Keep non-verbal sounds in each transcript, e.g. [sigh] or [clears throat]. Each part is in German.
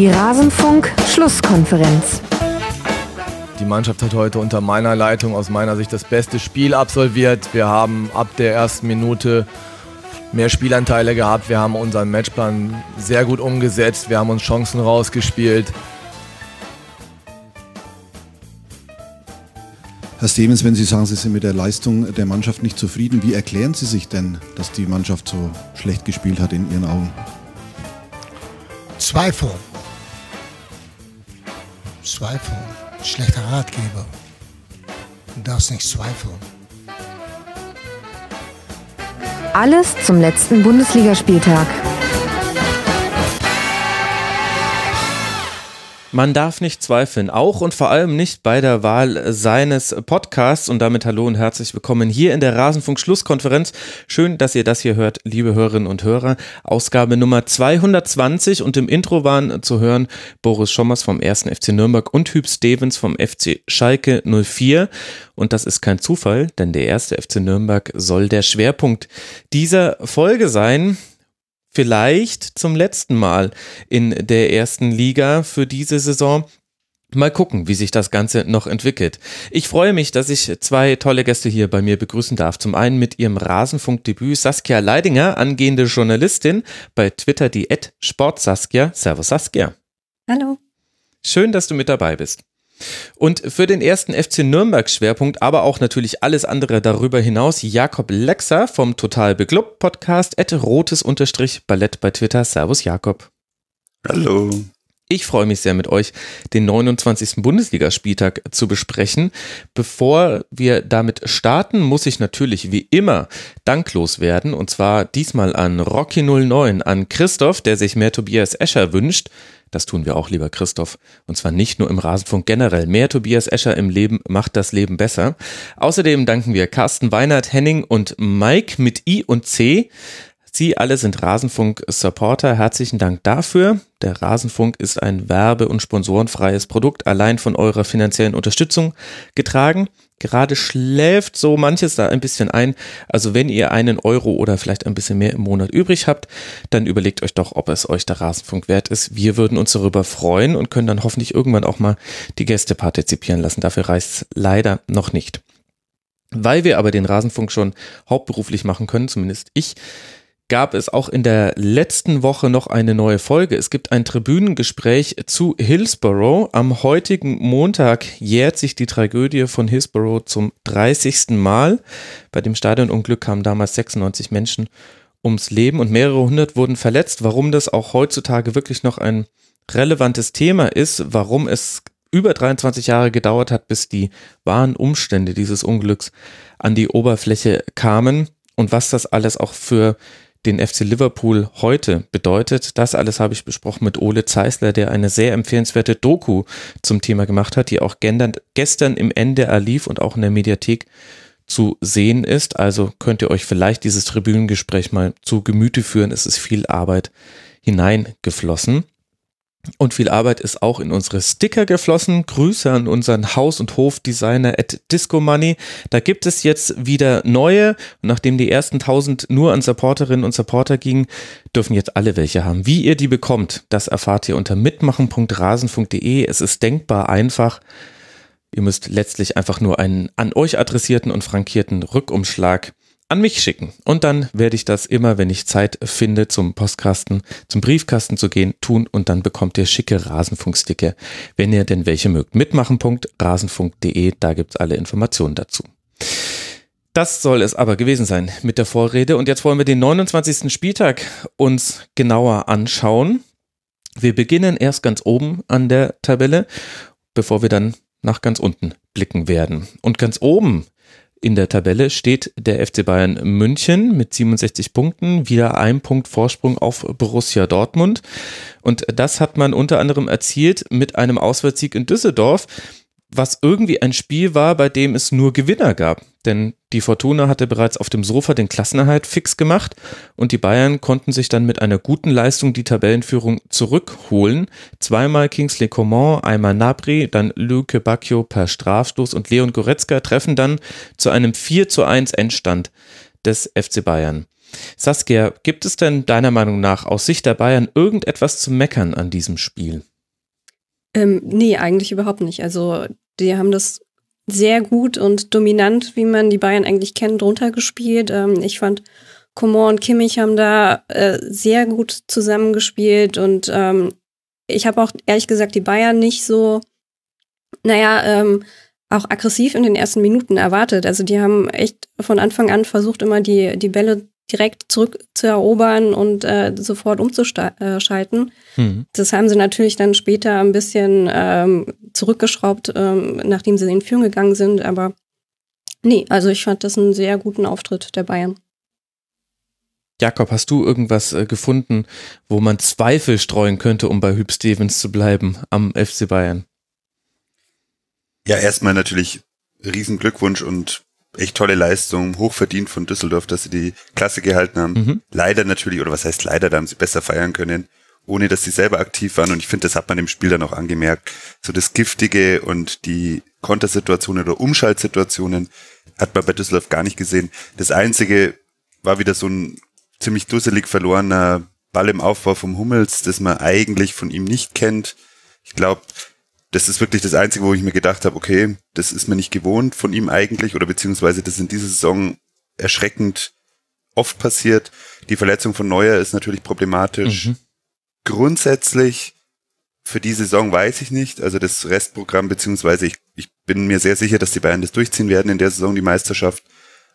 Die Rasenfunk-Schlusskonferenz. Die Mannschaft hat heute unter meiner Leitung aus meiner Sicht das beste Spiel absolviert. Wir haben ab der ersten Minute mehr Spielanteile gehabt. Wir haben unseren Matchplan sehr gut umgesetzt. Wir haben uns Chancen rausgespielt. Herr Stevens, wenn Sie sagen, Sie sind mit der Leistung der Mannschaft nicht zufrieden, wie erklären Sie sich denn, dass die Mannschaft so schlecht gespielt hat in Ihren Augen? Zweifel. Zweifel. Schlechter Ratgeber. Du darfst nicht zweifeln. Alles zum letzten Bundesligaspieltag. Man darf nicht zweifeln, auch und vor allem nicht bei der Wahl seines Podcasts. Und damit hallo und herzlich willkommen hier in der Rasenfunk-Schlusskonferenz. Schön, dass ihr das hier hört, liebe Hörerinnen und Hörer. Ausgabe Nummer 220 und im Intro waren zu hören Boris Schommers vom 1. FC Nürnberg und Hüb Stevens vom FC Schalke 04. Und das ist kein Zufall, denn der 1. FC Nürnberg soll der Schwerpunkt dieser Folge sein vielleicht zum letzten Mal in der ersten Liga für diese Saison. Mal gucken, wie sich das Ganze noch entwickelt. Ich freue mich, dass ich zwei tolle Gäste hier bei mir begrüßen darf. Zum einen mit ihrem Rasenfunkdebüt Saskia Leidinger, angehende Journalistin, bei Twitter die Sportsaskia. Servus Saskia. Hallo. Schön, dass du mit dabei bist. Und für den ersten FC Nürnberg Schwerpunkt, aber auch natürlich alles andere darüber hinaus, Jakob Lexer vom Total Beklubbt Podcast, at rotes Unterstrich Ballett bei Twitter. Servus Jakob. Hallo. Ich freue mich sehr mit euch, den 29. Bundesligaspieltag zu besprechen. Bevor wir damit starten, muss ich natürlich wie immer danklos werden. Und zwar diesmal an Rocky09, an Christoph, der sich mehr Tobias Escher wünscht. Das tun wir auch, lieber Christoph. Und zwar nicht nur im Rasenfunk generell. Mehr Tobias Escher im Leben macht das Leben besser. Außerdem danken wir Carsten Weinert, Henning und Mike mit I und C. Sie alle sind Rasenfunk-Supporter. Herzlichen Dank dafür. Der Rasenfunk ist ein werbe- und sponsorenfreies Produkt, allein von eurer finanziellen Unterstützung getragen. Gerade schläft so manches da ein bisschen ein. Also wenn ihr einen Euro oder vielleicht ein bisschen mehr im Monat übrig habt, dann überlegt euch doch, ob es euch der Rasenfunk wert ist. Wir würden uns darüber freuen und können dann hoffentlich irgendwann auch mal die Gäste partizipieren lassen. Dafür reicht es leider noch nicht. Weil wir aber den Rasenfunk schon hauptberuflich machen können, zumindest ich, gab es auch in der letzten Woche noch eine neue Folge. Es gibt ein Tribünengespräch zu Hillsborough. Am heutigen Montag jährt sich die Tragödie von Hillsborough zum 30. Mal. Bei dem Stadionunglück kamen damals 96 Menschen ums Leben und mehrere hundert wurden verletzt. Warum das auch heutzutage wirklich noch ein relevantes Thema ist, warum es über 23 Jahre gedauert hat, bis die wahren Umstände dieses Unglücks an die Oberfläche kamen und was das alles auch für den FC Liverpool heute bedeutet. Das alles habe ich besprochen mit Ole Zeisler, der eine sehr empfehlenswerte Doku zum Thema gemacht hat, die auch gestern im NDR lief und auch in der Mediathek zu sehen ist. Also könnt ihr euch vielleicht dieses Tribünengespräch mal zu Gemüte führen. Es ist viel Arbeit hineingeflossen. Und viel Arbeit ist auch in unsere Sticker geflossen. Grüße an unseren Haus- und Hofdesigner at Disco Money. Da gibt es jetzt wieder neue. Nachdem die ersten 1000 nur an Supporterinnen und Supporter gingen, dürfen jetzt alle welche haben. Wie ihr die bekommt, das erfahrt ihr unter mitmachen.rasen.de. Es ist denkbar einfach. Ihr müsst letztlich einfach nur einen an euch adressierten und frankierten Rückumschlag an mich schicken. Und dann werde ich das immer, wenn ich Zeit finde, zum Postkasten, zum Briefkasten zu gehen, tun und dann bekommt ihr schicke Rasenfunksticker, wenn ihr denn welche mögt. Mitmachen.rasenfunk.de, da gibt's alle Informationen dazu. Das soll es aber gewesen sein mit der Vorrede. Und jetzt wollen wir den 29. Spieltag uns genauer anschauen. Wir beginnen erst ganz oben an der Tabelle, bevor wir dann nach ganz unten blicken werden. Und ganz oben in der Tabelle steht der FC Bayern München mit 67 Punkten, wieder ein Punkt Vorsprung auf Borussia Dortmund. Und das hat man unter anderem erzielt mit einem Auswärtssieg in Düsseldorf was irgendwie ein Spiel war, bei dem es nur Gewinner gab. Denn die Fortuna hatte bereits auf dem Sofa den Klassenerhalt fix gemacht und die Bayern konnten sich dann mit einer guten Leistung die Tabellenführung zurückholen. Zweimal Kingsley Coman, einmal Nabri, dann Luke Bacchio per Strafstoß und Leon Goretzka treffen dann zu einem 4 zu 1 Endstand des FC Bayern. Saskia, gibt es denn deiner Meinung nach aus Sicht der Bayern irgendetwas zu meckern an diesem Spiel? Ähm, nee, eigentlich überhaupt nicht. Also die haben das sehr gut und dominant, wie man die Bayern eigentlich kennt, drunter gespielt. Ähm, ich fand, Coman und Kimmich haben da äh, sehr gut zusammengespielt und ähm, ich habe auch ehrlich gesagt die Bayern nicht so, naja, ähm, auch aggressiv in den ersten Minuten erwartet. Also die haben echt von Anfang an versucht, immer die, die Bälle direkt zurück zu erobern und äh, sofort umzuschalten. Mhm. Das haben sie natürlich dann später ein bisschen ähm, zurückgeschraubt, ähm, nachdem sie in Führung gegangen sind. Aber nee, also ich fand das einen sehr guten Auftritt der Bayern. Jakob, hast du irgendwas äh, gefunden, wo man Zweifel streuen könnte, um bei Hüb Stevens zu bleiben am FC Bayern? Ja, erstmal natürlich Riesenglückwunsch und echt tolle Leistung, hochverdient von Düsseldorf, dass sie die Klasse gehalten haben. Mhm. Leider natürlich, oder was heißt leider, da haben sie besser feiern können, ohne dass sie selber aktiv waren. Und ich finde, das hat man im Spiel dann auch angemerkt. So das Giftige und die Kontersituationen oder Umschaltsituationen hat man bei Düsseldorf gar nicht gesehen. Das Einzige war wieder so ein ziemlich dusselig verlorener Ball im Aufbau vom Hummels, das man eigentlich von ihm nicht kennt. Ich glaube, das ist wirklich das Einzige, wo ich mir gedacht habe, okay, das ist mir nicht gewohnt von ihm eigentlich oder beziehungsweise das in dieser Saison erschreckend oft passiert. Die Verletzung von Neuer ist natürlich problematisch. Mhm. Grundsätzlich für die Saison weiß ich nicht. Also das Restprogramm, beziehungsweise ich, ich bin mir sehr sicher, dass die Bayern das durchziehen werden in der Saison, die Meisterschaft.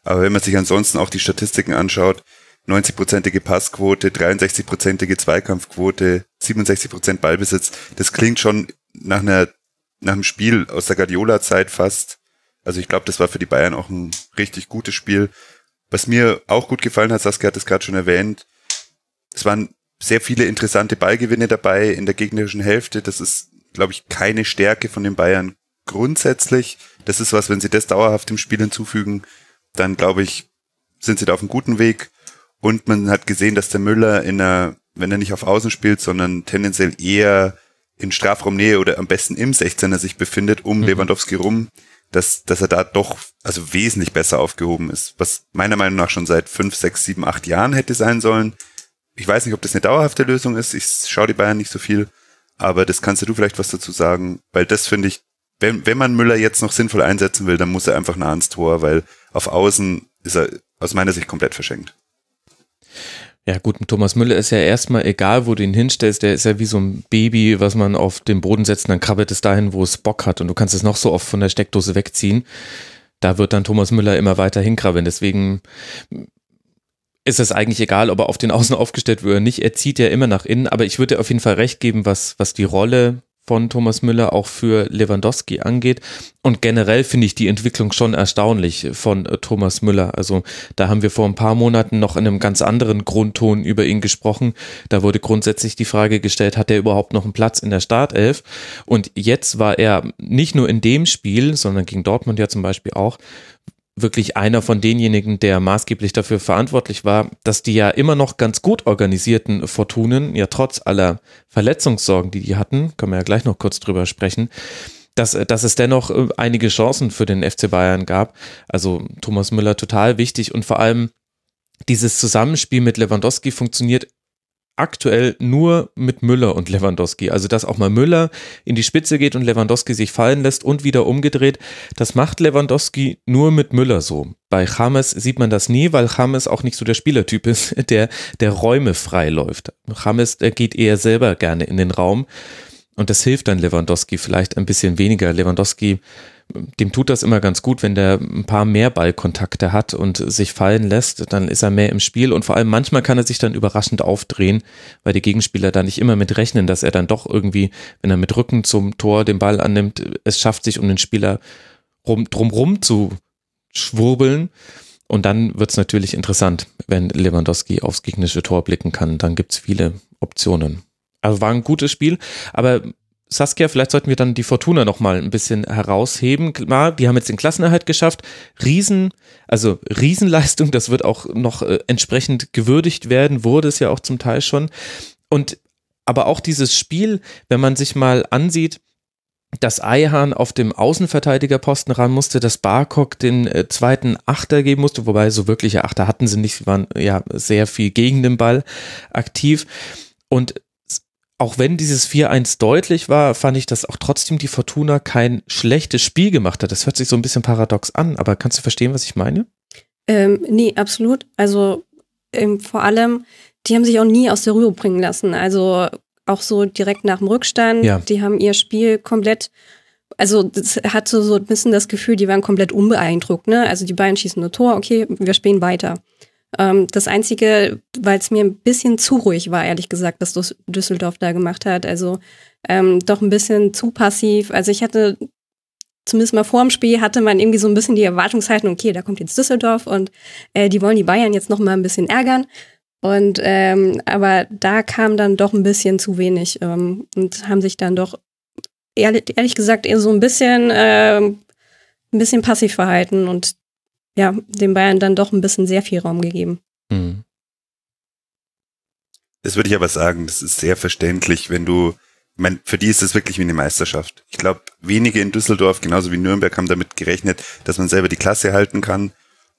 Aber wenn man sich ansonsten auch die Statistiken anschaut, 90-prozentige Passquote, 63-prozentige Zweikampfquote, 67% Ballbesitz, das klingt schon nach einer, nach einem Spiel aus der Guardiola-Zeit fast. Also ich glaube, das war für die Bayern auch ein richtig gutes Spiel. Was mir auch gut gefallen hat, Saskia hat es gerade schon erwähnt, es waren sehr viele interessante Ballgewinne dabei in der gegnerischen Hälfte. Das ist, glaube ich, keine Stärke von den Bayern grundsätzlich. Das ist was, wenn sie das dauerhaft im Spiel hinzufügen, dann glaube ich, sind sie da auf einem guten Weg. Und man hat gesehen, dass der Müller in einer, wenn er nicht auf Außen spielt, sondern tendenziell eher in Strafraumnähe oder am besten im 16er sich befindet, um mhm. Lewandowski rum, dass, dass er da doch also wesentlich besser aufgehoben ist, was meiner Meinung nach schon seit fünf, sechs, sieben, acht Jahren hätte sein sollen. Ich weiß nicht, ob das eine dauerhafte Lösung ist. Ich schaue die Bayern nicht so viel, aber das kannst du vielleicht was dazu sagen, weil das finde ich, wenn, wenn man Müller jetzt noch sinnvoll einsetzen will, dann muss er einfach nah ans Tor, weil auf Außen ist er aus meiner Sicht komplett verschenkt. Ja gut, Thomas Müller ist ja erstmal egal, wo du ihn hinstellst, der ist ja wie so ein Baby, was man auf den Boden setzt und dann krabbelt es dahin, wo es Bock hat und du kannst es noch so oft von der Steckdose wegziehen. Da wird dann Thomas Müller immer weiter hinkrabbeln. Deswegen ist es eigentlich egal, ob er auf den Außen [laughs] aufgestellt wird oder nicht. Er zieht ja immer nach innen, aber ich würde auf jeden Fall recht geben, was, was die Rolle von Thomas Müller auch für Lewandowski angeht. Und generell finde ich die Entwicklung schon erstaunlich von äh, Thomas Müller. Also da haben wir vor ein paar Monaten noch in einem ganz anderen Grundton über ihn gesprochen. Da wurde grundsätzlich die Frage gestellt, hat er überhaupt noch einen Platz in der Startelf? Und jetzt war er nicht nur in dem Spiel, sondern gegen Dortmund ja zum Beispiel auch, wirklich einer von denjenigen, der maßgeblich dafür verantwortlich war, dass die ja immer noch ganz gut organisierten Fortunen, ja trotz aller Verletzungssorgen, die die hatten, können wir ja gleich noch kurz drüber sprechen, dass, dass es dennoch äh, einige Chancen für den FC Bayern gab. Also Thomas Müller total wichtig und vor allem dieses Zusammenspiel mit Lewandowski funktioniert aktuell nur mit Müller und Lewandowski. Also, dass auch mal Müller in die Spitze geht und Lewandowski sich fallen lässt und wieder umgedreht, das macht Lewandowski nur mit Müller so. Bei James sieht man das nie, weil James auch nicht so der Spielertyp ist, [laughs] der, der Räume frei läuft. James, der geht eher selber gerne in den Raum und das hilft dann Lewandowski vielleicht ein bisschen weniger. Lewandowski dem tut das immer ganz gut, wenn der ein paar mehr Ballkontakte hat und sich fallen lässt, dann ist er mehr im Spiel und vor allem manchmal kann er sich dann überraschend aufdrehen, weil die Gegenspieler da nicht immer mit rechnen, dass er dann doch irgendwie, wenn er mit Rücken zum Tor den Ball annimmt, es schafft sich um den Spieler rum, drumrum zu schwurbeln. Und dann wird es natürlich interessant, wenn Lewandowski aufs gegnerische Tor blicken kann. Dann gibt es viele Optionen. Also war ein gutes Spiel, aber Saskia, vielleicht sollten wir dann die Fortuna noch mal ein bisschen herausheben. Klar, die haben jetzt den Klassenerhalt geschafft. Riesen, also Riesenleistung, das wird auch noch äh, entsprechend gewürdigt werden, wurde es ja auch zum Teil schon. Und aber auch dieses Spiel, wenn man sich mal ansieht, dass Eihahn auf dem Außenverteidigerposten ran musste, dass Barkok den äh, zweiten Achter geben musste, wobei so wirkliche Achter hatten sie nicht, sie waren ja sehr viel gegen den Ball aktiv. Und auch wenn dieses 4-1 deutlich war, fand ich, dass auch trotzdem die Fortuna kein schlechtes Spiel gemacht hat. Das hört sich so ein bisschen paradox an, aber kannst du verstehen, was ich meine? Ähm, nee, absolut. Also ähm, vor allem, die haben sich auch nie aus der Ruhe bringen lassen. Also auch so direkt nach dem Rückstand. Ja. Die haben ihr Spiel komplett, also das hatte so ein bisschen das Gefühl, die waren komplett unbeeindruckt. Ne? Also die beiden schießen nur Tor, okay, wir spielen weiter. Ähm, das Einzige, weil es mir ein bisschen zu ruhig war, ehrlich gesagt, Düs- Düsseldorf da gemacht hat. Also ähm, doch ein bisschen zu passiv. Also ich hatte zumindest mal vor dem Spiel hatte man irgendwie so ein bisschen die Erwartungshaltung, okay, da kommt jetzt Düsseldorf und äh, die wollen die Bayern jetzt noch mal ein bisschen ärgern. Und ähm, aber da kam dann doch ein bisschen zu wenig ähm, und haben sich dann doch ehrlich, ehrlich gesagt eher so ein bisschen ähm, ein bisschen passiv verhalten und ja, den Bayern dann doch ein bisschen sehr viel Raum gegeben. Mhm. Das würde ich aber sagen, das ist sehr verständlich, wenn du, ich mein, für die ist es wirklich wie eine Meisterschaft. Ich glaube, wenige in Düsseldorf, genauso wie Nürnberg, haben damit gerechnet, dass man selber die Klasse halten kann.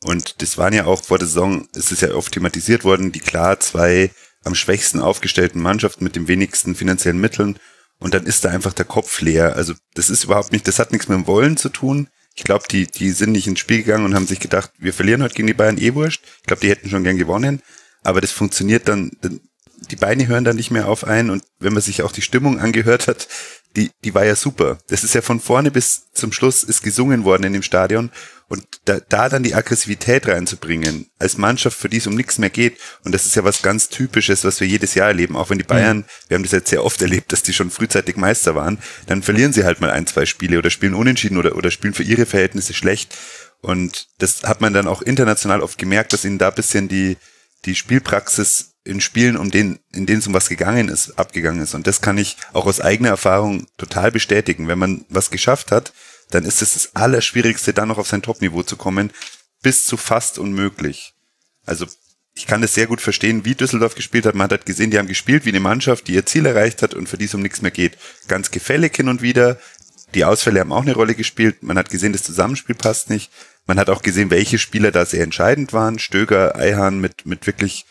Und das waren ja auch vor der Saison, es ist ja oft thematisiert worden, die klar zwei am schwächsten aufgestellten Mannschaften mit den wenigsten finanziellen Mitteln. Und dann ist da einfach der Kopf leer. Also das ist überhaupt nicht, das hat nichts mit dem Wollen zu tun. Ich glaube, die, die sind nicht ins Spiel gegangen und haben sich gedacht, wir verlieren heute gegen die Bayern eh wurscht. Ich glaube, die hätten schon gern gewonnen. Aber das funktioniert dann, die Beine hören dann nicht mehr auf ein. Und wenn man sich auch die Stimmung angehört hat, die, die war ja super. Das ist ja von vorne bis zum Schluss ist gesungen worden in dem Stadion. Und da, da dann die Aggressivität reinzubringen, als Mannschaft, für die es um nichts mehr geht, und das ist ja was ganz Typisches, was wir jedes Jahr erleben, auch wenn die Bayern, wir haben das jetzt sehr oft erlebt, dass die schon frühzeitig Meister waren, dann verlieren sie halt mal ein, zwei Spiele oder spielen unentschieden oder, oder spielen für ihre Verhältnisse schlecht. Und das hat man dann auch international oft gemerkt, dass ihnen da bisschen die, die Spielpraxis in Spielen, um den, in denen es um was gegangen ist, abgegangen ist. Und das kann ich auch aus eigener Erfahrung total bestätigen. Wenn man was geschafft hat, dann ist es das Allerschwierigste, dann noch auf sein Topniveau zu kommen, bis zu fast unmöglich. Also ich kann das sehr gut verstehen, wie Düsseldorf gespielt hat. Man hat halt gesehen, die haben gespielt wie eine Mannschaft, die ihr Ziel erreicht hat und für die es um nichts mehr geht. Ganz gefällig hin und wieder. Die Ausfälle haben auch eine Rolle gespielt. Man hat gesehen, das Zusammenspiel passt nicht. Man hat auch gesehen, welche Spieler da sehr entscheidend waren. Stöger, Eihahn mit, mit wirklich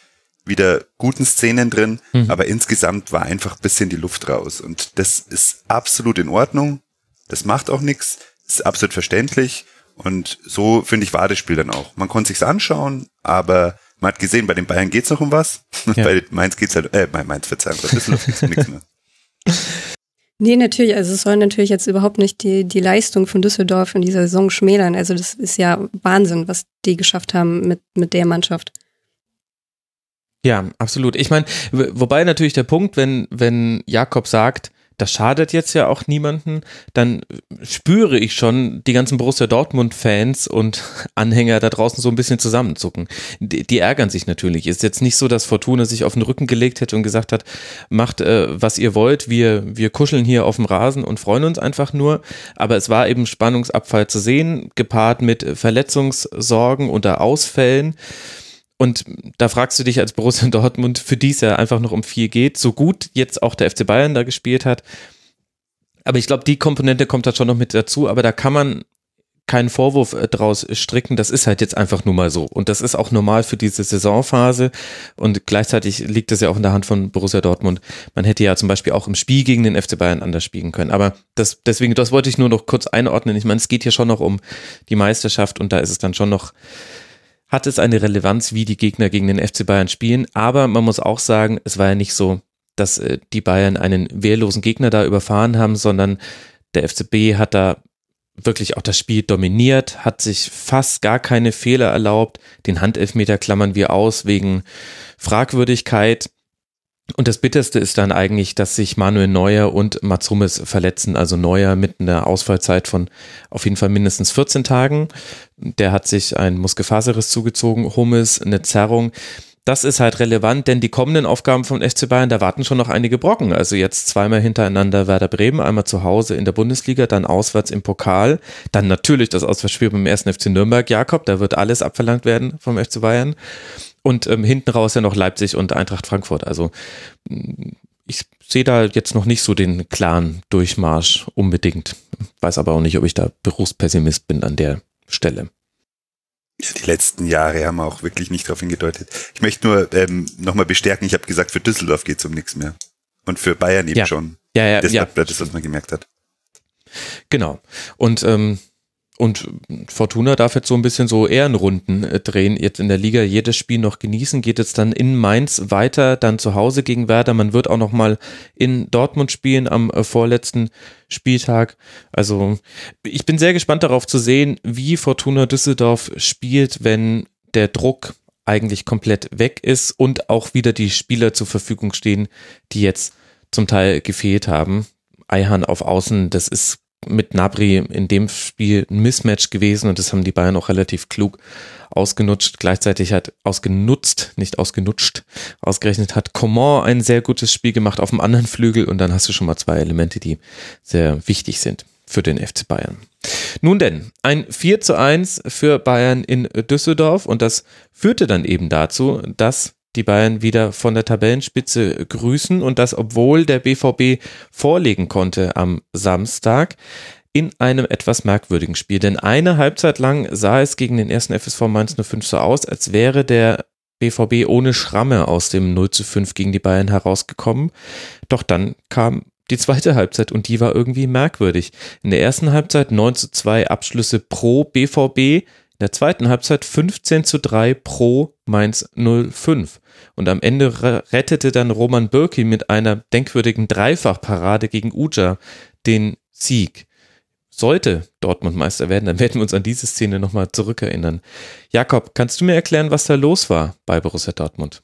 wieder guten Szenen drin. Aber insgesamt war einfach ein bisschen die Luft raus. Und das ist absolut in Ordnung. Das macht auch nichts, ist absolut verständlich und so finde ich war das Spiel dann auch. Man konnte sich's anschauen, aber man hat gesehen, bei den Bayern geht's noch um was. Ja. [laughs] bei Mainz geht's halt, äh, bei Mainz Verzeihung, bei Düsseldorf geht's um nichts mehr. Nee, natürlich, also es soll natürlich jetzt überhaupt nicht die, die Leistung von Düsseldorf in dieser Saison schmälern. Also das ist ja Wahnsinn, was die geschafft haben mit, mit der Mannschaft. Ja, absolut. Ich meine, wobei natürlich der Punkt, wenn, wenn Jakob sagt, das schadet jetzt ja auch niemanden, dann spüre ich schon die ganzen Borussia Dortmund-Fans und [laughs] Anhänger da draußen so ein bisschen zusammenzucken. Die, die ärgern sich natürlich. Ist jetzt nicht so, dass Fortuna sich auf den Rücken gelegt hätte und gesagt hat, macht äh, was ihr wollt, wir, wir kuscheln hier auf dem Rasen und freuen uns einfach nur. Aber es war eben Spannungsabfall zu sehen, gepaart mit Verletzungssorgen oder Ausfällen. Und da fragst du dich als Borussia [laughs] Dortmund, für die es ja einfach noch um viel geht, so gut jetzt auch der FC Bayern da gespielt hat. Aber ich glaube, die Komponente kommt da schon noch mit dazu, aber da kann man keinen Vorwurf äh, draus stricken. Das ist halt jetzt einfach nur mal so. Und das ist auch normal für diese Saisonphase. Und gleichzeitig liegt es ja auch in der Hand von Borussia Dortmund. Man hätte ja zum Beispiel auch im Spiel gegen den FC Bayern anders spielen können. Aber das, deswegen, das wollte ich nur noch kurz einordnen. Ich meine, es geht hier schon noch um die Meisterschaft und da ist es dann schon noch hat es eine Relevanz, wie die Gegner gegen den FC Bayern spielen. Aber man muss auch sagen, es war ja nicht so, dass äh, die Bayern einen wehrlosen Gegner da überfahren haben, sondern der FCB hat da wirklich auch das Spiel dominiert, hat sich fast gar keine Fehler erlaubt. Den Handelfmeter klammern wir aus wegen Fragwürdigkeit. Und das Bitterste ist dann eigentlich, dass sich Manuel Neuer und Mats Hummels verletzen. Also Neuer mit einer Ausfallzeit von auf jeden Fall mindestens 14 Tagen. Der hat sich ein Muskelfaserriss zugezogen, Hummels eine Zerrung. Das ist halt relevant, denn die kommenden Aufgaben von FC Bayern, da warten schon noch einige Brocken. Also jetzt zweimal hintereinander Werder Bremen, einmal zu Hause in der Bundesliga, dann auswärts im Pokal, dann natürlich das Auswärtsspiel beim ersten FC Nürnberg, Jakob, da wird alles abverlangt werden vom FC Bayern. Und ähm, hinten raus ja noch Leipzig und Eintracht Frankfurt. Also mh, ich sehe da jetzt noch nicht so den klaren Durchmarsch unbedingt. Weiß aber auch nicht, ob ich da Berufspessimist bin an der Stelle. Ja, die letzten Jahre haben auch wirklich nicht darauf hingedeutet. Ich möchte nur ähm, nochmal bestärken, ich habe gesagt, für Düsseldorf geht es um nichts mehr. Und für Bayern eben ja. schon. Ja, ja, das ja. das, was man gemerkt hat. Genau. Und ähm, und Fortuna darf jetzt so ein bisschen so Ehrenrunden äh, drehen, jetzt in der Liga jedes Spiel noch genießen, geht jetzt dann in Mainz weiter, dann zu Hause gegen Werder. Man wird auch noch mal in Dortmund spielen am äh, vorletzten Spieltag. Also ich bin sehr gespannt darauf zu sehen, wie Fortuna Düsseldorf spielt, wenn der Druck eigentlich komplett weg ist und auch wieder die Spieler zur Verfügung stehen, die jetzt zum Teil gefehlt haben. Eihan auf Außen, das ist mit Nabri in dem Spiel ein Mismatch gewesen und das haben die Bayern auch relativ klug ausgenutzt. Gleichzeitig hat ausgenutzt, nicht ausgenutscht, ausgerechnet hat Coman ein sehr gutes Spiel gemacht auf dem anderen Flügel und dann hast du schon mal zwei Elemente, die sehr wichtig sind für den FC Bayern. Nun denn, ein 4 zu 1 für Bayern in Düsseldorf und das führte dann eben dazu, dass die Bayern wieder von der Tabellenspitze grüßen und das, obwohl der BVB vorlegen konnte am Samstag in einem etwas merkwürdigen Spiel. Denn eine Halbzeit lang sah es gegen den ersten FSV Mainz 05 so aus, als wäre der BVB ohne Schramme aus dem 0 zu 5 gegen die Bayern herausgekommen. Doch dann kam die zweite Halbzeit und die war irgendwie merkwürdig. In der ersten Halbzeit 9 zu 2 Abschlüsse pro BVB, in der zweiten Halbzeit 15 zu 3 pro Mainz 05. Und am Ende rettete dann Roman Bürki mit einer denkwürdigen Dreifachparade gegen Uja den Sieg. Sollte Dortmund Meister werden, dann werden wir uns an diese Szene nochmal zurückerinnern. Jakob, kannst du mir erklären, was da los war bei Borussia Dortmund?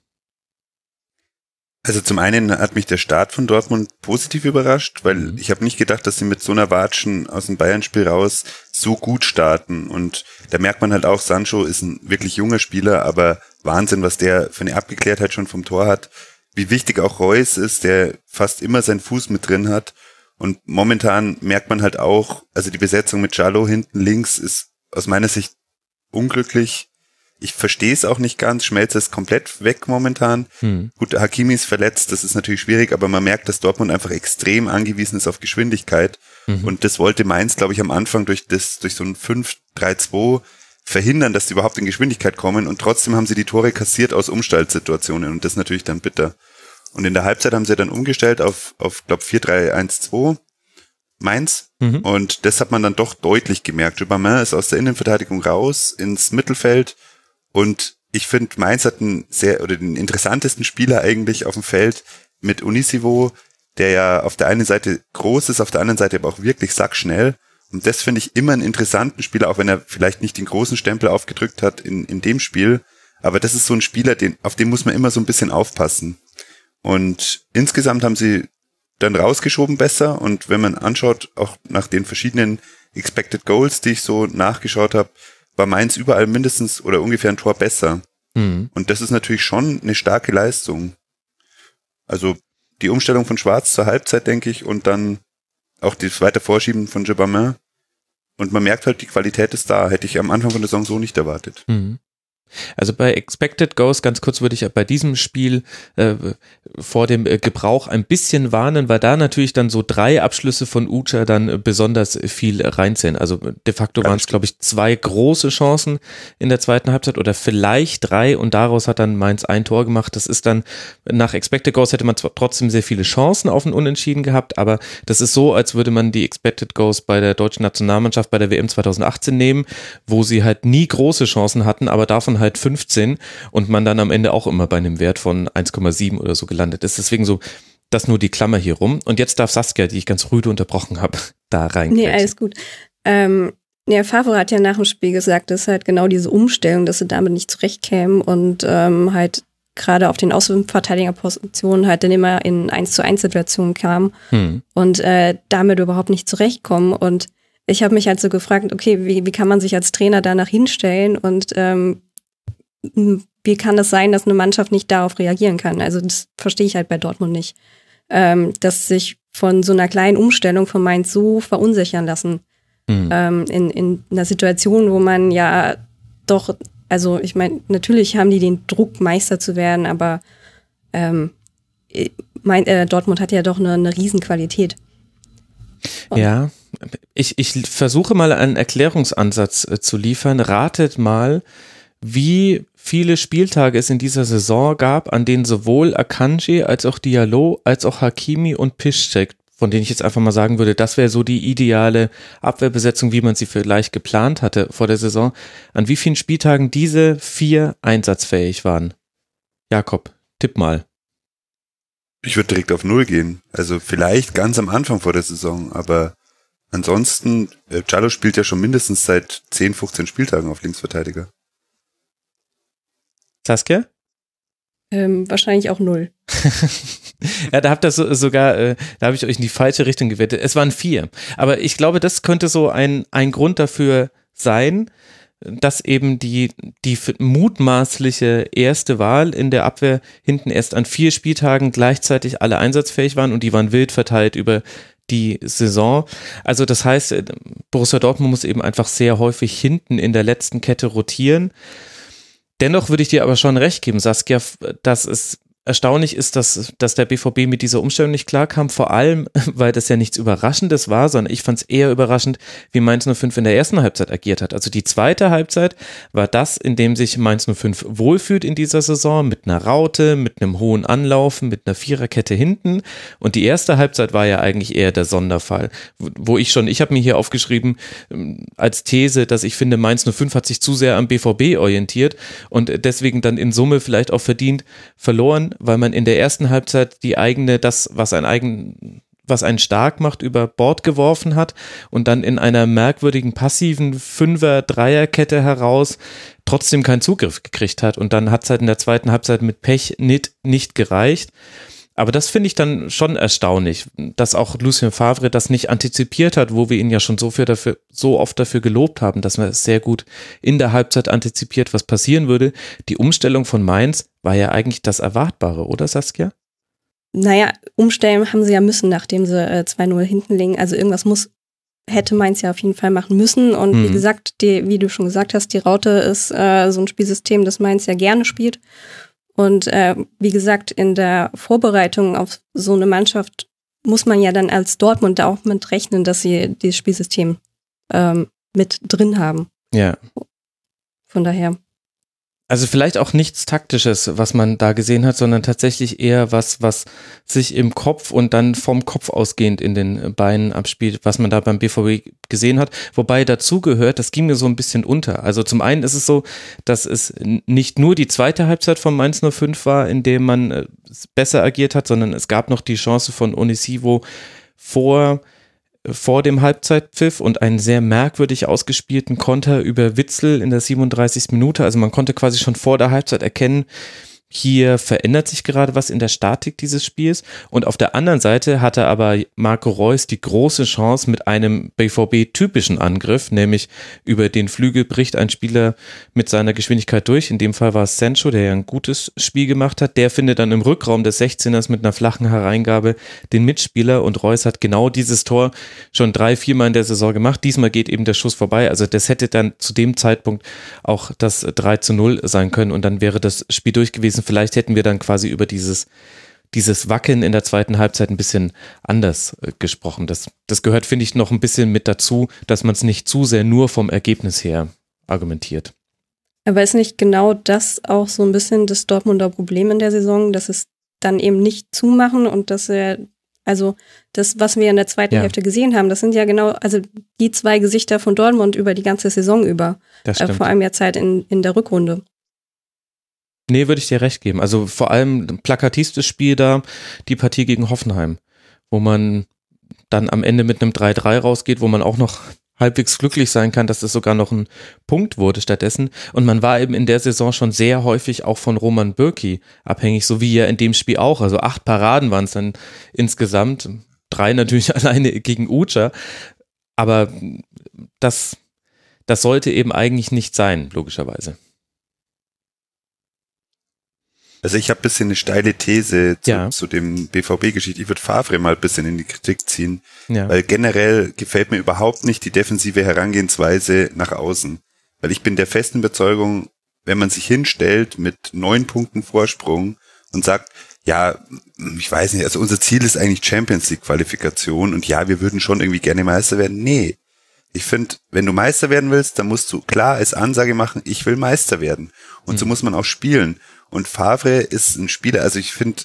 Also zum einen hat mich der Start von Dortmund positiv überrascht, weil mhm. ich habe nicht gedacht, dass sie mit so einer Watschen aus dem Bayern-Spiel raus so gut starten. Und da merkt man halt auch, Sancho ist ein wirklich junger Spieler, aber Wahnsinn, was der für eine Abgeklärtheit schon vom Tor hat. Wie wichtig auch Reus ist, der fast immer seinen Fuß mit drin hat. Und momentan merkt man halt auch, also die Besetzung mit Jallo hinten links ist aus meiner Sicht unglücklich ich verstehe es auch nicht ganz. Schmelzer ist komplett weg momentan. Hm. Gut, Hakimi ist verletzt, das ist natürlich schwierig, aber man merkt, dass Dortmund einfach extrem angewiesen ist auf Geschwindigkeit. Mhm. Und das wollte Mainz, glaube ich, am Anfang durch das, durch so ein 5-3-2 verhindern, dass sie überhaupt in Geschwindigkeit kommen. Und trotzdem haben sie die Tore kassiert aus Umstaltsituationen. Und das ist natürlich dann bitter. Und in der Halbzeit haben sie dann umgestellt auf, auf glaube 4-3-1-2. Mainz. Mhm. Und das hat man dann doch deutlich gemerkt. Aubameyang ist aus der Innenverteidigung raus ins Mittelfeld und ich finde, Mainz hat einen sehr, oder den interessantesten Spieler eigentlich auf dem Feld mit Unisivo, der ja auf der einen Seite groß ist, auf der anderen Seite aber auch wirklich sackschnell. Und das finde ich immer einen interessanten Spieler, auch wenn er vielleicht nicht den großen Stempel aufgedrückt hat in, in dem Spiel. Aber das ist so ein Spieler, den, auf den muss man immer so ein bisschen aufpassen. Und insgesamt haben sie dann rausgeschoben besser. Und wenn man anschaut, auch nach den verschiedenen Expected Goals, die ich so nachgeschaut habe, war Mainz überall mindestens oder ungefähr ein Tor besser. Mhm. Und das ist natürlich schon eine starke Leistung. Also die Umstellung von Schwarz zur Halbzeit, denke ich, und dann auch das weite Vorschieben von Jebamin. Und man merkt halt, die Qualität ist da. Hätte ich am Anfang von der Saison so nicht erwartet. Mhm. Also bei Expected Goals, ganz kurz würde ich bei diesem Spiel äh, vor dem äh, Gebrauch ein bisschen warnen, weil da natürlich dann so drei Abschlüsse von Ucha dann äh, besonders viel reinzählen. Also de facto waren es, glaube ich, zwei große Chancen in der zweiten Halbzeit oder vielleicht drei und daraus hat dann Mainz ein Tor gemacht. Das ist dann, nach Expected Goals hätte man zwar trotzdem sehr viele Chancen auf ein Unentschieden gehabt, aber das ist so, als würde man die Expected Goals bei der deutschen Nationalmannschaft bei der WM 2018 nehmen, wo sie halt nie große Chancen hatten, aber davon halt 15 und man dann am Ende auch immer bei einem Wert von 1,7 oder so gelandet ist. Deswegen so, das nur die Klammer hier rum. Und jetzt darf Saskia, die ich ganz rüde unterbrochen habe, [laughs] da rein. Nee, alles gut. Ähm, ja, Favre hat ja nach dem Spiel gesagt, dass halt genau diese Umstellung, dass sie damit nicht zurechtkämen und ähm, halt gerade auf den Außenverteidigerpositionen halt dann immer in 1 zu 1 Situationen kam hm. und äh, damit überhaupt nicht zurechtkommen. Und ich habe mich halt so gefragt, okay, wie, wie kann man sich als Trainer danach hinstellen und ähm, wie kann es sein, dass eine Mannschaft nicht darauf reagieren kann? Also das verstehe ich halt bei Dortmund nicht. Ähm, dass sich von so einer kleinen Umstellung von Mainz so verunsichern lassen. Mhm. Ähm, in, in einer Situation, wo man ja doch, also ich meine, natürlich haben die den Druck, Meister zu werden, aber ähm, äh, mein, äh, Dortmund hat ja doch eine, eine Riesenqualität. Und ja, ich, ich versuche mal einen Erklärungsansatz äh, zu liefern. Ratet mal, wie viele Spieltage es in dieser Saison gab, an denen sowohl Akanji als auch Diallo als auch Hakimi und Piszczek, von denen ich jetzt einfach mal sagen würde, das wäre so die ideale Abwehrbesetzung, wie man sie vielleicht geplant hatte vor der Saison, an wie vielen Spieltagen diese vier einsatzfähig waren. Jakob, tipp mal. Ich würde direkt auf Null gehen. Also vielleicht ganz am Anfang vor der Saison, aber ansonsten, äh, Giallo spielt ja schon mindestens seit 10, 15 Spieltagen auf Linksverteidiger. Saskia? Ähm, wahrscheinlich auch null. [laughs] ja, da habt ihr so, sogar, äh, da habe ich euch in die falsche Richtung gewettet. Es waren vier. Aber ich glaube, das könnte so ein, ein Grund dafür sein, dass eben die, die mutmaßliche erste Wahl in der Abwehr hinten erst an vier Spieltagen gleichzeitig alle einsatzfähig waren und die waren wild verteilt über die Saison. Also das heißt, äh, Borussia Dortmund muss eben einfach sehr häufig hinten in der letzten Kette rotieren. Dennoch würde ich dir aber schon recht geben, Saskia, dass es erstaunlich ist, dass, dass der BVB mit dieser Umstellung nicht klarkam, vor allem, [laughs] weil das ja nichts Überraschendes war, sondern ich fand es eher überraschend, wie Mainz 05 in der ersten Halbzeit agiert hat. Also die zweite Halbzeit war das, in dem sich Mainz 05 wohlfühlt in dieser Saison, mit einer Raute, mit einem hohen Anlaufen, mit einer Viererkette hinten. Und die erste Halbzeit war ja eigentlich eher der Sonderfall, wo ich schon, ich habe mir hier aufgeschrieben ähm, als These, dass ich finde, Mainz 05 hat sich zu sehr am BVB orientiert und deswegen dann in Summe vielleicht auch verdient verloren weil man in der ersten Halbzeit die eigene, das, was ein eigen, was einen stark macht, über Bord geworfen hat und dann in einer merkwürdigen passiven Fünfer-Dreierkette heraus trotzdem keinen Zugriff gekriegt hat. Und dann hat es halt in der zweiten Halbzeit mit Pech nicht, nicht gereicht. Aber das finde ich dann schon erstaunlich, dass auch Lucien Favre das nicht antizipiert hat, wo wir ihn ja schon so, für dafür, so oft dafür gelobt haben, dass man sehr gut in der Halbzeit antizipiert, was passieren würde. Die Umstellung von Mainz war ja eigentlich das Erwartbare, oder Saskia? Naja, umstellen haben sie ja müssen, nachdem sie äh, 2-0 hinten liegen. Also irgendwas muss, hätte Mainz ja auf jeden Fall machen müssen. Und hm. wie gesagt, die, wie du schon gesagt hast, die Raute ist äh, so ein Spielsystem, das Mainz ja gerne spielt. Und äh, wie gesagt, in der Vorbereitung auf so eine Mannschaft muss man ja dann als Dortmund da auch mit rechnen, dass sie dieses Spielsystem ähm, mit drin haben. Ja. Von daher. Also vielleicht auch nichts Taktisches, was man da gesehen hat, sondern tatsächlich eher was, was sich im Kopf und dann vom Kopf ausgehend in den Beinen abspielt, was man da beim BVB gesehen hat. Wobei dazu gehört, das ging mir so ein bisschen unter. Also zum einen ist es so, dass es nicht nur die zweite Halbzeit von Mainz 05 war, in dem man äh, besser agiert hat, sondern es gab noch die Chance von Onisivo vor vor dem Halbzeitpfiff und einen sehr merkwürdig ausgespielten Konter über Witzel in der 37. Minute. Also man konnte quasi schon vor der Halbzeit erkennen, hier verändert sich gerade was in der Statik dieses Spiels. Und auf der anderen Seite hatte aber Marco Reus die große Chance mit einem BVB-typischen Angriff, nämlich über den Flügel bricht ein Spieler mit seiner Geschwindigkeit durch. In dem Fall war es Sancho, der ja ein gutes Spiel gemacht hat. Der findet dann im Rückraum des 16ers mit einer flachen Hereingabe den Mitspieler und Reus hat genau dieses Tor schon drei, viermal in der Saison gemacht. Diesmal geht eben der Schuss vorbei. Also das hätte dann zu dem Zeitpunkt auch das 3 zu 0 sein können und dann wäre das Spiel durch gewesen gewesen. Vielleicht hätten wir dann quasi über dieses, dieses Wackeln in der zweiten Halbzeit ein bisschen anders äh, gesprochen. Das, das gehört, finde ich, noch ein bisschen mit dazu, dass man es nicht zu sehr nur vom Ergebnis her argumentiert. Aber ist nicht genau das auch so ein bisschen das Dortmunder Problem in der Saison, dass es dann eben nicht zumachen und dass er, also das, was wir in der zweiten ja. Hälfte gesehen haben, das sind ja genau, also die zwei Gesichter von Dortmund über die ganze Saison über. Das stimmt. Äh, vor allem jetzt halt in, in der Rückrunde. Nee, würde ich dir recht geben. Also vor allem plakativstes Spiel da, die Partie gegen Hoffenheim, wo man dann am Ende mit einem 3-3 rausgeht, wo man auch noch halbwegs glücklich sein kann, dass es sogar noch ein Punkt wurde stattdessen. Und man war eben in der Saison schon sehr häufig auch von Roman Bürki abhängig, so wie ja in dem Spiel auch. Also acht Paraden waren es dann insgesamt, drei natürlich [laughs] alleine gegen Ucha. Aber das, das sollte eben eigentlich nicht sein, logischerweise. Also ich habe ein bisschen eine steile These zu, ja. zu dem BVB-Geschichte. Ich würde Favre mal ein bisschen in die Kritik ziehen, ja. weil generell gefällt mir überhaupt nicht die defensive Herangehensweise nach außen. Weil ich bin der festen Überzeugung, wenn man sich hinstellt mit neun Punkten Vorsprung und sagt, ja, ich weiß nicht, also unser Ziel ist eigentlich Champions League Qualifikation und ja, wir würden schon irgendwie gerne Meister werden. Nee. Ich finde, wenn du Meister werden willst, dann musst du klar als Ansage machen, ich will Meister werden. Und mhm. so muss man auch spielen. Und Favre ist ein Spieler, also ich finde,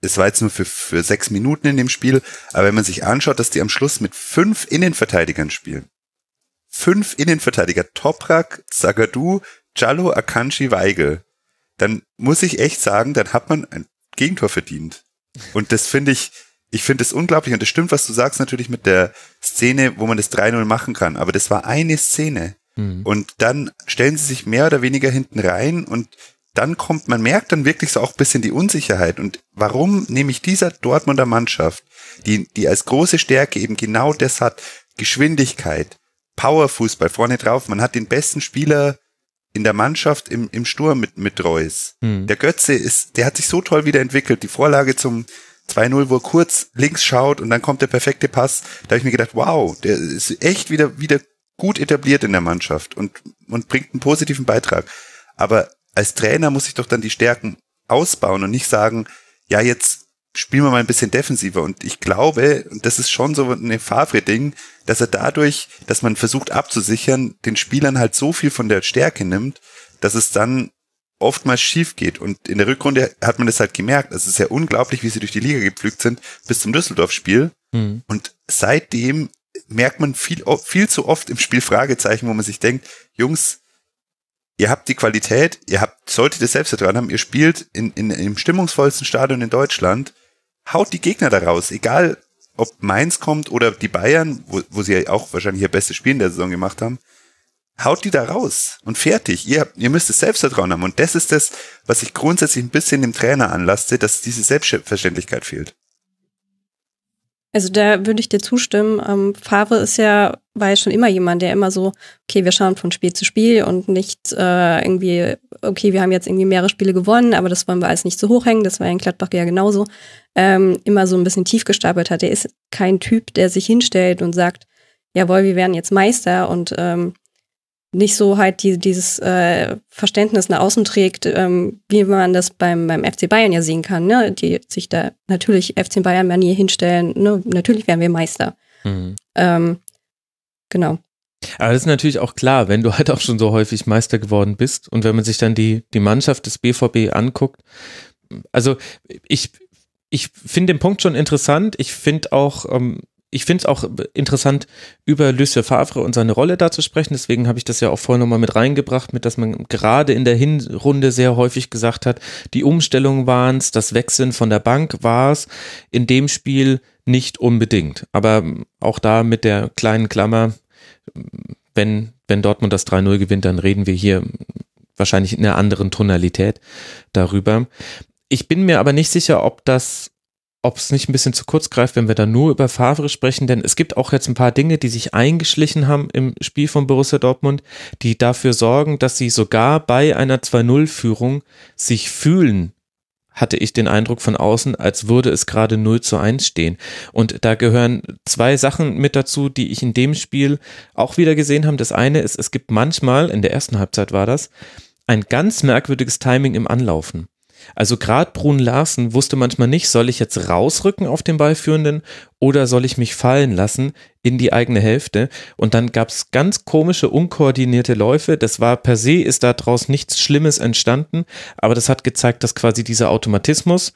es war jetzt nur für, für sechs Minuten in dem Spiel, aber wenn man sich anschaut, dass die am Schluss mit fünf Innenverteidigern spielen. Fünf Innenverteidiger, Toprak, Zagadou, Jallo, Akanji, Weigel. Dann muss ich echt sagen, dann hat man ein Gegentor verdient. Und das finde ich, ich finde es unglaublich und das stimmt, was du sagst natürlich mit der Szene, wo man das 3-0 machen kann, aber das war eine Szene. Mhm. Und dann stellen sie sich mehr oder weniger hinten rein und dann kommt, man merkt dann wirklich so auch ein bisschen die Unsicherheit. Und warum nehme ich dieser Dortmunder Mannschaft, die, die als große Stärke eben genau das hat, Geschwindigkeit, Powerfußball vorne drauf, man hat den besten Spieler in der Mannschaft im, im Sturm mit, mit Reus. Mhm. Der Götze ist, der hat sich so toll wieder entwickelt. Die Vorlage zum 2-0, wo er kurz links schaut und dann kommt der perfekte Pass. Da habe ich mir gedacht, wow, der ist echt wieder, wieder gut etabliert in der Mannschaft und, und bringt einen positiven Beitrag. Aber als Trainer muss ich doch dann die Stärken ausbauen und nicht sagen, ja, jetzt spielen wir mal ein bisschen defensiver. Und ich glaube, und das ist schon so ein Favre-Ding, dass er dadurch, dass man versucht abzusichern, den Spielern halt so viel von der Stärke nimmt, dass es dann oftmals schief geht. Und in der Rückrunde hat man das halt gemerkt. Es ist ja unglaublich, wie sie durch die Liga gepflügt sind bis zum Düsseldorf-Spiel. Mhm. Und seitdem merkt man viel, viel zu oft im Spiel Fragezeichen, wo man sich denkt, Jungs, ihr habt die Qualität, ihr habt, solltet ihr selbst dran haben, ihr spielt in, in, im stimmungsvollsten Stadion in Deutschland haut die Gegner da raus, egal ob Mainz kommt oder die Bayern, wo, wo sie ja auch wahrscheinlich ihr bestes Spiel in der Saison gemacht haben, haut die da raus und fertig. Ihr, ihr müsst es Selbstvertrauen haben. Und das ist das, was ich grundsätzlich ein bisschen dem Trainer anlasse, dass diese Selbstverständlichkeit fehlt. Also da würde ich dir zustimmen. Ähm, Favre ist ja, war ja schon immer jemand, der immer so, okay, wir schauen von Spiel zu Spiel und nicht äh, irgendwie, okay, wir haben jetzt irgendwie mehrere Spiele gewonnen, aber das wollen wir alles nicht zu hoch hängen. Das war in Gladbach ja genauso. Ähm, immer so ein bisschen tief gestapelt hat. Er ist kein Typ, der sich hinstellt und sagt, jawohl, wir werden jetzt Meister und ähm, nicht so halt die, dieses äh, Verständnis nach außen trägt, ähm, wie man das beim, beim FC Bayern ja sehen kann, ne? Die sich da natürlich FC Bayern Manier hinstellen, ne? Natürlich werden wir Meister. Mhm. Ähm, genau. Aber das ist natürlich auch klar, wenn du halt auch schon so häufig Meister geworden bist und wenn man sich dann die, die Mannschaft des BVB anguckt, also ich, ich finde den Punkt schon interessant. Ich finde auch, ähm, ich finde es auch interessant, über Lucien Favre und seine Rolle da zu sprechen. Deswegen habe ich das ja auch vorher nochmal mit reingebracht, mit dass man gerade in der Hinrunde sehr häufig gesagt hat, die Umstellungen waren es, das Wechseln von der Bank war es. In dem Spiel nicht unbedingt. Aber auch da mit der kleinen Klammer, wenn, wenn Dortmund das 3-0 gewinnt, dann reden wir hier wahrscheinlich in einer anderen Tonalität darüber. Ich bin mir aber nicht sicher, ob das ob es nicht ein bisschen zu kurz greift, wenn wir da nur über Favre sprechen, denn es gibt auch jetzt ein paar Dinge, die sich eingeschlichen haben im Spiel von Borussia Dortmund, die dafür sorgen, dass sie sogar bei einer 2-0-Führung sich fühlen, hatte ich den Eindruck von außen, als würde es gerade 0 zu 1 stehen. Und da gehören zwei Sachen mit dazu, die ich in dem Spiel auch wieder gesehen habe. Das eine ist, es gibt manchmal, in der ersten Halbzeit war das, ein ganz merkwürdiges Timing im Anlaufen. Also gerade Brun Larsen wusste manchmal nicht, soll ich jetzt rausrücken auf den Ballführenden oder soll ich mich fallen lassen in die eigene Hälfte? Und dann gab es ganz komische, unkoordinierte Läufe. Das war per se, ist daraus nichts Schlimmes entstanden, aber das hat gezeigt, dass quasi dieser Automatismus,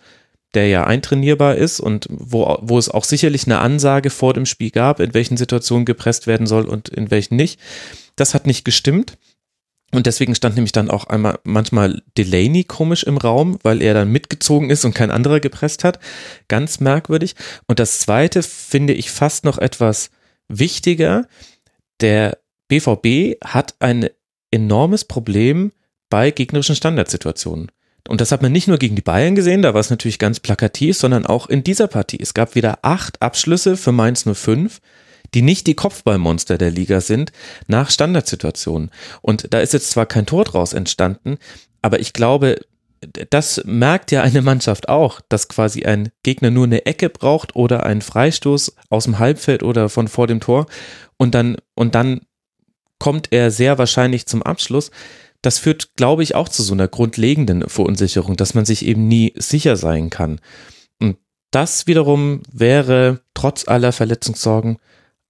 der ja eintrainierbar ist und wo, wo es auch sicherlich eine Ansage vor dem Spiel gab, in welchen Situationen gepresst werden soll und in welchen nicht, das hat nicht gestimmt. Und deswegen stand nämlich dann auch einmal manchmal Delaney komisch im Raum, weil er dann mitgezogen ist und kein anderer gepresst hat. Ganz merkwürdig. Und das zweite finde ich fast noch etwas wichtiger. Der BVB hat ein enormes Problem bei gegnerischen Standardsituationen. Und das hat man nicht nur gegen die Bayern gesehen, da war es natürlich ganz plakativ, sondern auch in dieser Partie. Es gab wieder acht Abschlüsse für Mainz 05 die nicht die Kopfballmonster der Liga sind, nach Standardsituationen. Und da ist jetzt zwar kein Tor draus entstanden, aber ich glaube, das merkt ja eine Mannschaft auch, dass quasi ein Gegner nur eine Ecke braucht oder einen Freistoß aus dem Halbfeld oder von vor dem Tor und dann, und dann kommt er sehr wahrscheinlich zum Abschluss. das führt, glaube ich, auch zu so einer grundlegenden Verunsicherung, dass man sich eben nie sicher sein kann. Und das wiederum wäre trotz aller Verletzungssorgen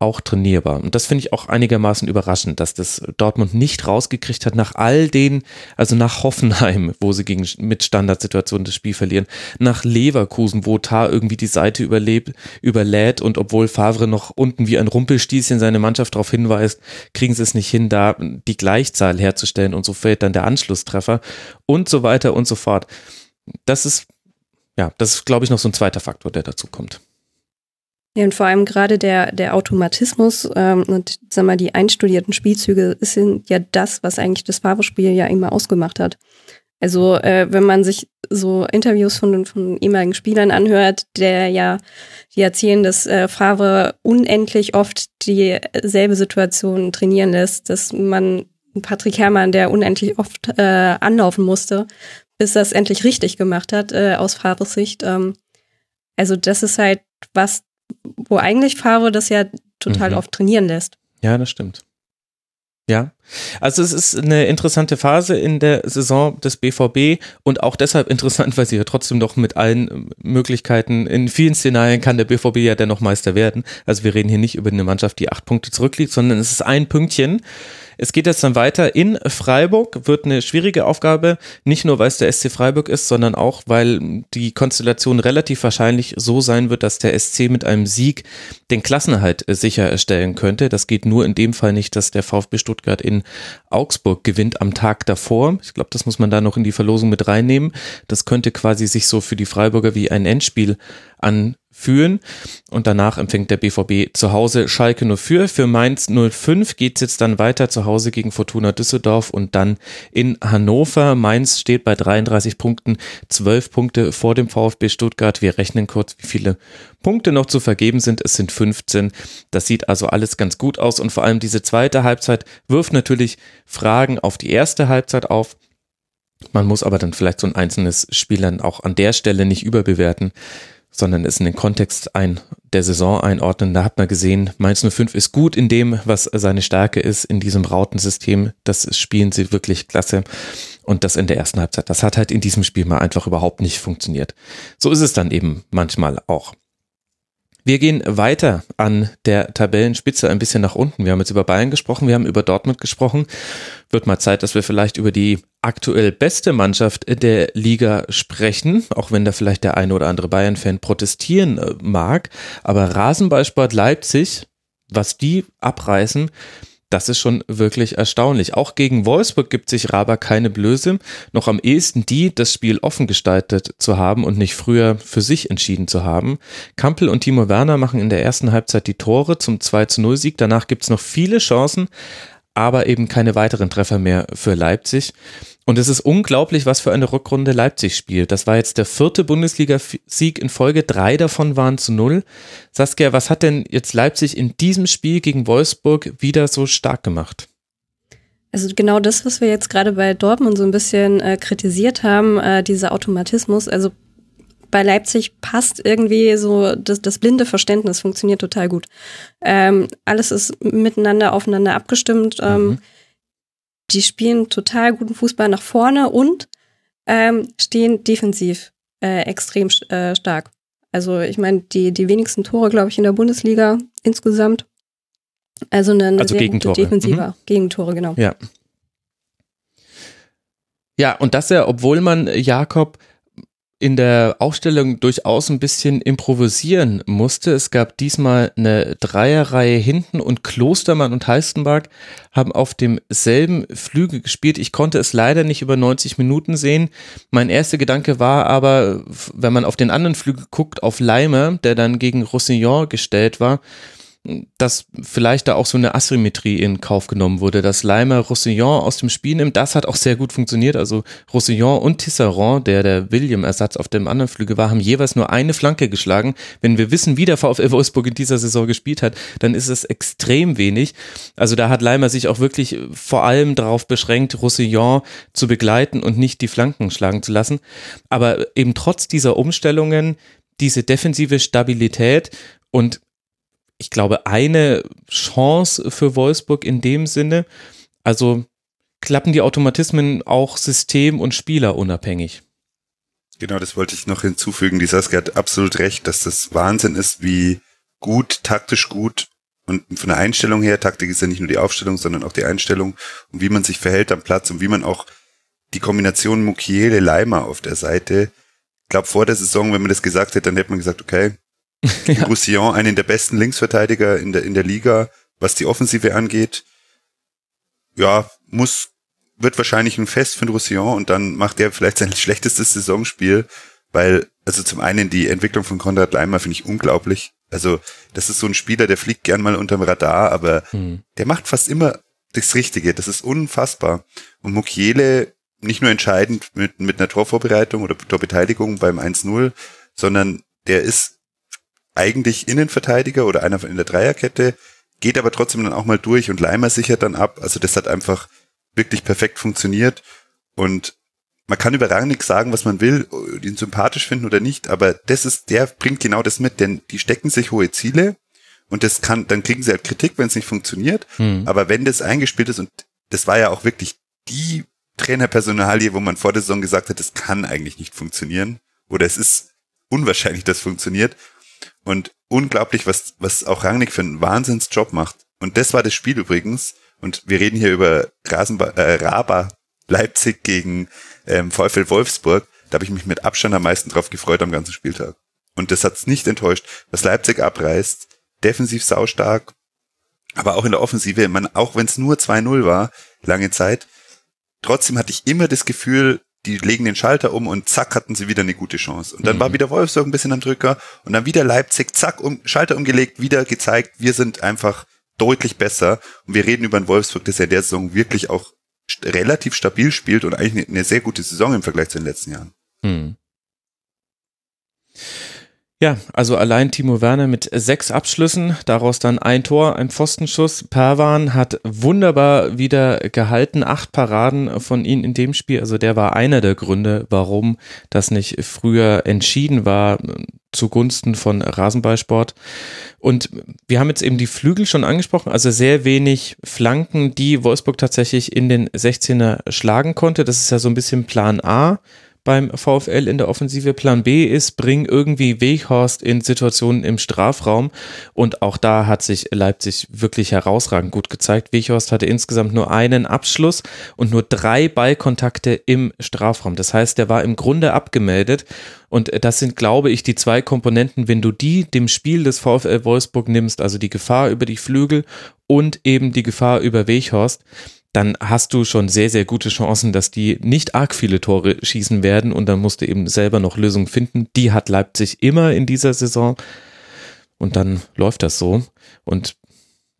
auch trainierbar. Und das finde ich auch einigermaßen überraschend, dass das Dortmund nicht rausgekriegt hat nach all den, also nach Hoffenheim, [laughs] wo sie gegen, mit Standardsituationen das Spiel verlieren, nach Leverkusen, wo Tar irgendwie die Seite überlebt, überlädt und obwohl Favre noch unten wie ein Rumpelstießchen seine Mannschaft darauf hinweist, kriegen sie es nicht hin, da die Gleichzahl herzustellen und so fällt dann der Anschlusstreffer und so weiter und so fort. Das ist, ja, das ist, glaube ich, noch so ein zweiter Faktor, der dazu kommt. Ja, und vor allem gerade der, der Automatismus ähm, und sag mal, die einstudierten Spielzüge sind ja das, was eigentlich das Favre-Spiel ja immer ausgemacht hat. Also äh, wenn man sich so Interviews von, von ehemaligen Spielern anhört, der ja, die erzählen, dass äh, Favre unendlich oft dieselbe Situation trainieren lässt, dass man Patrick Herrmann, der unendlich oft äh, anlaufen musste, bis es endlich richtig gemacht hat, äh, aus Favres Sicht. Ähm, also das ist halt was, wo eigentlich Favre das ja total mhm. oft trainieren lässt. Ja, das stimmt. Ja, also es ist eine interessante Phase in der Saison des BVB und auch deshalb interessant, weil sie ja trotzdem noch mit allen Möglichkeiten, in vielen Szenarien kann der BVB ja dennoch Meister werden. Also wir reden hier nicht über eine Mannschaft, die acht Punkte zurückliegt, sondern es ist ein Pünktchen. Es geht jetzt dann weiter in Freiburg, wird eine schwierige Aufgabe, nicht nur weil es der SC Freiburg ist, sondern auch, weil die Konstellation relativ wahrscheinlich so sein wird, dass der SC mit einem Sieg den Klassenerhalt sicherstellen könnte. Das geht nur in dem Fall nicht, dass der VfB Stuttgart in Augsburg gewinnt am Tag davor. Ich glaube, das muss man da noch in die Verlosung mit reinnehmen. Das könnte quasi sich so für die Freiburger wie ein Endspiel an führen und danach empfängt der BVB zu Hause Schalke 04. Für Mainz 05 geht es jetzt dann weiter zu Hause gegen Fortuna Düsseldorf und dann in Hannover. Mainz steht bei 33 Punkten, 12 Punkte vor dem VfB Stuttgart. Wir rechnen kurz, wie viele Punkte noch zu vergeben sind. Es sind 15. Das sieht also alles ganz gut aus und vor allem diese zweite Halbzeit wirft natürlich Fragen auf die erste Halbzeit auf. Man muss aber dann vielleicht so ein einzelnes Spiel dann auch an der Stelle nicht überbewerten sondern es in den Kontext ein, der Saison einordnen. Da hat man gesehen, Mainz 05 ist gut in dem, was seine Stärke ist, in diesem Rautensystem. Das spielen sie wirklich klasse. Und das in der ersten Halbzeit. Das hat halt in diesem Spiel mal einfach überhaupt nicht funktioniert. So ist es dann eben manchmal auch. Wir gehen weiter an der Tabellenspitze ein bisschen nach unten. Wir haben jetzt über Bayern gesprochen, wir haben über Dortmund gesprochen. Wird mal Zeit, dass wir vielleicht über die aktuell beste Mannschaft der Liga sprechen, auch wenn da vielleicht der eine oder andere Bayern-Fan protestieren äh, mag. Aber Rasenballsport Leipzig, was die abreißen, das ist schon wirklich erstaunlich. Auch gegen Wolfsburg gibt sich Raber keine Blöße. Noch am ehesten die, das Spiel offen gestaltet zu haben und nicht früher für sich entschieden zu haben. Kampel und Timo Werner machen in der ersten Halbzeit die Tore zum 2 zu 0 Sieg. Danach gibt es noch viele Chancen, aber eben keine weiteren Treffer mehr für Leipzig. Und es ist unglaublich, was für eine Rückrunde Leipzig spielt. Das war jetzt der vierte Bundesliga-Sieg in Folge. Drei davon waren zu null. Saskia, was hat denn jetzt Leipzig in diesem Spiel gegen Wolfsburg wieder so stark gemacht? Also genau das, was wir jetzt gerade bei Dortmund so ein bisschen äh, kritisiert haben, äh, dieser Automatismus. Also bei Leipzig passt irgendwie so das, das blinde Verständnis funktioniert total gut. Ähm, alles ist miteinander aufeinander abgestimmt. Ähm, mhm die spielen total guten Fußball nach vorne und ähm, stehen defensiv äh, extrem äh, stark. Also ich meine, die, die wenigsten Tore, glaube ich, in der Bundesliga insgesamt. Also eine, eine also sehr Gegentore. gute Defensiver. Mhm. Gegentore, genau. Ja. Ja, und das ja, obwohl man Jakob in der Aufstellung durchaus ein bisschen improvisieren musste. Es gab diesmal eine Dreierreihe hinten und Klostermann und Heistenberg haben auf demselben Flügel gespielt. Ich konnte es leider nicht über 90 Minuten sehen. Mein erster Gedanke war aber, wenn man auf den anderen Flügel guckt, auf Leimer, der dann gegen Roussillon gestellt war, dass vielleicht da auch so eine Asymmetrie in Kauf genommen wurde, dass Leimer Roussillon aus dem Spiel nimmt. Das hat auch sehr gut funktioniert. Also Roussillon und Tisserand, der der William-Ersatz auf dem anderen Flügel war, haben jeweils nur eine Flanke geschlagen. Wenn wir wissen, wie der VfL Wolfsburg in dieser Saison gespielt hat, dann ist es extrem wenig. Also da hat Leimer sich auch wirklich vor allem darauf beschränkt, Roussillon zu begleiten und nicht die Flanken schlagen zu lassen. Aber eben trotz dieser Umstellungen diese defensive Stabilität und ich glaube, eine Chance für Wolfsburg in dem Sinne. Also klappen die Automatismen auch system- und spielerunabhängig. Genau, das wollte ich noch hinzufügen. Die Saskia hat absolut recht, dass das Wahnsinn ist, wie gut, taktisch gut und von der Einstellung her, Taktik ist ja nicht nur die Aufstellung, sondern auch die Einstellung und wie man sich verhält am Platz und wie man auch die Kombination Mukiele Leimer auf der Seite, ich glaube vor der Saison, wenn man das gesagt hätte, dann hätte man gesagt, okay, ja. Roussillon, einen der besten Linksverteidiger in der, in der Liga, was die Offensive angeht. Ja, muss, wird wahrscheinlich ein Fest für Roussillon und dann macht er vielleicht sein [laughs] schlechtestes Saisonspiel, weil, also zum einen die Entwicklung von Konrad Leimer finde ich unglaublich. Also, das ist so ein Spieler, der fliegt gern mal unterm Radar, aber hm. der macht fast immer das Richtige. Das ist unfassbar. Und Mukiele nicht nur entscheidend mit, mit einer Torvorbereitung oder Torbeteiligung beim 1-0, sondern der ist eigentlich Innenverteidiger oder einer in der Dreierkette, geht aber trotzdem dann auch mal durch und Leimer sichert dann ab. Also das hat einfach wirklich perfekt funktioniert und man kann über Rangnick sagen, was man will, ihn sympathisch finden oder nicht, aber das ist, der bringt genau das mit, denn die stecken sich hohe Ziele und das kann, dann kriegen sie halt Kritik, wenn es nicht funktioniert, hm. aber wenn das eingespielt ist und das war ja auch wirklich die Trainerpersonalie, wo man vor der Saison gesagt hat, das kann eigentlich nicht funktionieren oder es ist unwahrscheinlich, dass es funktioniert und unglaublich, was, was auch Rangnick für einen Wahnsinnsjob macht. Und das war das Spiel übrigens. Und wir reden hier über Rasenba äh, Raba Leipzig gegen ähm, VfL Wolfsburg. Da habe ich mich mit Abstand am meisten drauf gefreut am ganzen Spieltag. Und das hat's nicht enttäuscht, was Leipzig abreißt. Defensiv saustark, aber auch in der Offensive, man, auch wenn es nur 2-0 war, lange Zeit, trotzdem hatte ich immer das Gefühl, die legen den Schalter um und zack hatten sie wieder eine gute Chance. Und dann mhm. war wieder Wolfsburg ein bisschen am Drücker und dann wieder Leipzig, zack, um, Schalter umgelegt, wieder gezeigt, wir sind einfach deutlich besser. Und wir reden über einen Wolfsburg, das ja der Saison wirklich auch relativ stabil spielt und eigentlich eine sehr gute Saison im Vergleich zu den letzten Jahren. Mhm. Ja, also allein Timo Werner mit sechs Abschlüssen, daraus dann ein Tor, ein Pfostenschuss. Perwan hat wunderbar wieder gehalten, acht Paraden von ihm in dem Spiel. Also der war einer der Gründe, warum das nicht früher entschieden war zugunsten von Rasenballsport. Und wir haben jetzt eben die Flügel schon angesprochen, also sehr wenig Flanken, die Wolfsburg tatsächlich in den 16er schlagen konnte. Das ist ja so ein bisschen Plan A beim VfL in der Offensive. Plan B ist, bring irgendwie Weghorst in Situationen im Strafraum. Und auch da hat sich Leipzig wirklich herausragend gut gezeigt. Weghorst hatte insgesamt nur einen Abschluss und nur drei Ballkontakte im Strafraum. Das heißt, der war im Grunde abgemeldet. Und das sind, glaube ich, die zwei Komponenten, wenn du die dem Spiel des VfL Wolfsburg nimmst, also die Gefahr über die Flügel und eben die Gefahr über Weghorst, dann hast du schon sehr, sehr gute Chancen, dass die nicht arg viele Tore schießen werden und dann musst du eben selber noch Lösungen finden. Die hat Leipzig immer in dieser Saison und dann läuft das so und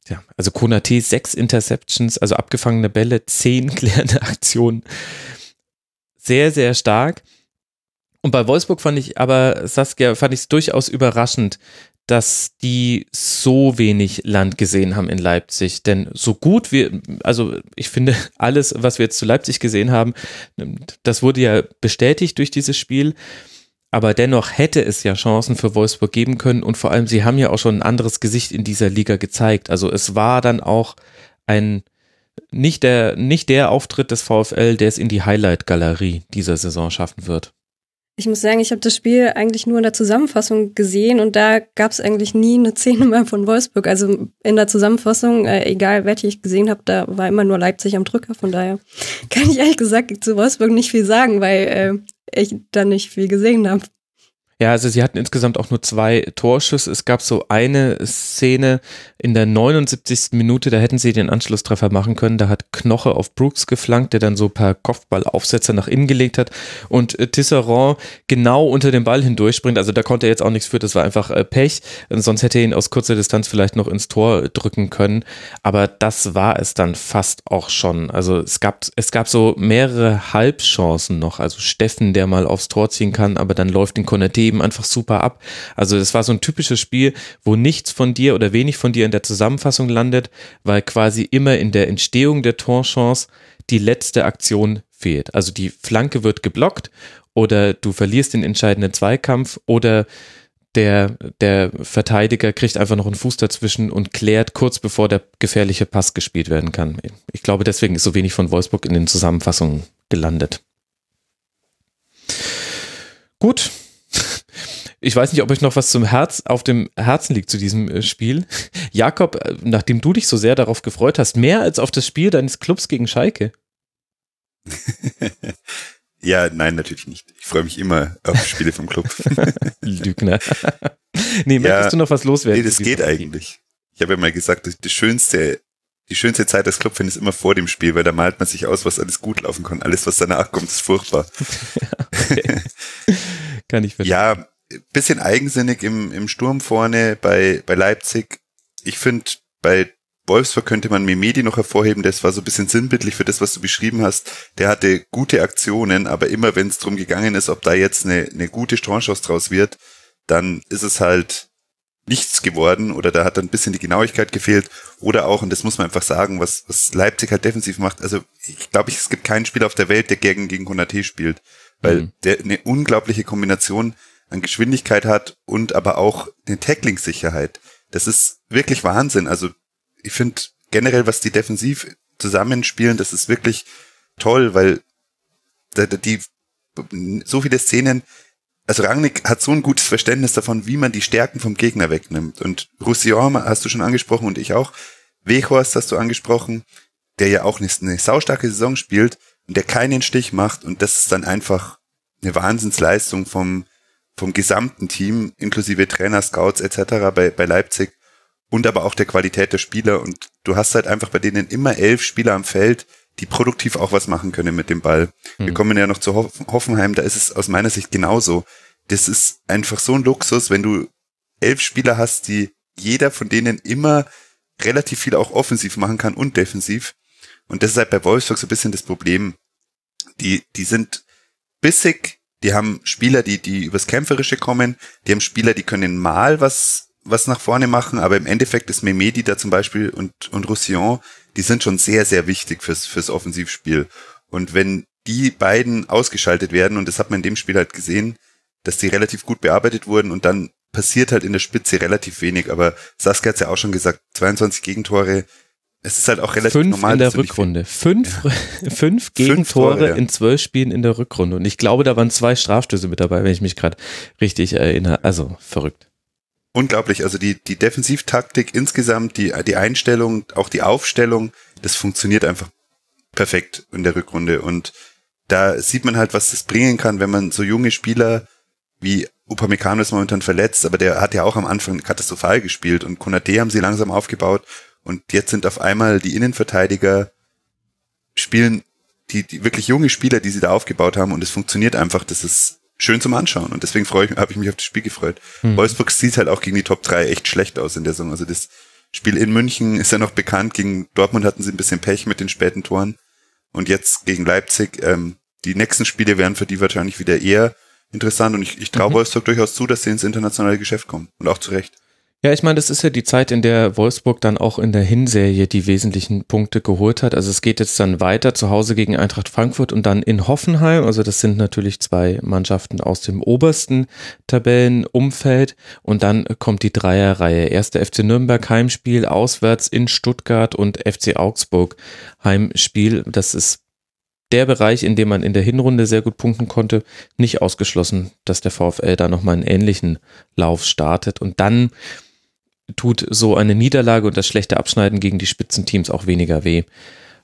ja, also Konate sechs Interceptions, also abgefangene Bälle, zehn [laughs] klärende Aktionen. Sehr, sehr stark. Und bei Wolfsburg fand ich aber, Saskia, fand ich es durchaus überraschend, dass die so wenig Land gesehen haben in Leipzig. Denn so gut wir, also ich finde, [laughs] alles, was wir jetzt zu Leipzig gesehen haben, das wurde ja bestätigt durch dieses Spiel. Aber dennoch hätte es ja Chancen für Wolfsburg geben können und vor allem, sie haben ja auch schon ein anderes Gesicht in dieser Liga gezeigt. Also es war dann auch ein, nicht der, nicht der Auftritt des VfL, der es in die Highlight-Galerie dieser Saison schaffen wird. Ich muss sagen, ich habe das Spiel eigentlich nur in der Zusammenfassung gesehen und da gab es eigentlich nie eine Szene mehr von Wolfsburg. Also in der Zusammenfassung, äh, egal welche ich gesehen habe, da war immer nur Leipzig am Drücker. Von daher [laughs] kann ich ehrlich gesagt zu Wolfsburg nicht viel sagen, weil äh, ich da nicht viel gesehen habe. Ja, also sie hatten insgesamt auch nur zwei Torschüsse. Es gab so eine Szene in der 79. Minute, da hätten sie den Anschlusstreffer machen können. Da hat Knoche auf Brooks geflankt, der dann so per Kopfballaufsetzer nach innen gelegt hat und äh, Tisserand genau unter dem Ball hindurch springt. Also da konnte er jetzt auch nichts für, das war einfach äh, Pech. Sonst hätte er ihn aus kurzer Distanz vielleicht noch ins Tor drücken können. Aber das war es dann fast auch schon. Also es gab, es gab so mehrere Halbchancen noch. Also Steffen, der mal aufs Tor ziehen kann, aber dann läuft den Konate eben einfach super ab. Also das war so ein typisches Spiel, wo nichts von dir oder wenig von dir in der Zusammenfassung landet, weil quasi immer in der Entstehung der Torchance die letzte Aktion fehlt. Also die Flanke wird geblockt oder du verlierst den entscheidenden Zweikampf oder der, der Verteidiger kriegt einfach noch einen Fuß dazwischen und klärt kurz bevor der gefährliche Pass gespielt werden kann. Ich glaube, deswegen ist so wenig von Wolfsburg in den Zusammenfassungen gelandet. Gut. Ich weiß nicht, ob euch noch was zum Herz auf dem Herzen liegt zu diesem äh, Spiel. [laughs] Jakob, äh, nachdem du dich so sehr darauf gefreut hast, mehr als auf das Spiel deines Clubs gegen Schalke. [laughs] Ja, nein, natürlich nicht. Ich freue mich immer auf Spiele vom Club. [laughs] Lügner. nee, möchtest ja, du noch was loswerden? Nee, das geht eigentlich. Ich habe ja mal gesagt, das schönste, die schönste Zeit des Clubfans ist immer vor dem Spiel, weil da malt man sich aus, was alles gut laufen kann. Alles, was danach kommt, ist furchtbar. okay. kann ich verstehen. Ja, bisschen eigensinnig im, im Sturm vorne bei, bei Leipzig. Ich finde, bei Wolfsburg könnte man Memedi noch hervorheben, das war so ein bisschen sinnbildlich für das, was du beschrieben hast. Der hatte gute Aktionen, aber immer wenn es darum gegangen ist, ob da jetzt eine, eine gute Chance draus wird, dann ist es halt nichts geworden oder da hat dann ein bisschen die Genauigkeit gefehlt oder auch, und das muss man einfach sagen, was, was Leipzig halt defensiv macht, also ich glaube, es gibt keinen Spieler auf der Welt, der gegen, gegen Konate spielt, weil mhm. der eine unglaubliche Kombination an Geschwindigkeit hat und aber auch eine Tackling-Sicherheit. Das ist wirklich Wahnsinn. Also ich finde generell, was die defensiv zusammenspielen, das ist wirklich toll, weil die so viele Szenen, also Rangnick hat so ein gutes Verständnis davon, wie man die Stärken vom Gegner wegnimmt. Und Roussillon hast du schon angesprochen und ich auch. Weghorst hast du angesprochen, der ja auch eine, eine saustarke Saison spielt und der keinen Stich macht. Und das ist dann einfach eine Wahnsinnsleistung vom, vom gesamten Team, inklusive Trainer, Scouts etc. bei, bei Leipzig und aber auch der Qualität der Spieler. Und du hast halt einfach bei denen immer elf Spieler am Feld, die produktiv auch was machen können mit dem Ball. Mhm. Wir kommen ja noch zu Hoffenheim, da ist es aus meiner Sicht genauso. Das ist einfach so ein Luxus, wenn du elf Spieler hast, die jeder von denen immer relativ viel auch offensiv machen kann und defensiv. Und das ist halt bei Wolfsburg so ein bisschen das Problem. Die, die sind bissig, die haben Spieler, die, die übers Kämpferische kommen, die haben Spieler, die können mal was was nach vorne machen, aber im Endeffekt ist Memedi da zum Beispiel und, und Roussillon, die sind schon sehr, sehr wichtig fürs, fürs Offensivspiel. Und wenn die beiden ausgeschaltet werden, und das hat man in dem Spiel halt gesehen, dass die relativ gut bearbeitet wurden und dann passiert halt in der Spitze relativ wenig. Aber Saskia hat ja auch schon gesagt, 22 Gegentore, es ist halt auch relativ fünf normal. in der Rückrunde. Fünf, ja. [laughs] fünf Gegentore fünf Tore, ja. in zwölf Spielen in der Rückrunde. Und ich glaube, da waren zwei Strafstöße mit dabei, wenn ich mich gerade richtig erinnere. Also verrückt unglaublich. Also die, die Defensivtaktik insgesamt, die, die Einstellung, auch die Aufstellung, das funktioniert einfach perfekt in der Rückrunde. Und da sieht man halt, was das bringen kann, wenn man so junge Spieler wie Upamecano ist momentan verletzt, aber der hat ja auch am Anfang katastrophal gespielt und Konate haben sie langsam aufgebaut und jetzt sind auf einmal die Innenverteidiger spielen die, die wirklich junge Spieler, die sie da aufgebaut haben und es funktioniert einfach. Das ist schön zum Anschauen. Und deswegen freue ich, habe ich mich auf das Spiel gefreut. Mhm. Wolfsburg sieht halt auch gegen die Top 3 echt schlecht aus in der Saison. Also das Spiel in München ist ja noch bekannt. Gegen Dortmund hatten sie ein bisschen Pech mit den späten Toren. Und jetzt gegen Leipzig. Ähm, die nächsten Spiele wären für die wahrscheinlich wieder eher interessant. Und ich, ich traue mhm. Wolfsburg durchaus zu, dass sie ins internationale Geschäft kommen. Und auch zu Recht. Ja, ich meine, das ist ja die Zeit, in der Wolfsburg dann auch in der Hinserie die wesentlichen Punkte geholt hat. Also es geht jetzt dann weiter zu Hause gegen Eintracht Frankfurt und dann in Hoffenheim. Also das sind natürlich zwei Mannschaften aus dem obersten Tabellenumfeld. Und dann kommt die Dreierreihe. Erste FC Nürnberg Heimspiel, auswärts in Stuttgart und FC Augsburg Heimspiel. Das ist der Bereich, in dem man in der Hinrunde sehr gut punkten konnte, nicht ausgeschlossen, dass der VfL da nochmal einen ähnlichen Lauf startet. Und dann tut so eine Niederlage und das schlechte Abschneiden gegen die Spitzenteams auch weniger weh,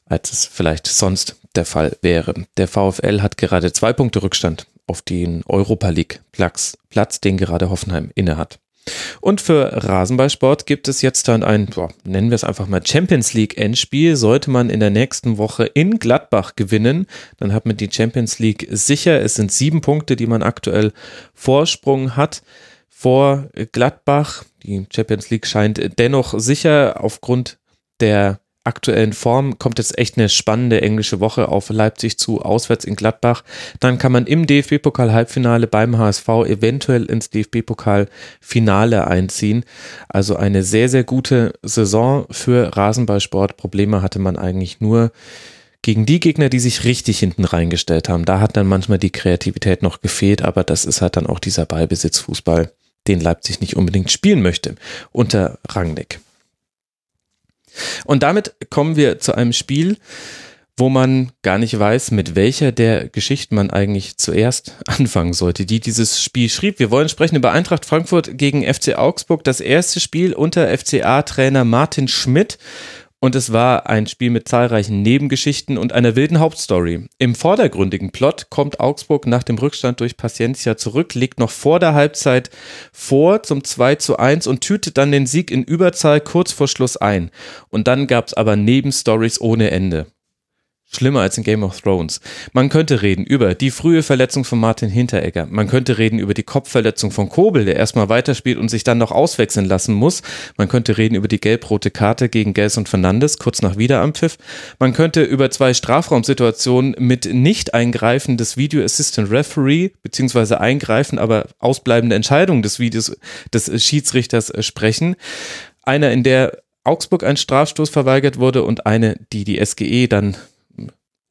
als es vielleicht sonst der Fall wäre. Der VfL hat gerade zwei Punkte Rückstand auf den Europa League Platz, Platz den gerade Hoffenheim innehat. Und für Rasenballsport gibt es jetzt dann ein, boah, nennen wir es einfach mal Champions League Endspiel. Sollte man in der nächsten Woche in Gladbach gewinnen, dann hat man die Champions League sicher. Es sind sieben Punkte, die man aktuell Vorsprung hat vor Gladbach. Die Champions League scheint dennoch sicher aufgrund der aktuellen Form kommt jetzt echt eine spannende englische Woche auf Leipzig zu, auswärts in Gladbach. Dann kann man im DFB-Pokal-Halbfinale beim HSV eventuell ins DFB-Pokal-Finale einziehen. Also eine sehr, sehr gute Saison für Rasenballsport. Probleme hatte man eigentlich nur gegen die Gegner, die sich richtig hinten reingestellt haben. Da hat dann manchmal die Kreativität noch gefehlt, aber das ist halt dann auch dieser Ballbesitzfußball den Leipzig nicht unbedingt spielen möchte unter Rangnick. Und damit kommen wir zu einem Spiel, wo man gar nicht weiß, mit welcher der Geschichten man eigentlich zuerst [laughs] anfangen sollte, die dieses Spiel schrieb. Wir wollen sprechen über Eintracht Frankfurt gegen FC Augsburg, das erste Spiel unter FCA-Trainer Martin Schmidt. Und es war ein Spiel mit zahlreichen Nebengeschichten und einer wilden Hauptstory. Im vordergründigen Plot kommt Augsburg nach dem Rückstand durch Paciencia zurück, legt noch vor der Halbzeit vor zum 2 zu 1 und tütet dann den Sieg in Überzahl kurz vor Schluss ein. Und dann gab es aber Nebenstories ohne Ende. Schlimmer als in Game of Thrones. Man könnte reden über die frühe Verletzung von Martin Hinteregger. Man könnte reden über die Kopfverletzung von Kobel, der erstmal weiterspielt und sich dann noch auswechseln lassen muss. Man könnte reden über die gelb-rote Karte gegen Gels und Fernandes kurz nach Wiederanpfiff. Man könnte über zwei Strafraumsituationen mit Nicht-Eingreifen des Video Assistant Referee beziehungsweise Eingreifen, aber ausbleibende Entscheidung des Videos des Schiedsrichters sprechen. Einer, in der Augsburg ein Strafstoß verweigert wurde und eine, die die SGE dann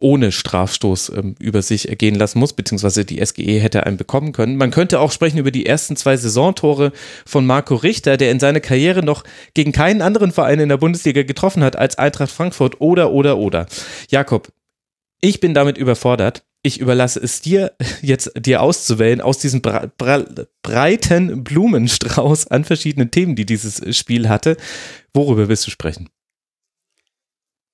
ohne Strafstoß ähm, über sich ergehen lassen muss, beziehungsweise die SGE hätte einen bekommen können. Man könnte auch sprechen über die ersten zwei Saisontore von Marco Richter, der in seiner Karriere noch gegen keinen anderen Verein in der Bundesliga getroffen hat als Eintracht Frankfurt oder, oder, oder. Jakob, ich bin damit überfordert. Ich überlasse es dir [laughs] jetzt, dir auszuwählen aus diesem breiten Blumenstrauß an verschiedenen Themen, die dieses Spiel hatte. Worüber willst du sprechen?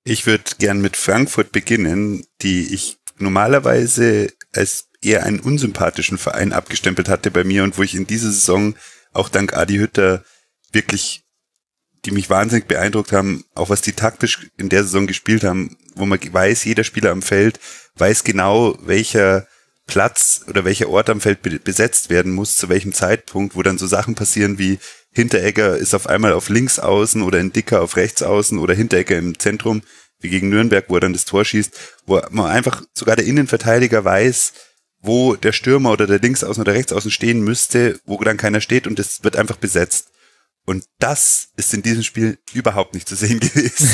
Ich würde gern mit Frankfurt beginnen, die ich normalerweise als eher einen unsympathischen Verein abgestempelt hatte bei mir und wo ich in dieser Saison auch dank Adi Hütter wirklich, die mich wahnsinnig beeindruckt haben, auch was die taktisch in der Saison gespielt haben, wo man weiß, jeder Spieler am Feld weiß genau, welcher Platz oder welcher Ort am Feld besetzt werden muss, zu welchem Zeitpunkt, wo dann so Sachen passieren wie Hinteregger ist auf einmal auf links außen oder in Dicker auf rechts außen oder Hinteregger im Zentrum, wie gegen Nürnberg, wo er dann das Tor schießt, wo man einfach sogar der Innenverteidiger weiß, wo der Stürmer oder der Linksaußen oder Rechtsaußen stehen müsste, wo dann keiner steht und das wird einfach besetzt. Und das ist in diesem Spiel überhaupt nicht zu sehen [laughs] gewesen.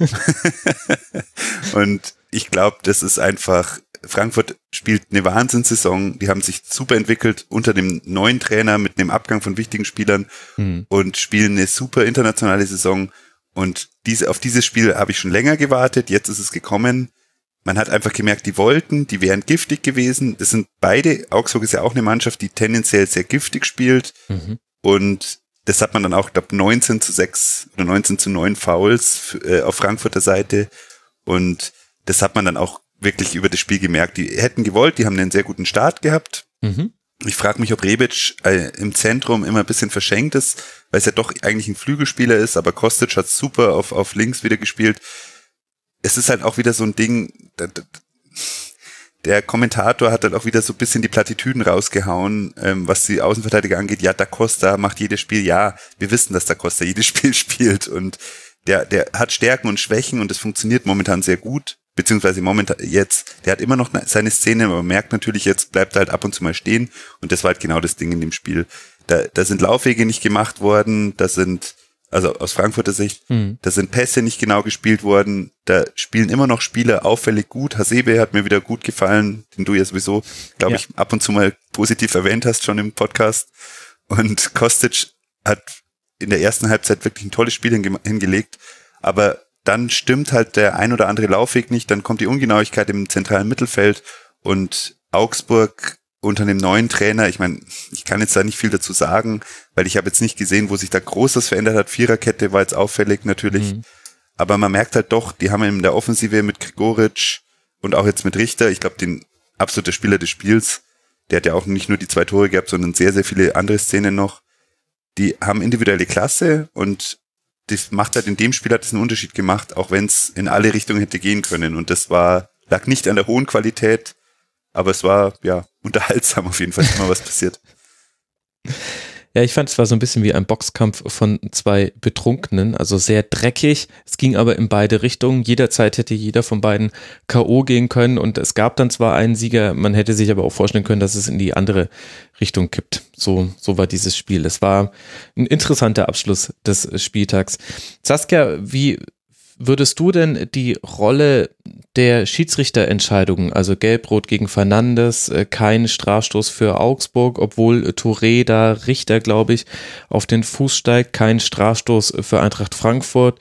[laughs] und ich glaube, das ist einfach Frankfurt spielt eine Wahnsinnssaison. Die haben sich super entwickelt unter dem neuen Trainer mit einem Abgang von wichtigen Spielern mhm. und spielen eine super internationale Saison. Und diese, auf dieses Spiel habe ich schon länger gewartet. Jetzt ist es gekommen. Man hat einfach gemerkt, die wollten, die wären giftig gewesen. Das sind beide. Augsburg ist ja auch eine Mannschaft, die tendenziell sehr giftig spielt. Mhm. Und das hat man dann auch, glaube 19 zu 6 oder 19 zu 9 Fouls äh, auf Frankfurter Seite. Und das hat man dann auch wirklich über das Spiel gemerkt. Die hätten gewollt, die haben einen sehr guten Start gehabt. Mhm. Ich frage mich, ob Rebic äh, im Zentrum immer ein bisschen verschenkt ist, weil es ja doch eigentlich ein Flügelspieler ist, aber Kostic hat super auf, auf links wieder gespielt. Es ist halt auch wieder so ein Ding, der Kommentator hat dann auch wieder so ein bisschen die Plattitüden rausgehauen, ähm, was die Außenverteidiger angeht. Ja, Da Costa macht jedes Spiel. Ja, wir wissen, dass Da Costa jedes [laughs] Spiel spielt und der, der hat Stärken und Schwächen und es funktioniert momentan sehr gut beziehungsweise momentan jetzt, der hat immer noch seine Szene, aber man merkt natürlich, jetzt bleibt er halt ab und zu mal stehen und das war halt genau das Ding in dem Spiel. Da, da sind Laufwege nicht gemacht worden, da sind, also aus Frankfurter Sicht, mhm. da sind Pässe nicht genau gespielt worden, da spielen immer noch Spieler auffällig gut. Hasebe hat mir wieder gut gefallen, den du ja sowieso, glaube ja. ich, ab und zu mal positiv erwähnt hast schon im Podcast. Und Kostic hat in der ersten Halbzeit wirklich ein tolles Spiel hingelegt, aber dann stimmt halt der ein oder andere Laufweg nicht, dann kommt die Ungenauigkeit im zentralen Mittelfeld und Augsburg unter dem neuen Trainer, ich meine, ich kann jetzt da nicht viel dazu sagen, weil ich habe jetzt nicht gesehen, wo sich da Großes verändert hat. Viererkette war jetzt auffällig natürlich, mhm. aber man merkt halt doch, die haben in der Offensive mit Grigoric und auch jetzt mit Richter, ich glaube, den absolute Spieler des Spiels, der hat ja auch nicht nur die zwei Tore gehabt, sondern sehr, sehr viele andere Szenen noch. Die haben individuelle Klasse und das macht halt in dem Spiel hat es einen Unterschied gemacht, auch wenn es in alle Richtungen hätte gehen können. Und das war, lag nicht an der hohen Qualität, aber es war ja [laughs] unterhaltsam auf jeden Fall, immer was passiert. [laughs] Ja, ich fand es war so ein bisschen wie ein Boxkampf von zwei Betrunkenen, also sehr dreckig. Es ging aber in beide Richtungen. Jederzeit hätte jeder von beiden K.O. gehen können und es gab dann zwar einen Sieger, man hätte sich aber auch vorstellen können, dass es in die andere Richtung kippt. So, so war dieses Spiel. Es war ein interessanter Abschluss des Spieltags. Saskia, wie würdest du denn die Rolle der Schiedsrichterentscheidungen, also Gelb-Rot gegen Fernandes, äh, kein Strafstoß für Augsburg, obwohl Touré da Richter, glaube ich, auf den Fuß steigt, kein Strafstoß für Eintracht Frankfurt,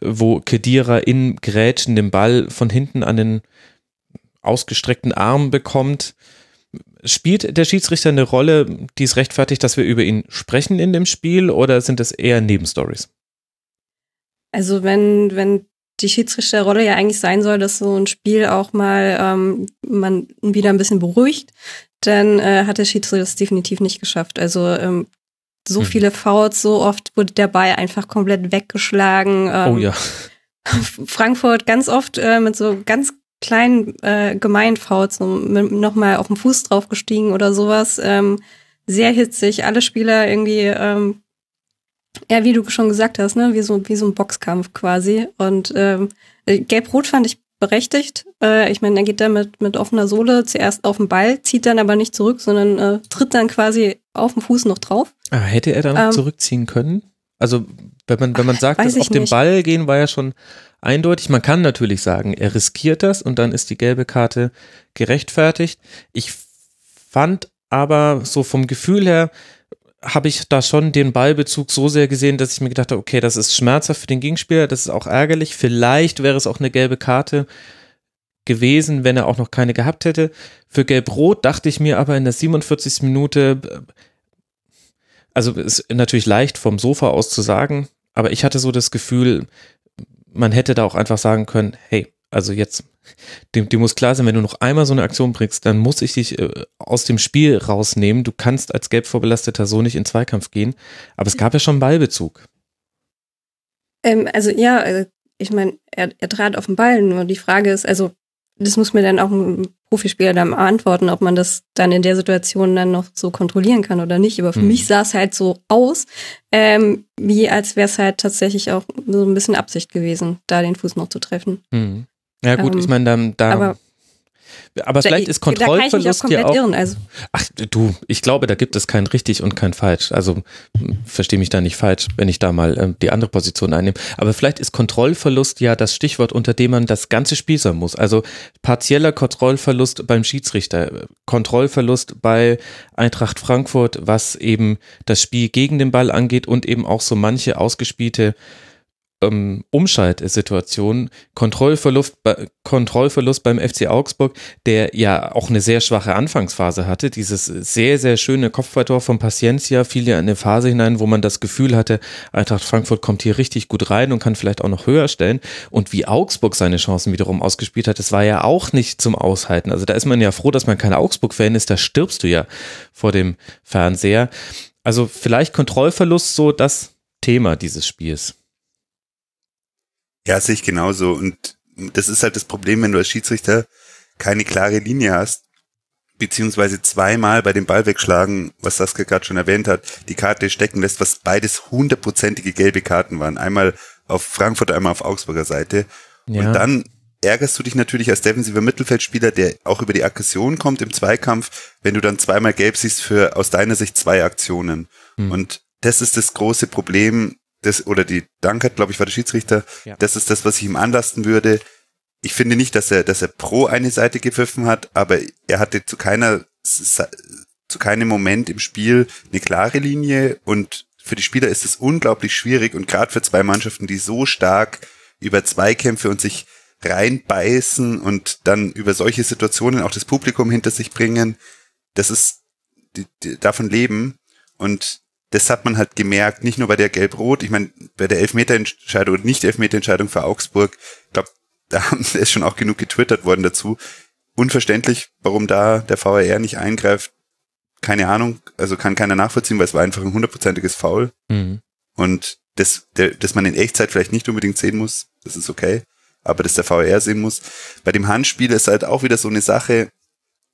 wo Kedira in Grätschen den Ball von hinten an den ausgestreckten Arm bekommt. Spielt der Schiedsrichter eine Rolle, die es rechtfertigt, dass wir über ihn sprechen in dem Spiel oder sind das eher Nebenstories? Also wenn, wenn die Schiedsrichterrolle ja eigentlich sein soll, dass so ein Spiel auch mal ähm, man wieder ein bisschen beruhigt, dann äh, hat der Schiedsrichter das definitiv nicht geschafft. Also ähm, so mhm. viele Fouls, so oft wurde der Ball einfach komplett weggeschlagen. Ähm, oh ja. [laughs] Frankfurt ganz oft äh, mit so ganz kleinen äh, Gemeinfouls so nochmal auf den Fuß draufgestiegen oder sowas. Ähm, sehr hitzig, alle Spieler irgendwie ähm, ja, wie du schon gesagt hast, ne, wie so, wie so ein Boxkampf quasi. Und ähm, Gelb-Rot fand ich berechtigt. Äh, ich meine, er geht da mit, mit offener Sohle zuerst auf den Ball, zieht dann aber nicht zurück, sondern äh, tritt dann quasi auf dem Fuß noch drauf. Ah, hätte er dann ähm, zurückziehen können? Also, wenn man, wenn man sagt, dass auf den Ball gehen war ja schon eindeutig. Man kann natürlich sagen, er riskiert das und dann ist die gelbe Karte gerechtfertigt. Ich fand aber so vom Gefühl her, habe ich da schon den Ballbezug so sehr gesehen, dass ich mir gedacht habe, okay, das ist schmerzhaft für den Gegenspieler, das ist auch ärgerlich. Vielleicht wäre es auch eine gelbe Karte gewesen, wenn er auch noch keine gehabt hätte. Für Gelb-Rot dachte ich mir aber in der 47. Minute, also ist natürlich leicht vom Sofa aus zu sagen, aber ich hatte so das Gefühl, man hätte da auch einfach sagen können, hey, also jetzt dem, dem muss klar sein, wenn du noch einmal so eine Aktion bringst, dann muss ich dich äh, aus dem Spiel rausnehmen. Du kannst als gelb vorbelasteter so nicht in Zweikampf gehen. Aber es gab ja schon Ballbezug. Ähm, also ja, also ich meine, er, er trat auf den Ball. Nur die Frage ist, also das muss mir dann auch ein Profispieler dann antworten, ob man das dann in der Situation dann noch so kontrollieren kann oder nicht. Aber für mhm. mich sah es halt so aus, ähm, wie als wäre es halt tatsächlich auch so ein bisschen Absicht gewesen, da den Fuß noch zu treffen. Mhm. Ja gut, ähm, ich meine, da, da aber, aber vielleicht ist Kontrollverlust ja auch. Irren, also. Ach du, ich glaube, da gibt es kein richtig und kein falsch. Also verstehe mich da nicht falsch, wenn ich da mal ähm, die andere Position einnehme. Aber vielleicht ist Kontrollverlust ja das Stichwort, unter dem man das ganze Spiel sein muss. Also partieller Kontrollverlust beim Schiedsrichter, Kontrollverlust bei Eintracht Frankfurt, was eben das Spiel gegen den Ball angeht und eben auch so manche ausgespielte ähm, Umschaltsituation, Kontrollverlust, Kontrollverlust beim FC Augsburg, der ja auch eine sehr schwache Anfangsphase hatte. Dieses sehr, sehr schöne Kopfballtor von Paciencia fiel ja in eine Phase hinein, wo man das Gefühl hatte, Eintracht Frankfurt kommt hier richtig gut rein und kann vielleicht auch noch höher stellen. Und wie Augsburg seine Chancen wiederum ausgespielt hat, das war ja auch nicht zum Aushalten. Also da ist man ja froh, dass man kein Augsburg-Fan ist, da stirbst du ja vor dem Fernseher. Also vielleicht Kontrollverlust so das Thema dieses Spiels. Ja, sehe ich genauso. Und das ist halt das Problem, wenn du als Schiedsrichter keine klare Linie hast, beziehungsweise zweimal bei dem Ball wegschlagen, was Saskia gerade schon erwähnt hat, die Karte stecken lässt, was beides hundertprozentige gelbe Karten waren. Einmal auf Frankfurt, einmal auf Augsburger Seite. Ja. Und dann ärgerst du dich natürlich als defensiver Mittelfeldspieler, der auch über die Aggression kommt im Zweikampf, wenn du dann zweimal gelb siehst für aus deiner Sicht zwei Aktionen. Hm. Und das ist das große Problem, das, oder die Dankert, glaube ich, war der Schiedsrichter, ja. das ist das, was ich ihm anlasten würde. Ich finde nicht, dass er, dass er pro eine Seite gepfiffen hat, aber er hatte zu keiner, zu keinem Moment im Spiel eine klare Linie und für die Spieler ist es unglaublich schwierig und gerade für zwei Mannschaften, die so stark über Zweikämpfe und sich reinbeißen und dann über solche Situationen auch das Publikum hinter sich bringen, das ist, die, die, davon leben und das hat man halt gemerkt, nicht nur bei der Gelb-Rot, ich meine, bei der Elfmeterentscheidung und Nicht-Elfmeterentscheidung für Augsburg, ich glaube, da ist [laughs] schon auch genug getwittert worden dazu. Unverständlich, warum da der VAR nicht eingreift. Keine Ahnung, also kann keiner nachvollziehen, weil es war einfach ein hundertprozentiges Foul. Mhm. Und das, der, dass man in Echtzeit vielleicht nicht unbedingt sehen muss, das ist okay. Aber dass der VAR sehen muss. Bei dem Handspiel ist halt auch wieder so eine Sache,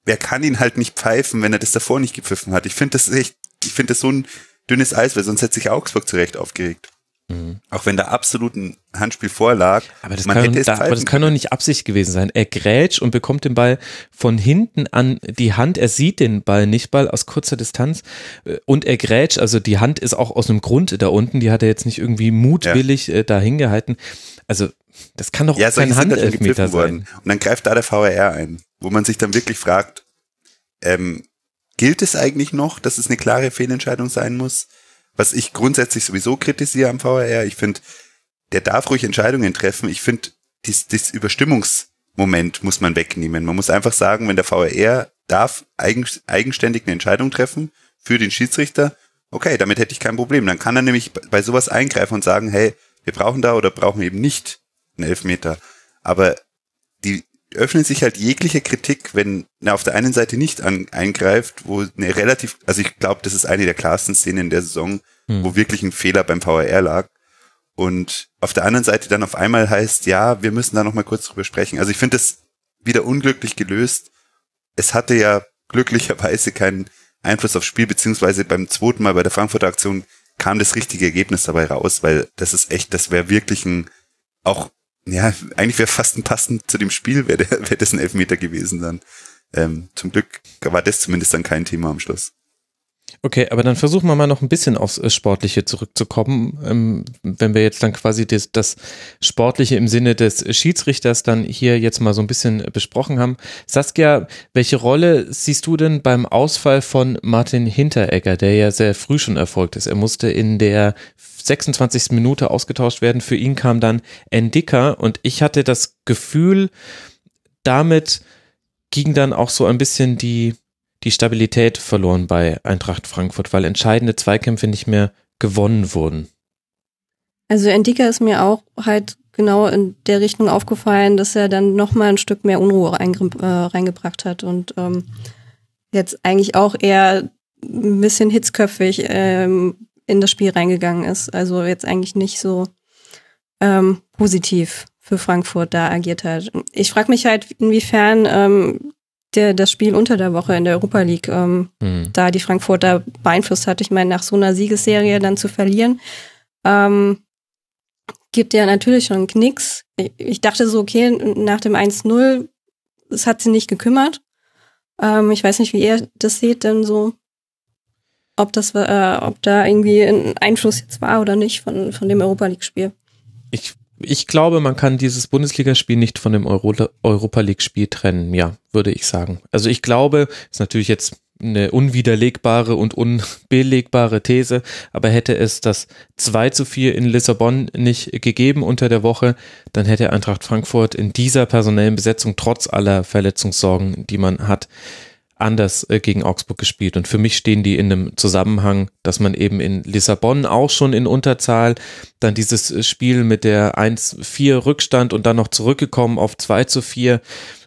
wer kann ihn halt nicht pfeifen, wenn er das davor nicht gepfiffen hat. Ich finde das echt, ich finde das so ein dünnes Eis, weil sonst hätte sich Augsburg zurecht aufgeregt. Mhm. Auch wenn da absolut ein Handspiel vorlag. Aber das, kann, da, aber das kann doch nicht Absicht gewesen sein. Er grätscht und bekommt den Ball von hinten an die Hand. Er sieht den Ball nicht Ball aus kurzer Distanz äh, und er grätscht. Also die Hand ist auch aus einem Grund da unten. Die hat er jetzt nicht irgendwie mutwillig ja. äh, da hingehalten. Also das kann doch ja, kein Handelfmeter sein. Und dann greift da der VAR ein, wo man sich dann wirklich fragt, ähm, gilt es eigentlich noch, dass es eine klare Fehlentscheidung sein muss? was ich grundsätzlich sowieso kritisiere am VRR. Ich finde, der darf ruhig Entscheidungen treffen. Ich finde, dies, dies Überstimmungsmoment muss man wegnehmen. Man muss einfach sagen, wenn der VRR darf eigen, eigenständig eine Entscheidung treffen für den Schiedsrichter, okay, damit hätte ich kein Problem. Dann kann er nämlich bei sowas eingreifen und sagen, hey, wir brauchen da oder brauchen eben nicht einen Elfmeter. Aber die öffnen sich halt jegliche Kritik, wenn er auf der einen Seite nicht an, eingreift, wo eine relativ, also ich glaube, das ist eine der klarsten Szenen in der Saison, hm. wo wirklich ein Fehler beim VAR lag. Und auf der anderen Seite dann auf einmal heißt, ja, wir müssen da nochmal kurz drüber sprechen. Also ich finde das wieder unglücklich gelöst. Es hatte ja glücklicherweise keinen Einfluss aufs Spiel, beziehungsweise beim zweiten Mal bei der Frankfurter Aktion kam das richtige Ergebnis dabei raus, weil das ist echt, das wäre wirklich ein, auch ja, eigentlich wäre fast ein passend zu dem Spiel, wäre [laughs] wär das ein Elfmeter gewesen dann. Ähm, zum Glück war das zumindest dann kein Thema am Schluss. Okay, aber dann versuchen wir mal noch ein bisschen aufs äh, Sportliche zurückzukommen. Ähm, wenn wir jetzt dann quasi das, das, Sportliche im Sinne des Schiedsrichters dann hier jetzt mal so ein bisschen besprochen haben. Saskia, welche Rolle siehst du denn beim Ausfall von Martin Hinteregger, der ja sehr früh schon erfolgt ist? Er musste in der 26. Minute ausgetauscht werden. Für ihn kam dann Endika und ich hatte das Gefühl, damit ging dann auch so ein bisschen die, die Stabilität verloren bei Eintracht Frankfurt, weil entscheidende Zweikämpfe nicht mehr gewonnen wurden. Also Endika ist mir auch halt genau in der Richtung aufgefallen, dass er dann nochmal ein Stück mehr Unruhe äh, reingebracht hat und ähm, jetzt eigentlich auch eher ein bisschen hitzköpfig ähm, in das Spiel reingegangen ist. Also jetzt eigentlich nicht so ähm, positiv für Frankfurt da agiert hat. Ich frage mich halt, inwiefern ähm, der das Spiel unter der Woche in der Europa League ähm, mhm. da die Frankfurter beeinflusst hat. Ich meine, nach so einer Siegesserie dann zu verlieren, ähm, gibt ja natürlich schon Knicks. Ich, dachte so, okay, nach dem 1-0, es hat sie nicht gekümmert. Ähm, ich weiß nicht, wie ihr das seht, denn so ob das äh, ob da irgendwie ein Einfluss jetzt war oder nicht von, von dem Europa League-Spiel. Ich, ich glaube, man kann dieses Bundesligaspiel nicht von dem Euro, Europa League-Spiel trennen, ja, würde ich sagen. Also ich glaube, ist natürlich jetzt eine unwiderlegbare und unbelegbare These, aber hätte es das 2 zu 4 in Lissabon nicht gegeben unter der Woche, dann hätte Eintracht Frankfurt in dieser personellen Besetzung trotz aller Verletzungssorgen, die man hat, anders äh, gegen Augsburg gespielt. Und für mich stehen die in einem Zusammenhang, dass man eben in Lissabon auch schon in Unterzahl, dann dieses äh, Spiel mit der 1-4 Rückstand und dann noch zurückgekommen auf 2 zu 4,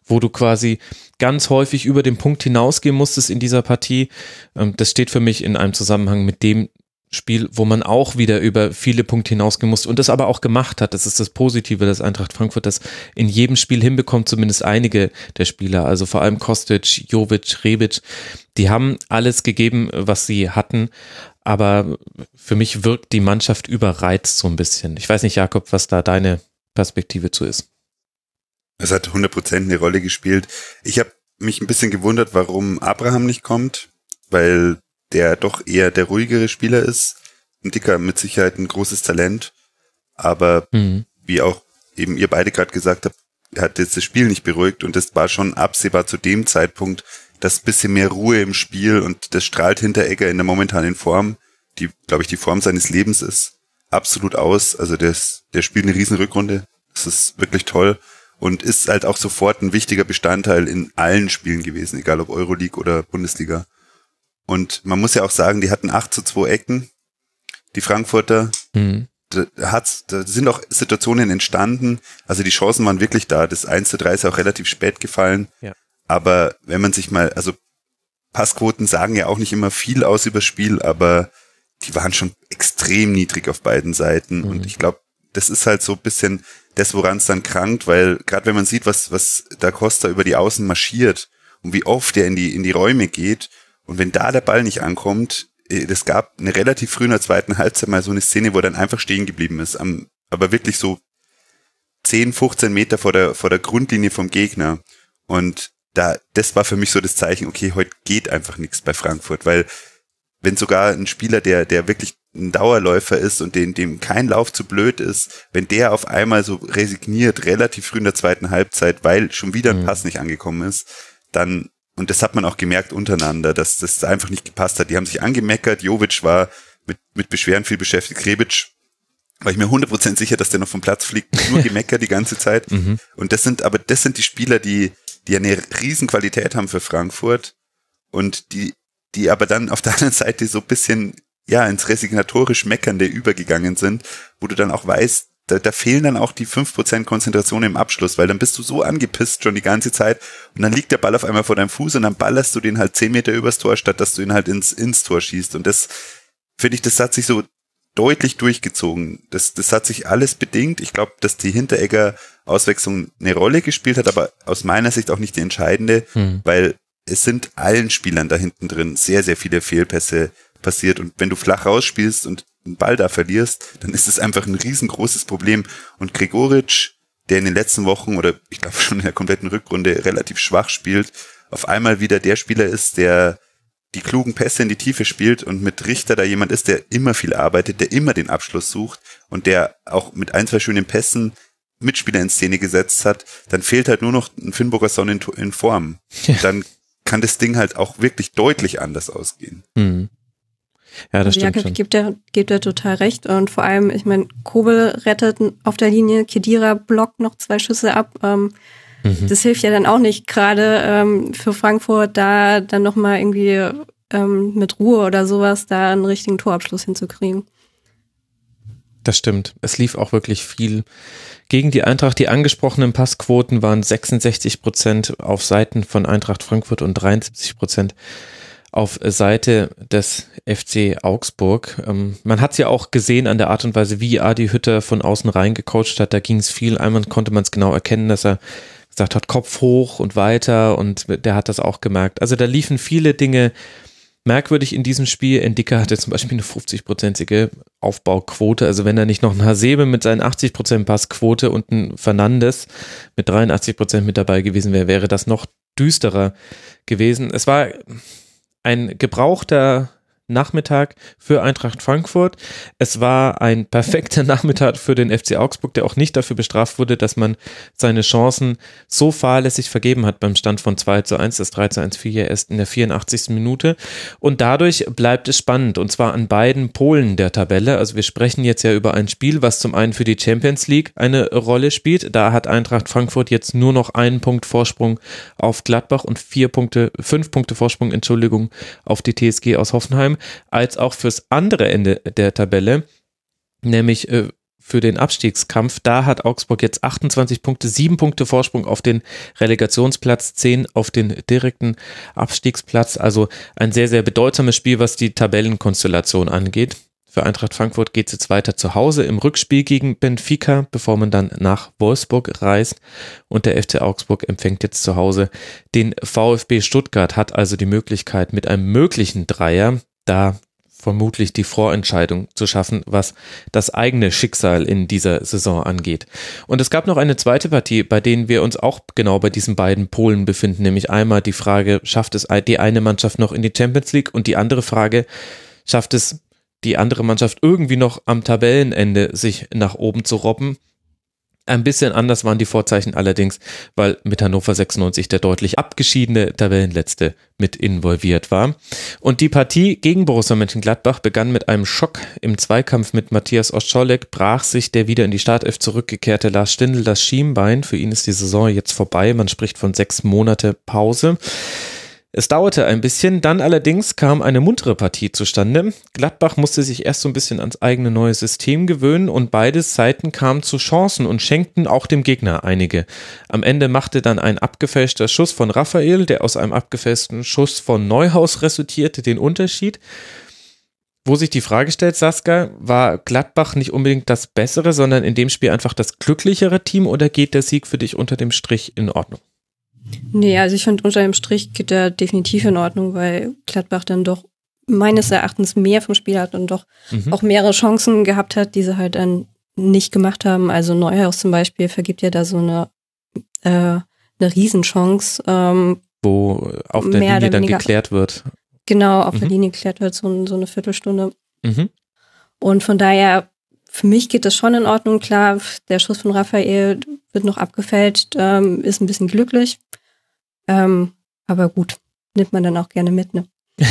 wo du quasi ganz häufig über den Punkt hinausgehen musstest in dieser Partie. Ähm, das steht für mich in einem Zusammenhang mit dem Spiel, wo man auch wieder über viele Punkte hinausgehen muss und das aber auch gemacht hat. Das ist das Positive, dass Eintracht Frankfurt das in jedem Spiel hinbekommt, zumindest einige der Spieler, also vor allem Kostic, Jovic, Rebic, die haben alles gegeben, was sie hatten, aber für mich wirkt die Mannschaft überreizt so ein bisschen. Ich weiß nicht, Jakob, was da deine Perspektive zu ist. Es hat 100% eine Rolle gespielt. Ich habe mich ein bisschen gewundert, warum Abraham nicht kommt, weil der doch eher der ruhigere Spieler ist. Ein Dicker mit Sicherheit ein großes Talent, aber mhm. wie auch eben ihr beide gerade gesagt habt, hat jetzt das Spiel nicht beruhigt und es war schon absehbar zu dem Zeitpunkt, dass bisschen mehr Ruhe im Spiel und das strahlt Hinteregger in der momentanen Form, die, glaube ich, die Form seines Lebens ist, absolut aus. Also der, ist, der spielt eine riesen Rückrunde. Das ist wirklich toll und ist halt auch sofort ein wichtiger Bestandteil in allen Spielen gewesen, egal ob Euroleague oder Bundesliga. Und man muss ja auch sagen, die hatten 8 zu 2 Ecken, die Frankfurter. Mhm. Da, hat's, da sind auch Situationen entstanden. Also die Chancen waren wirklich da. Das 1 zu 3 ist auch relativ spät gefallen. Ja. Aber wenn man sich mal, also Passquoten sagen ja auch nicht immer viel aus über Spiel, aber die waren schon extrem niedrig auf beiden Seiten. Mhm. Und ich glaube, das ist halt so ein bisschen das, woran es dann krankt, weil gerade wenn man sieht, was, was da Costa über die Außen marschiert und wie oft er in die, in die Räume geht, und wenn da der Ball nicht ankommt, es gab eine relativ früh in der zweiten Halbzeit mal so eine Szene, wo er dann einfach stehen geblieben ist, am, aber wirklich so 10, 15 Meter vor der, vor der Grundlinie vom Gegner. Und da, das war für mich so das Zeichen, okay, heute geht einfach nichts bei Frankfurt, weil wenn sogar ein Spieler, der, der wirklich ein Dauerläufer ist und dem, dem kein Lauf zu blöd ist, wenn der auf einmal so resigniert, relativ früh in der zweiten Halbzeit, weil schon wieder ein mhm. Pass nicht angekommen ist, dann, und das hat man auch gemerkt untereinander, dass das einfach nicht gepasst hat. Die haben sich angemeckert, Jovic war mit, mit Beschwerden viel beschäftigt, Krebic war ich mir 100% sicher, dass der noch vom Platz fliegt, nur [laughs] gemeckert die ganze Zeit. Mhm. Und das sind, aber das sind die Spieler, die, die eine riesen Qualität haben für Frankfurt und die, die aber dann auf der [laughs] anderen Seite so ein bisschen, ja, ins resignatorisch Meckernde übergegangen sind, wo du dann auch weißt, da, da fehlen dann auch die 5% Konzentration im Abschluss, weil dann bist du so angepisst schon die ganze Zeit und dann liegt der Ball auf einmal vor deinem Fuß und dann ballerst du den halt 10 Meter übers Tor, statt dass du ihn halt ins, ins Tor schießt. Und das finde ich, das hat sich so deutlich durchgezogen. Das, das hat sich alles bedingt. Ich glaube, dass die Hinteregger Auswechslung eine Rolle gespielt hat, aber aus meiner Sicht auch nicht die entscheidende, hm. weil es sind allen Spielern da hinten drin sehr, sehr viele Fehlpässe passiert. Und wenn du flach rausspielst und einen Ball da verlierst, dann ist es einfach ein riesengroßes Problem. Und Gregoritsch, der in den letzten Wochen oder ich glaube [laughs] schon in der kompletten Rückrunde relativ schwach spielt, auf einmal wieder der Spieler ist, der die klugen Pässe in die Tiefe spielt und mit Richter da jemand ist, der immer viel arbeitet, der immer den Abschluss sucht und der auch mit ein, zwei schönen Pässen Mitspieler in Szene gesetzt hat, dann fehlt halt nur noch ein Finnburger Sonne in, in Form. Ja. Dann kann das Ding halt auch wirklich deutlich anders ausgehen. Mhm. Ja, das stimmt. Ja, gibt er, gibt er total recht. Und vor allem, ich meine, Kobel rettet auf der Linie, Kedira blockt noch zwei Schüsse ab. Ähm, mhm. Das hilft ja dann auch nicht, gerade ähm, für Frankfurt da dann nochmal irgendwie ähm, mit Ruhe oder sowas da einen richtigen Torabschluss hinzukriegen. Das stimmt. Es lief auch wirklich viel gegen die Eintracht. Die angesprochenen Passquoten waren 66 Prozent auf Seiten von Eintracht Frankfurt und 73 Prozent auf Seite des FC Augsburg. Ähm, man hat es ja auch gesehen an der Art und Weise, wie Adi Hütter von außen reingecoacht hat. Da ging es viel. Einmal konnte man es genau erkennen, dass er gesagt hat, Kopf hoch und weiter und der hat das auch gemerkt. Also da liefen viele Dinge merkwürdig in diesem Spiel. Endika hatte zum Beispiel eine 50-prozentige Aufbauquote. Also wenn er nicht noch ein Hasebe mit seinen 80 Prozent Passquote und ein Fernandes mit 83 Prozent mit dabei gewesen wäre, wäre das noch düsterer gewesen. Es war ein gebrauchter Nachmittag für Eintracht Frankfurt. Es war ein perfekter [laughs] Nachmittag für den FC Augsburg, der auch nicht dafür bestraft wurde, dass man seine Chancen so fahrlässig vergeben hat beim Stand von 2 zu 1. Das 3 zu 1 fiel ja erst in der 84. Minute. Und dadurch bleibt es spannend und zwar an beiden Polen der Tabelle. Also wir sprechen jetzt ja über ein Spiel, was zum einen für die Champions League eine Rolle spielt. Da hat Eintracht Frankfurt jetzt nur noch einen Punkt Vorsprung auf Gladbach und vier Punkte, fünf Punkte Vorsprung, Entschuldigung, auf die TSG aus Hoffenheim als auch fürs andere Ende der Tabelle, nämlich äh, für den Abstiegskampf. Da hat Augsburg jetzt 28 Punkte, 7 Punkte Vorsprung auf den Relegationsplatz, 10 auf den direkten Abstiegsplatz. Also ein sehr, sehr bedeutsames Spiel, was die Tabellenkonstellation angeht. Für Eintracht Frankfurt geht es jetzt weiter zu Hause im Rückspiel gegen Benfica, bevor man dann nach Wolfsburg reist. Und der FC Augsburg empfängt jetzt zu Hause den VfB Stuttgart, hat also die Möglichkeit mit einem möglichen Dreier da vermutlich die Vorentscheidung zu schaffen, was das eigene Schicksal in dieser Saison angeht. Und es gab noch eine zweite Partie, bei denen wir uns auch genau bei diesen beiden Polen befinden, nämlich einmal die Frage, schafft es die eine Mannschaft noch in die Champions League und die andere Frage, schafft es die andere Mannschaft irgendwie noch am Tabellenende sich nach oben zu robben? Ein bisschen anders waren die Vorzeichen allerdings, weil mit Hannover 96 der deutlich abgeschiedene Tabellenletzte mit involviert war. Und die Partie gegen Borussia Mönchengladbach begann mit einem Schock im Zweikampf mit Matthias Oscholek, brach sich der wieder in die Startelf zurückgekehrte Lars Stindl das Schienbein. Für ihn ist die Saison jetzt vorbei. Man spricht von sechs Monate Pause. Es dauerte ein bisschen, dann allerdings kam eine muntere Partie zustande. Gladbach musste sich erst so ein bisschen ans eigene neue System gewöhnen und beide Seiten kamen zu Chancen und schenkten auch dem Gegner einige. Am Ende machte dann ein abgefälschter Schuss von Raphael, der aus einem abgefälschten Schuss von Neuhaus resultierte, den Unterschied. Wo sich die Frage stellt, Saskia, war Gladbach nicht unbedingt das bessere, sondern in dem Spiel einfach das glücklichere Team oder geht der Sieg für dich unter dem Strich in Ordnung? Nee, also ich finde unter dem Strich geht der definitiv in Ordnung, weil Gladbach dann doch meines Erachtens mehr vom Spiel hat und doch Mhm. auch mehrere Chancen gehabt hat, die sie halt dann nicht gemacht haben. Also Neuhaus zum Beispiel vergibt ja da so eine, äh, eine Riesenchance. Ähm, Wo auf der Linie dann geklärt wird. genau, auf der Mhm. Linie geklärt wird, so, so eine Viertelstunde. Mhm. Und von daher, für mich geht das schon in Ordnung. Klar, der Schuss von Raphael wird noch abgefälscht, ähm, ist ein bisschen glücklich. Ähm, aber gut, nimmt man dann auch gerne mit, ne? [laughs]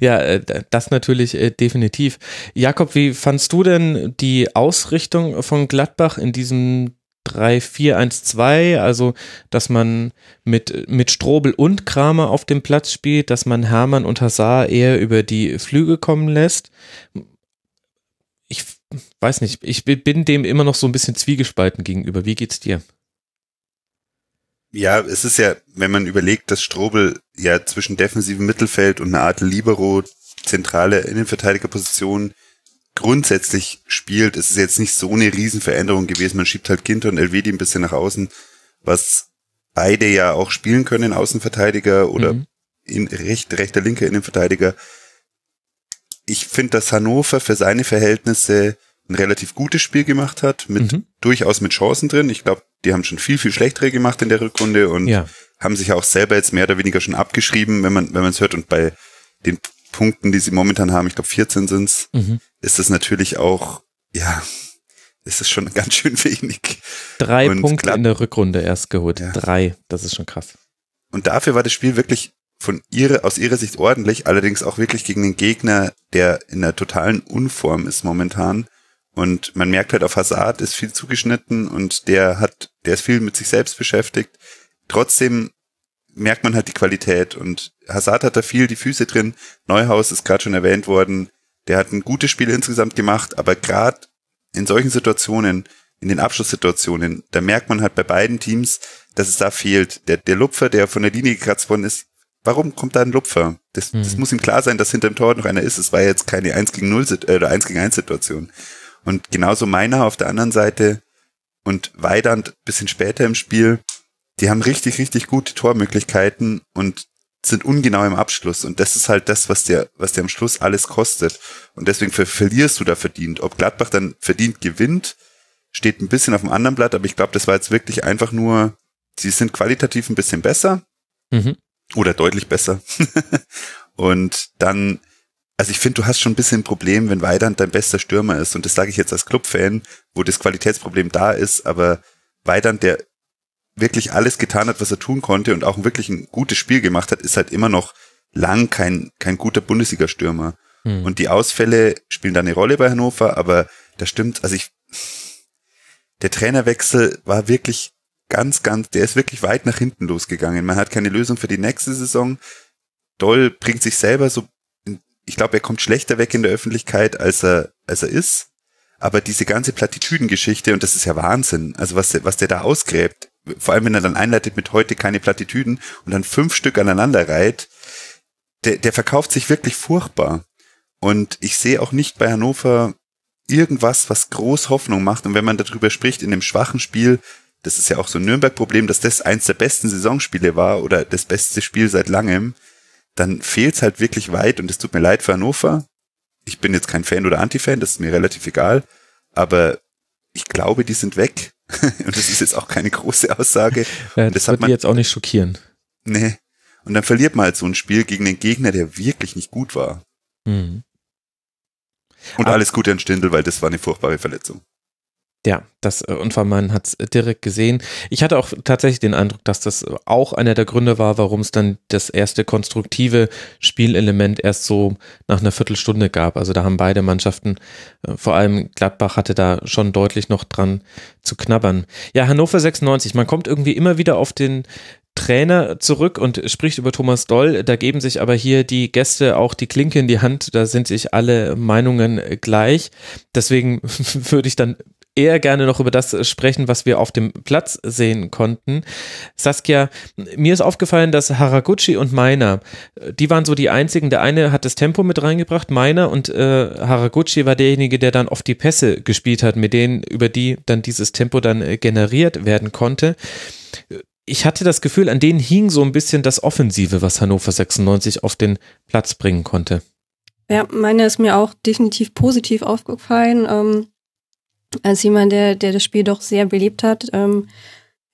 Ja, äh, das natürlich äh, definitiv. Jakob, wie fandst du denn die Ausrichtung von Gladbach in diesem 3-4-1-2? Also, dass man mit, mit Strobel und Kramer auf dem Platz spielt, dass man Hermann und Hazard eher über die Flügel kommen lässt. Ich weiß nicht, ich bin dem immer noch so ein bisschen zwiegespalten gegenüber. Wie geht's dir? Ja, es ist ja, wenn man überlegt, dass Strobel ja zwischen defensivem Mittelfeld und einer Art Libero zentrale Innenverteidigerposition grundsätzlich spielt, ist es jetzt nicht so eine Riesenveränderung gewesen. Man schiebt halt Ginter und Elvedi ein bisschen nach außen, was beide ja auch spielen können, Außenverteidiger oder Mhm. in recht, rechter, linker Innenverteidiger. Ich finde, dass Hannover für seine Verhältnisse ein relativ gutes Spiel gemacht hat, mit Mhm. durchaus mit Chancen drin. Ich glaube, die haben schon viel, viel schlechtere gemacht in der Rückrunde und Ja. haben sich auch selber jetzt mehr oder weniger schon abgeschrieben, wenn man wenn man es hört. Und bei den Punkten, die sie momentan haben, ich glaube 14 sind's, Mhm. ist das natürlich auch, ja, ist es schon [laughs] ganz schön wenig. Drei Und Punkte Glad- in der Rückrunde erst geholt. Ja. Drei, das ist schon krass. Und dafür war das Spiel wirklich von ihrer, aus ihrer Sicht ordentlich, allerdings auch wirklich gegen den Gegner, der in einer totalen Unform ist momentan. Und man merkt halt auf Hazard ist viel zugeschnitten und der hat, der ist viel mit sich selbst beschäftigt. Trotzdem merkt man halt die Qualität und Hazard hat da viel die Füße drin. Neuhaus ist gerade schon erwähnt worden. Der hat ein gutes Spiel insgesamt gemacht, aber gerade in solchen Situationen, in den Abschlusssituationen, da merkt man halt bei beiden Teams, dass es da fehlt. Der, der Lupfer, der von der Linie gekratzt worden ist, warum kommt da ein Lupfer? Das, das Mhm. muss ihm klar sein, dass hinter dem Tor noch einer ist. Es war jetzt keine 1 gegen 0 Sit- äh, oder 1 gegen 1 Situation. Und genauso Meiner auf der anderen Seite und Weidand bisschen später im Spiel, die haben richtig, richtig gute Tormöglichkeiten und sind ungenau im Abschluss. Und das ist halt das, was dir, was dir am Schluss alles kostet. Und deswegen ver verlierst du da verdient. Ob Gladbach dann verdient gewinnt, steht ein bisschen auf dem anderen Blatt, aber ich glaube, das war jetzt wirklich einfach nur, sie sind qualitativ ein bisschen besser Mhm. oder deutlich besser. [laughs] und dann, also ich finde, du hast schon ein bisschen ein Problem, wenn Weidand dein bester Stürmer ist. Und das sage ich jetzt als Clubfan, wo das Qualitätsproblem da ist, aber Weidand, der wirklich alles getan hat, was er tun konnte und auch wirklich ein gutes Spiel gemacht hat, ist halt immer noch lang kein, kein guter Bundesliga-Stürmer. Mhm. Und die Ausfälle spielen da eine Rolle bei Hannover, aber das stimmt, also ich, der Trainerwechsel war wirklich ganz, ganz, der ist wirklich weit nach hinten losgegangen. Man hat keine Lösung für die nächste Saison. Doll bringt sich selber so, ich glaube, er kommt schlechter weg in der Öffentlichkeit, als er, als er ist. Aber diese ganze Plattitüdengeschichte, und das ist ja Wahnsinn, also was, was der da ausgräbt, vor allem wenn er dann einleitet mit heute keine Plattitüden und dann fünf Stück aneinander reiht, der, der verkauft sich wirklich furchtbar. Und ich sehe auch nicht bei Hannover irgendwas, was groß Hoffnung macht. Und wenn man darüber spricht, in dem schwachen Spiel, das ist ja auch so ein Nürnberg-Problem, dass das eins der besten Saisonspiele war oder das beste Spiel seit langem, dann fehlt es halt wirklich weit und es tut mir leid für Hannover. Ich bin jetzt kein Fan oder Anti-Fan, das ist mir relativ egal, aber ich glaube, die sind weg. [laughs] und das ist jetzt auch keine große Aussage. [laughs] Ja, das das hat wird man- jetzt auch nicht schockieren. Nee. Und dann verliert man halt so ein Spiel gegen den Gegner, der wirklich nicht gut war. Mhm. Und Aber- alles Gute an Stindl, weil das war eine furchtbare Verletzung. Ja, das äh, und man hat es direkt gesehen. Ich hatte auch tatsächlich den Eindruck, dass das auch einer der Gründe war, warum es dann das erste konstruktive Spielelement erst so nach einer Viertelstunde gab. Also da haben beide Mannschaften, äh, vor allem Gladbach hatte da schon deutlich noch dran zu knabbern. Ja, Hannover 96, man kommt irgendwie immer wieder auf den Trainer zurück und spricht über Thomas Doll. Da geben sich aber hier die Gäste auch die Klinke in die Hand. Da sind sich alle Meinungen gleich. Deswegen [laughs] würde ich dann eher gerne noch über das sprechen, was wir auf dem Platz sehen konnten. Saskia, mir ist aufgefallen, dass Haraguchi und Meiner, äh, die waren so die einzigen. Der eine hat das Tempo mit reingebracht, Meiner, und äh, Haraguchi war derjenige, der dann oft die Pässe gespielt hat, mit denen, über die dann dieses Tempo dann äh, generiert werden konnte. ich hatte das Gefühl, an denen hing so ein bisschen das Offensive, was Hannover 96 auf den Platz bringen konnte. Ja, meine ist mir auch definitiv positiv aufgefallen. Ähm, als jemand, der, der das Spiel doch sehr belebt hat. Ähm,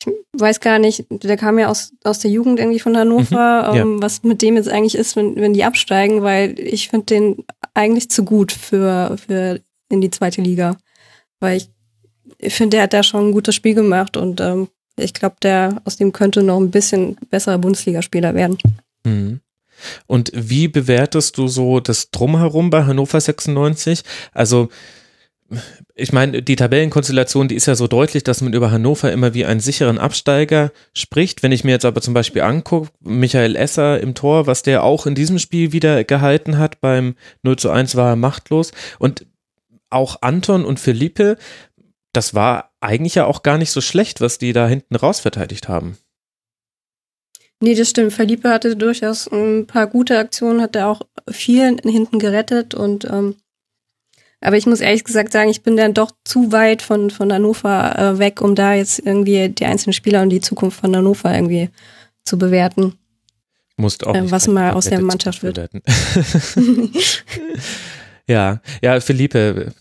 ich weiß gar nicht, der kam ja aus, aus der Jugend irgendwie von Hannover, mhm, ja. ähm, was mit dem jetzt eigentlich ist, wenn, wenn die absteigen, weil ich finde den eigentlich zu gut für, für in die zweite Liga. Weil ich, ich finde, der hat da schon ein gutes Spiel gemacht und ähm, ich glaube, der aus dem könnte noch ein bisschen besserer Bundesligaspieler werden. Mhm. Und wie bewertest du so das Drumherum bei Hannover 96? Also ich meine, die Tabellenkonstellation, die ist ja so deutlich, dass man über Hannover immer wie einen sicheren Absteiger spricht. Wenn ich mir jetzt aber zum Beispiel angucke, Michael Esser im Tor, was der auch in diesem Spiel wieder gehalten hat, beim 0 zu 1 war er machtlos. Und auch Anton und Felipe, das war eigentlich ja auch gar nicht so schlecht, was die da hinten raus verteidigt haben. Nee, das stimmt. Felipe hatte durchaus ein paar gute Aktionen, hat er auch viel hinten gerettet und ähm, aber ich muss ehrlich gesagt sagen, ich bin dann doch zu weit von, von Hannover äh, weg, um da jetzt irgendwie die einzelnen Spieler und die Zukunft von Hannover irgendwie zu bewerten. Musst auch äh, was mal aus der Mannschaft wird. [laughs] ja, ja, Philippe,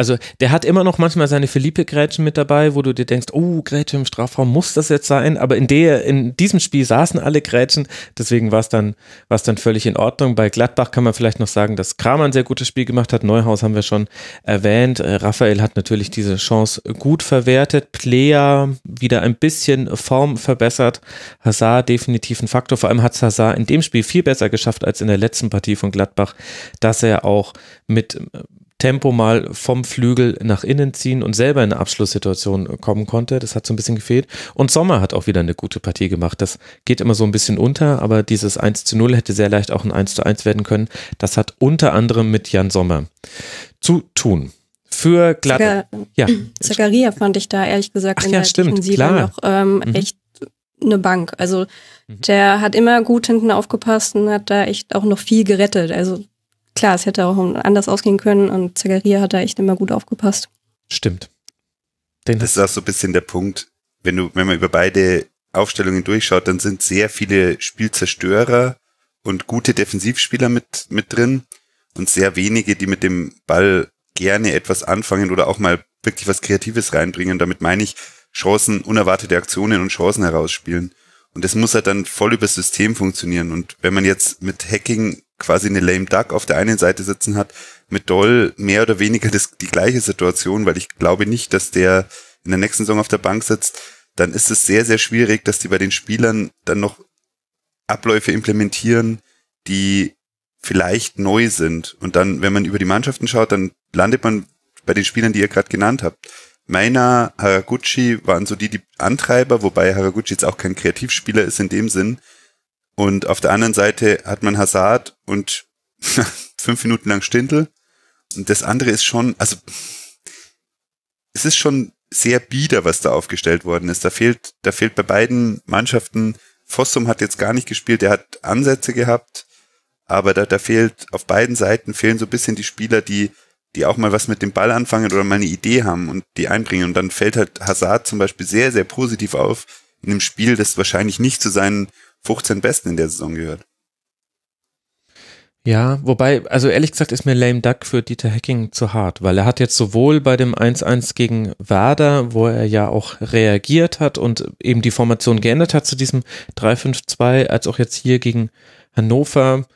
also der hat immer noch manchmal seine Philippe-Grätschen mit dabei, wo du dir denkst, oh, Grätschen im Strafraum, muss das jetzt sein? Aber in der, in diesem Spiel saßen alle Grätschen, deswegen war es dann, war es dann völlig in Ordnung. Bei Gladbach kann man vielleicht noch sagen, dass Kramer ein sehr gutes Spiel gemacht hat. Neuhaus haben wir schon erwähnt. Äh, Raphael hat natürlich diese Chance gut verwertet. Plea wieder ein bisschen Form verbessert. Hazard definitiv ein Faktor. Vor allem hat Hazard in dem Spiel viel besser geschafft als in der letzten Partie von Gladbach, dass er auch mit Tempo mal vom Flügel nach innen ziehen und selber in eine Abschlusssituation kommen konnte. Das hat so ein bisschen gefehlt. Und Sommer hat auch wieder eine gute Partie gemacht. Das geht immer so ein bisschen unter, aber dieses 1 zu 0 hätte sehr leicht auch ein 1 zu 1 werden können. Das hat unter anderem mit Jan Sommer zu tun. Für. Zagar ja. Zakaria fand ich da ehrlich gesagt Ach, in ja, der stimmt, Defensive klar. noch ähm, mhm. echt eine Bank. Also mhm. der hat immer gut hinten aufgepasst und hat da echt auch noch viel gerettet. Also klar, es hätte auch anders ausgehen können und Zagaria hat da echt immer gut aufgepasst. Stimmt. Den das ist auch so ein bisschen der Punkt, wenn du, wenn man über beide Aufstellungen durchschaut, dann sind sehr viele Spielzerstörer und gute Defensivspieler mit, mit drin und sehr wenige, die mit dem Ball gerne etwas anfangen oder auch mal wirklich was Kreatives reinbringen. Damit meine ich Chancen, unerwartete Aktionen und Chancen herausspielen. Und das muss halt dann voll übers System funktionieren. Und wenn man jetzt mit Hacking quasi eine lame duck auf der einen Seite sitzen hat, mit Doll mehr oder weniger das, die gleiche Situation, weil ich glaube nicht, dass der in der nächsten Saison auf der Bank sitzt, dann ist es sehr, sehr schwierig, dass die bei den Spielern dann noch Abläufe implementieren, die vielleicht neu sind. Und dann, wenn man über die Mannschaften schaut, dann landet man bei den Spielern, die ihr gerade genannt habt. Meiner, Haraguchi waren so die, die Antreiber, wobei Haraguchi jetzt auch kein Kreativspieler ist in dem Sinn. Und auf der anderen Seite hat man Hazard und [laughs] fünf Minuten lang Stindel. Und das andere ist schon, also es ist schon sehr bieder, was da aufgestellt worden ist. Da fehlt, da fehlt bei beiden Mannschaften, Fossum hat jetzt gar nicht gespielt, der hat Ansätze gehabt, aber da, da fehlt, auf beiden Seiten fehlen so ein bisschen die Spieler, die, die auch mal was mit dem Ball anfangen oder mal eine Idee haben und die einbringen. Und dann fällt halt Hazard zum Beispiel sehr, sehr positiv auf in einem Spiel, das wahrscheinlich nicht zu seinen 15 Besten in der Saison gehört. Ja, wobei, also ehrlich gesagt ist mir Lame Duck für Dieter Hecking zu hart, weil er hat jetzt sowohl bei dem 1-1 gegen Werder, wo er ja auch reagiert hat und eben die Formation geändert hat zu diesem 3-5-2, als auch jetzt hier gegen Hannover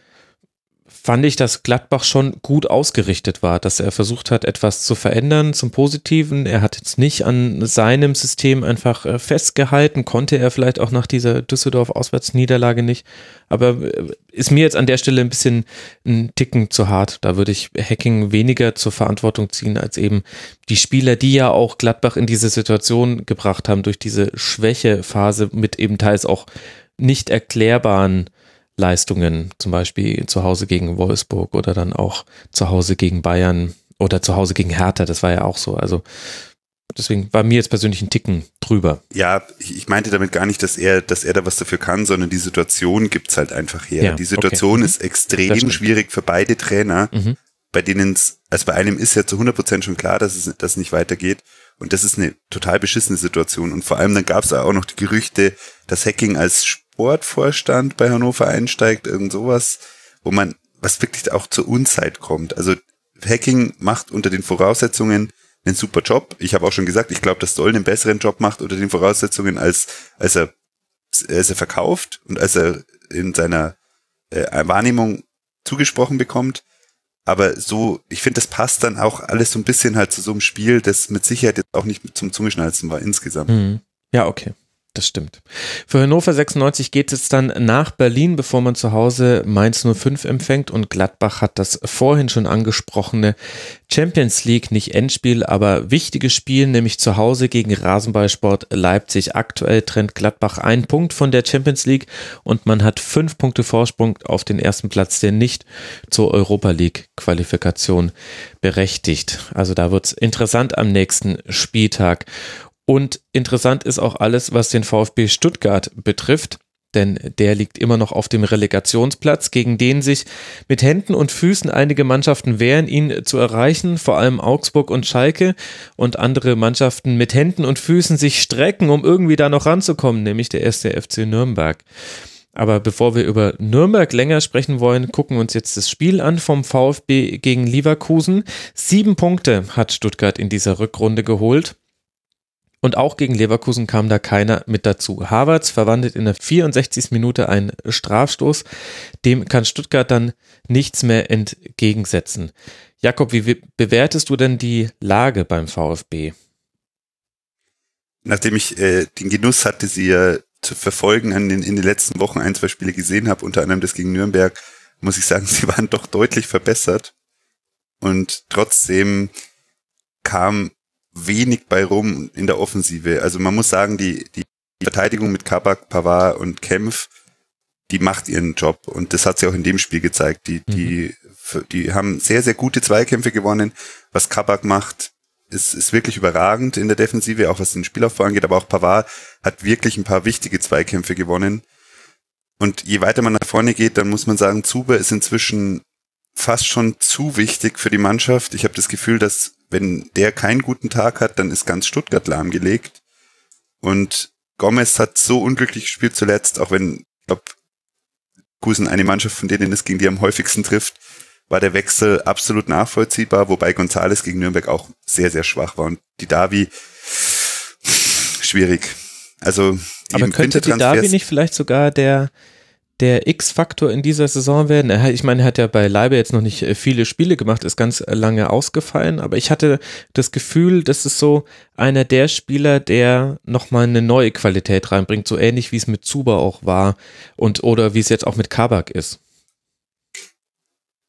fand ich, dass Gladbach schon gut ausgerichtet war, dass er versucht hat, etwas zu verändern zum Positiven. Er hat jetzt nicht an seinem System einfach äh, festgehalten, konnte er vielleicht auch nach dieser Düsseldorf-Auswärtsniederlage nicht. Aber äh, ist mir jetzt an der Stelle ein bisschen ein Ticken zu hart. Da würde ich Hacking weniger zur Verantwortung ziehen, als eben die Spieler, die ja auch Gladbach in diese Situation gebracht haben, durch diese Schwächephase mit eben teils auch nicht erklärbaren Leistungen, zum Beispiel zu Hause gegen Wolfsburg oder dann auch zu Hause gegen Bayern oder zu Hause gegen Hertha, das war ja auch so. Also deswegen war mir jetzt persönlich ein Ticken drüber. Ja, ich meinte damit gar nicht, dass er, dass er da was dafür kann, sondern die Situation gibt es halt einfach her. Ja, die Situation okay. ist extrem schwierig für beide Trainer, mhm. bei denen es, Also bei einem ist ja zu 100% schon klar, dass es dass nicht weitergeht. Und das ist eine total beschissene Situation. Und vor allem dann gab es auch noch die Gerüchte, dass Hacking als Sportvorstand bei Hannover einsteigt, irgend sowas, wo man, was wirklich auch zur Unzeit kommt. Also Hacking macht unter den Voraussetzungen einen super Job. Ich habe auch schon gesagt, ich glaube, dass Doll einen besseren Job macht unter den Voraussetzungen, als, als er, als er verkauft und als er in seiner äh, Wahrnehmung zugesprochen bekommt. Aber so, ich finde, das passt dann auch alles so ein bisschen halt zu so einem Spiel, das mit Sicherheit jetzt auch nicht zum Zungeschnalzen war insgesamt. Mhm. Ja, okay. Das stimmt. Für Hannover 96 geht es dann nach Berlin, bevor man zu Hause Mainz 05 empfängt und Gladbach hat das vorhin schon angesprochene Champions League, nicht Endspiel, aber wichtiges Spiel, nämlich zu Hause gegen Rasenballsport Leipzig. Aktuell trennt Gladbach einen Punkt von der Champions League und man hat fünf Punkte Vorsprung auf den ersten Platz, der nicht zur Europa League Qualifikation berechtigt. Also da wird's interessant am nächsten Spieltag. Und interessant ist auch alles, was den VfB Stuttgart betrifft, denn der liegt immer noch auf dem Relegationsplatz, gegen den sich mit Händen und Füßen einige Mannschaften wehren, ihn zu erreichen, vor allem Augsburg und Schalke und andere Mannschaften mit Händen und Füßen sich strecken, um irgendwie da noch ranzukommen, nämlich der erste FC Nürnberg. Aber bevor wir über Nürnberg länger sprechen wollen, gucken wir uns jetzt das Spiel an vom VfB gegen Leverkusen. Sieben Punkte hat Stuttgart in dieser Rückrunde geholt. Und auch gegen Leverkusen kam da keiner mit dazu. Havertz verwandelt in der 64. Minute einen Strafstoß. Dem kann Stuttgart dann nichts mehr entgegensetzen. Jakob, wie bewertest du denn die Lage beim VfB? Nachdem ich äh, den Genuss hatte, sie ja zu verfolgen an den, in den letzten Wochen ein, zwei Spiele gesehen habe, unter anderem das gegen Nürnberg, muss ich sagen, [laughs] sie waren doch deutlich verbessert. Und trotzdem kam wenig bei rum in der Offensive. Also man muss sagen, die, die Verteidigung mit Kabak, Pavard und Kempf, die macht ihren Job. Und das hat sie auch in dem Spiel gezeigt. Die, die, mhm. die haben sehr, sehr gute Zweikämpfe gewonnen. Was Kabak macht, ist, ist wirklich überragend in der Defensive, auch was den Spielaufbau angeht. Aber auch Pavard hat wirklich ein paar wichtige Zweikämpfe gewonnen. Und je weiter man nach vorne geht, dann muss man sagen, Zuber ist inzwischen fast schon zu wichtig für die Mannschaft. Ich habe das Gefühl, dass wenn der keinen guten Tag hat, dann ist ganz Stuttgart lahmgelegt. Und Gomez hat so unglücklich gespielt zuletzt, auch wenn, ich glaube, Gusen eine Mannschaft von denen ist, gegen die am häufigsten trifft, war der Wechsel absolut nachvollziehbar, wobei Gonzales gegen Nürnberg auch sehr, sehr schwach war. Und die Davi, schwierig. Also, die Aber könnte die Davi nicht vielleicht sogar der, der X-Faktor in dieser Saison werden? Ich meine, er hat ja bei Leibe jetzt noch nicht äh, viele Spiele gemacht, ist ganz lange ausgefallen, aber ich hatte das Gefühl, das ist so einer der Spieler, der nochmal eine neue Qualität reinbringt, so ähnlich wie es mit Zuba auch war und oder wie es jetzt auch mit Kabak ist.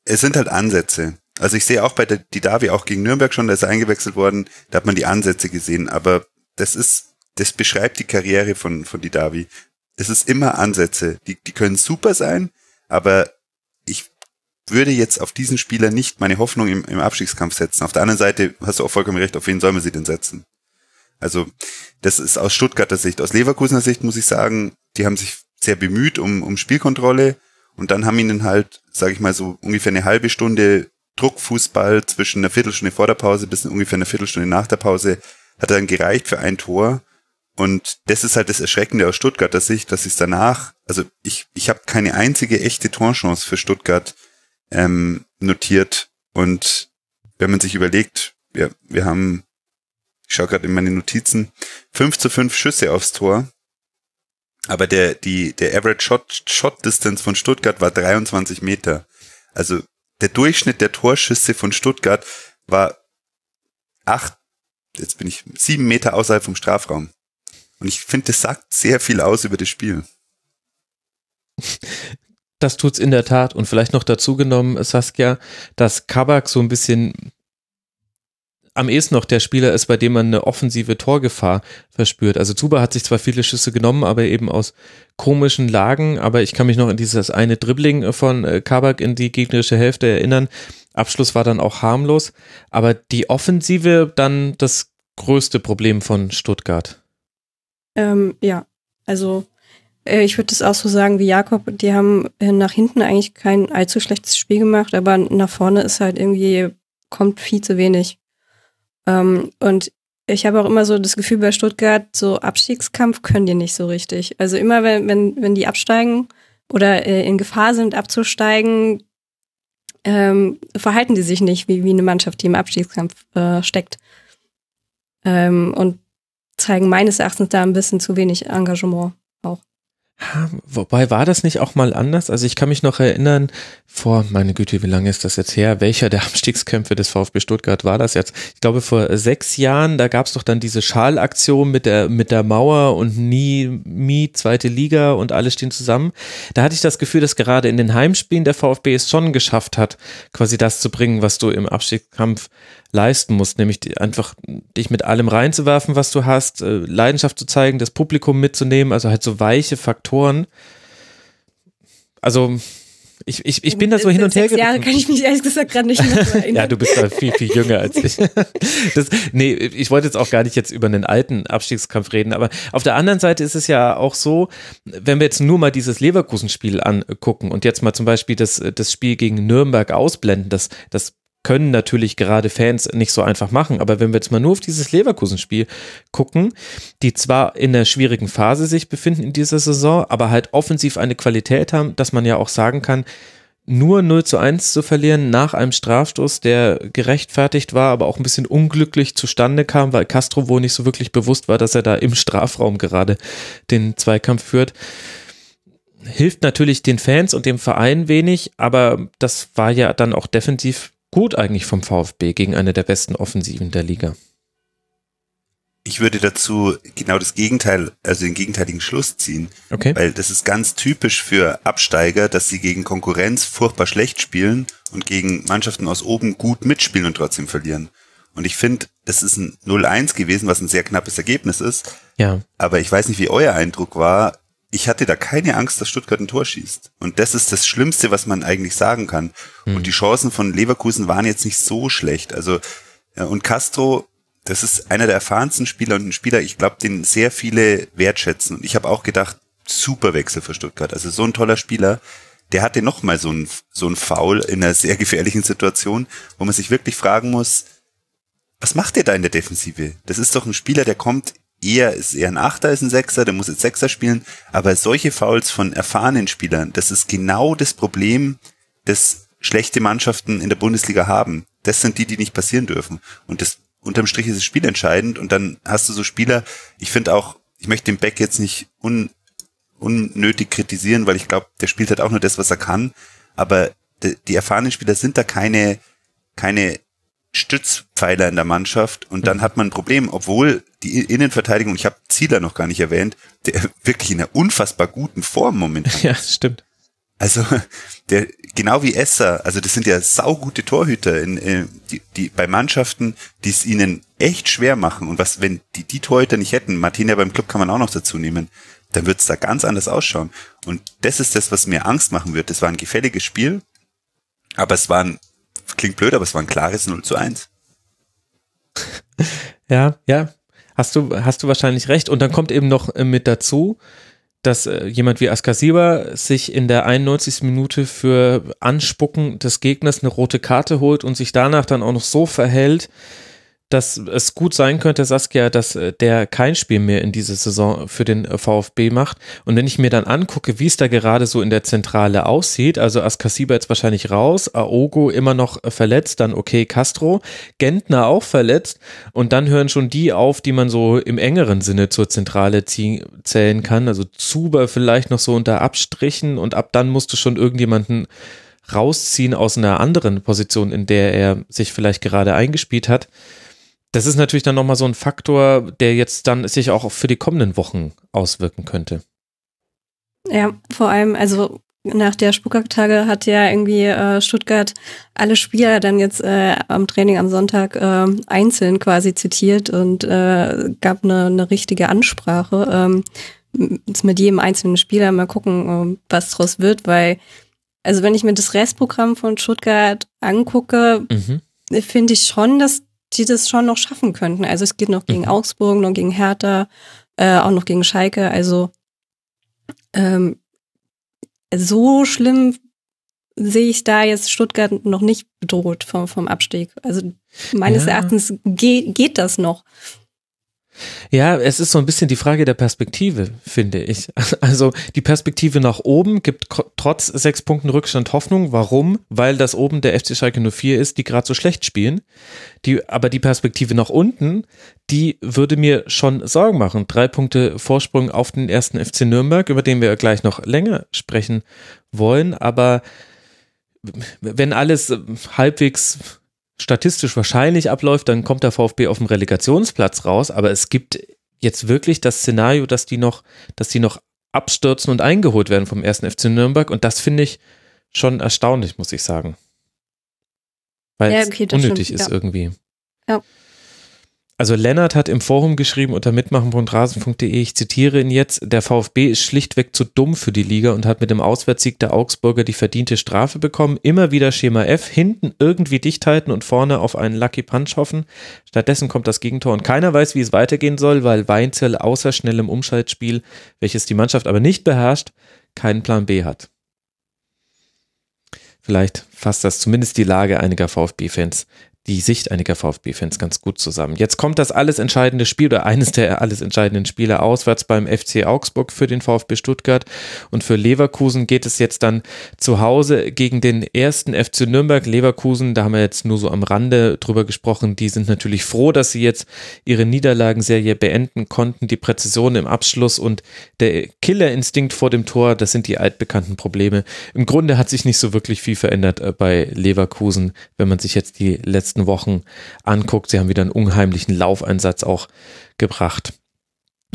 Es sind halt Ansätze. Also ich sehe auch bei der Didavi auch gegen Nürnberg schon, da ist er eingewechselt worden, da hat man die Ansätze gesehen, aber das ist, das beschreibt die Karriere von, von Didavi es ist immer Ansätze. Die, die können super sein, aber ich würde jetzt auf diesen Spieler nicht meine Hoffnung im, im Abstiegskampf setzen. Auf der anderen Seite hast du auch vollkommen recht, auf wen soll man sie denn setzen? Also, das ist aus Stuttgarter Sicht. Aus Leverkusener Sicht muss ich sagen, die haben sich sehr bemüht um, um Spielkontrolle und dann haben ihnen halt, sage ich mal so, ungefähr eine halbe Stunde Druckfußball zwischen einer Viertelstunde vor der Pause bis ungefähr eine Viertelstunde nach der Pause hat dann gereicht für ein Tor und das ist halt das Erschreckende aus Stuttgarter Sicht, dass es danach, also ich, ich habe keine einzige echte Torchance für Stuttgart ähm, notiert. Und wenn man sich überlegt, wir, wir haben, ich schaue gerade in meine Notizen, 5 zu 5 Schüsse aufs Tor. Aber der, die, der Average Shot, Shot Distance von Stuttgart war 23 Meter. Also der Durchschnitt der Torschüsse von Stuttgart war acht, jetzt bin ich sieben Meter außerhalb vom Strafraum. Und ich finde, das sagt sehr viel aus über das Spiel. [laughs] Das tut's in der Tat. Und vielleicht noch dazu genommen, Saskia, dass Kabak so ein bisschen am ehesten noch der Spieler ist, bei dem man eine offensive Torgefahr verspürt. Also Zuba hat sich zwar viele Schüsse genommen, aber eben aus komischen Lagen. Aber ich kann mich noch an dieses eine Dribbling von äh, Kabak in die gegnerische Hälfte erinnern. Abschluss war dann auch harmlos. Aber die Offensive dann das größte Problem von Stuttgart. Ähm, ja, also äh, ich würde das auch so sagen wie Jakob, die haben äh, nach hinten eigentlich kein allzu schlechtes Spiel gemacht, aber nach vorne ist halt irgendwie kommt viel zu wenig. Ähm, und ich habe auch immer so das Gefühl bei Stuttgart, so Abstiegskampf können die nicht so richtig. Also immer wenn, wenn, wenn die absteigen oder äh, in Gefahr sind, abzusteigen, ähm, verhalten die sich nicht wie, wie eine Mannschaft, die im Abstiegskampf äh, steckt. Ähm, und zeigen meines Erachtens da ein bisschen zu wenig Engagement auch. Wobei war das nicht auch mal anders? Also ich kann mich noch erinnern, vor, meine Güte, wie lange ist das jetzt her? Welcher der [laughs] Abstiegskämpfe des VfB Stuttgart war das jetzt? Ich glaube vor sechs Jahren, da gab es doch dann diese Schalaktion mit der, mit der Mauer und nie, nie zweite Liga und alle stehen zusammen. Da hatte ich das Gefühl, dass gerade in den Heimspielen der VfB es schon geschafft hat, quasi das zu bringen, was du im Abstiegskampf leisten musst, nämlich einfach dich mit allem reinzuwerfen, was du hast, äh, Leidenschaft zu zeigen, das Publikum mitzunehmen, also halt so weiche Faktoren. Also ich, ich, ich bin da so hin und her gerissen. Jahre kann ich mich ehrlich gesagt gerade nicht mehr [laughs] erinnern. ja, du bist da viel, viel jünger als ich. [laughs] Das, nee, ich wollte jetzt auch gar nicht jetzt über einen alten Abstiegskampf reden, aber auf der anderen Seite ist es ja auch so, wenn wir jetzt nur mal dieses Leverkusen-Spiel angucken und jetzt mal zum Beispiel das, das Spiel gegen Nürnberg ausblenden, das, das können natürlich gerade Fans nicht so einfach machen. Aber wenn wir jetzt mal nur auf dieses Leverkusen-Spiel gucken, die zwar in einer schwierigen Phase sich befinden in dieser Saison, aber halt offensiv eine Qualität haben, dass man ja auch sagen kann, nur 0 zu 1 zu verlieren nach einem Strafstoß, der gerechtfertigt war, aber auch ein bisschen unglücklich zustande kam, weil Castro wohl nicht so wirklich bewusst war, dass er da im Strafraum gerade den Zweikampf führt hilft natürlich den Fans und dem Verein wenig, aber das war ja dann auch defensiv gut eigentlich vom VfB gegen eine der besten Offensiven der Liga. Ich würde dazu genau das Gegenteil, also den gegenteiligen Schluss ziehen. Okay. Weil das ist ganz typisch für Absteiger, dass sie gegen Konkurrenz furchtbar schlecht spielen und gegen Mannschaften aus oben gut mitspielen und trotzdem verlieren. Und ich finde, das ist ein 0-1 gewesen, was ein sehr knappes Ergebnis ist. Ja. Aber ich weiß nicht, wie euer Eindruck war ich hatte da keine Angst, dass Stuttgart ein Tor schießt. Und das ist das Schlimmste, was man eigentlich sagen kann. Mhm. Und die Chancen von Leverkusen waren jetzt nicht so schlecht. Also, und Castro, das ist einer der erfahrensten Spieler und ein Spieler, ich glaube, den sehr viele wertschätzen. Und ich habe auch gedacht, super Wechsel für Stuttgart. Also so ein toller Spieler. Der hatte nochmal so ein, so ein Foul in einer sehr gefährlichen Situation, wo man sich wirklich fragen muss, was macht der da in der Defensive? Das ist doch ein Spieler, der kommt eher, ist eher ein Achter als ein Sechser, der muss jetzt Sechser spielen. Aber solche Fouls von erfahrenen Spielern, das ist genau das Problem, das schlechte Mannschaften in der Bundesliga haben. Das sind die, die nicht passieren dürfen. Und das unterm Strich ist das Spiel entscheidend. Und dann hast du so Spieler, ich finde auch, ich möchte den Beck jetzt nicht un, unnötig kritisieren, weil ich glaube, der spielt halt auch nur das, was er kann. Aber die, die erfahrenen Spieler sind da keine, keine Stützpfeiler in der Mannschaft und dann mhm. hat man ein Problem, obwohl die Innenverteidigung, ich habe Zieler noch gar nicht erwähnt, der wirklich in einer unfassbar guten Form momentan. Ja, stimmt. Also der genau wie Esser, also das sind ja saugute Torhüter in, äh, die, die bei Mannschaften, die es ihnen echt schwer machen und was wenn die die Torhüter nicht hätten, Martina beim Club kann man auch noch dazu nehmen, dann wird es da ganz anders ausschauen und das ist das, was mir Angst machen wird. Das war ein gefälliges Spiel, aber es war ein klingt blöd, aber es war ein klares 0 zu 1. [laughs] Ja, ja. Hast du, hast du wahrscheinlich recht. Und dann kommt eben noch äh, mit dazu, dass äh, jemand wie Askasiba sich in der 91. Minute für Anspucken des Gegners eine rote Karte holt und sich danach dann auch noch so verhält, dass es gut sein könnte, Saskia, dass äh, der kein Spiel mehr in dieser Saison für den äh, VfB macht. Und wenn ich mir dann angucke, wie es da gerade so in der Zentrale aussieht, also Askasiba jetzt wahrscheinlich raus, Aogo immer noch äh, verletzt, dann okay, Castro, Gentner auch verletzt und dann hören schon die auf, die man so im engeren Sinne zur Zentrale ziehen, zählen kann. Also Zuber vielleicht noch so unter Abstrichen und ab dann musst du schon irgendjemanden rausziehen aus einer anderen Position, in der er sich vielleicht gerade eingespielt hat das ist natürlich dann nochmal so ein Faktor, der jetzt dann sich auch für die kommenden Wochen auswirken könnte. Ja, vor allem, also nach der Spuckertage hat ja irgendwie äh, Stuttgart alle Spieler dann jetzt äh, am Training am Sonntag äh, einzeln quasi zitiert und äh, gab eine, eine richtige Ansprache ähm, mit jedem einzelnen Spieler. Mal gucken, äh, was draus wird, weil, also wenn ich mir das Restprogramm von Stuttgart angucke, mhm. finde ich schon, dass die das schon noch schaffen könnten. Also es geht noch gegen mhm. Augsburg, noch gegen Hertha, äh, auch noch gegen Schalke. Also ähm, so schlimm sehe ich da jetzt Stuttgart noch nicht bedroht vom, vom Abstieg. Also meines ja. Erachtens geht, geht das noch. Ja, es ist so ein bisschen die Frage der Perspektive, finde ich. [laughs] Also die Perspektive nach oben gibt trotz sechs Punkten Rückstand Hoffnung. Warum? Weil das oben der FC Schalke 04 ist, die gerade so schlecht spielen. Die, aber die Perspektive nach unten, die würde mir schon Sorgen machen. Drei Punkte Vorsprung auf den ersten FC Nürnberg, über den wir gleich noch länger sprechen wollen. Aber wenn alles halbwegs statistisch wahrscheinlich abläuft, dann kommt der VfB auf dem Relegationsplatz raus, aber es gibt jetzt wirklich das Szenario, dass die noch, dass die noch abstürzen und eingeholt werden vom ersten FC Nürnberg und das finde ich schon erstaunlich, muss ich sagen. Weil ja, okay, es unnötig stimmt, ist ja. irgendwie. Ja. Also Lennart hat im Forum geschrieben unter mitmachen.rasen.de, ich zitiere ihn jetzt, der VfB ist schlichtweg zu dumm für die Liga und hat mit dem Auswärtssieg der Augsburger die verdiente Strafe bekommen. Immer wieder Schema F, hinten irgendwie dicht halten und vorne auf einen Lucky Punch hoffen. Stattdessen kommt das Gegentor und keiner weiß, wie es weitergehen soll, weil Weinzell außer schnellem Umschaltspiel, welches die Mannschaft aber nicht beherrscht, keinen Plan B hat. Vielleicht fasst das zumindest die Lage einiger VfB-Fans die Sicht einiger VfB-Fans ganz gut zusammen. Jetzt kommt das alles entscheidende Spiel oder eines der alles entscheidenden Spiele auswärts beim FC Augsburg für den VfB Stuttgart und für Leverkusen geht es jetzt dann zu Hause gegen den ersten FC Nürnberg. Leverkusen, da haben wir jetzt nur so am Rande drüber gesprochen, die sind natürlich froh, dass sie jetzt ihre Niederlagenserie beenden konnten. Die Präzision im Abschluss und der Killerinstinkt vor dem Tor, das sind die altbekannten Probleme. Im Grunde hat sich nicht so wirklich viel verändert äh, bei Leverkusen, wenn man sich jetzt die letzten letzten Wochen anguckt. Sie haben wieder einen unheimlichen Laufeinsatz auch gebracht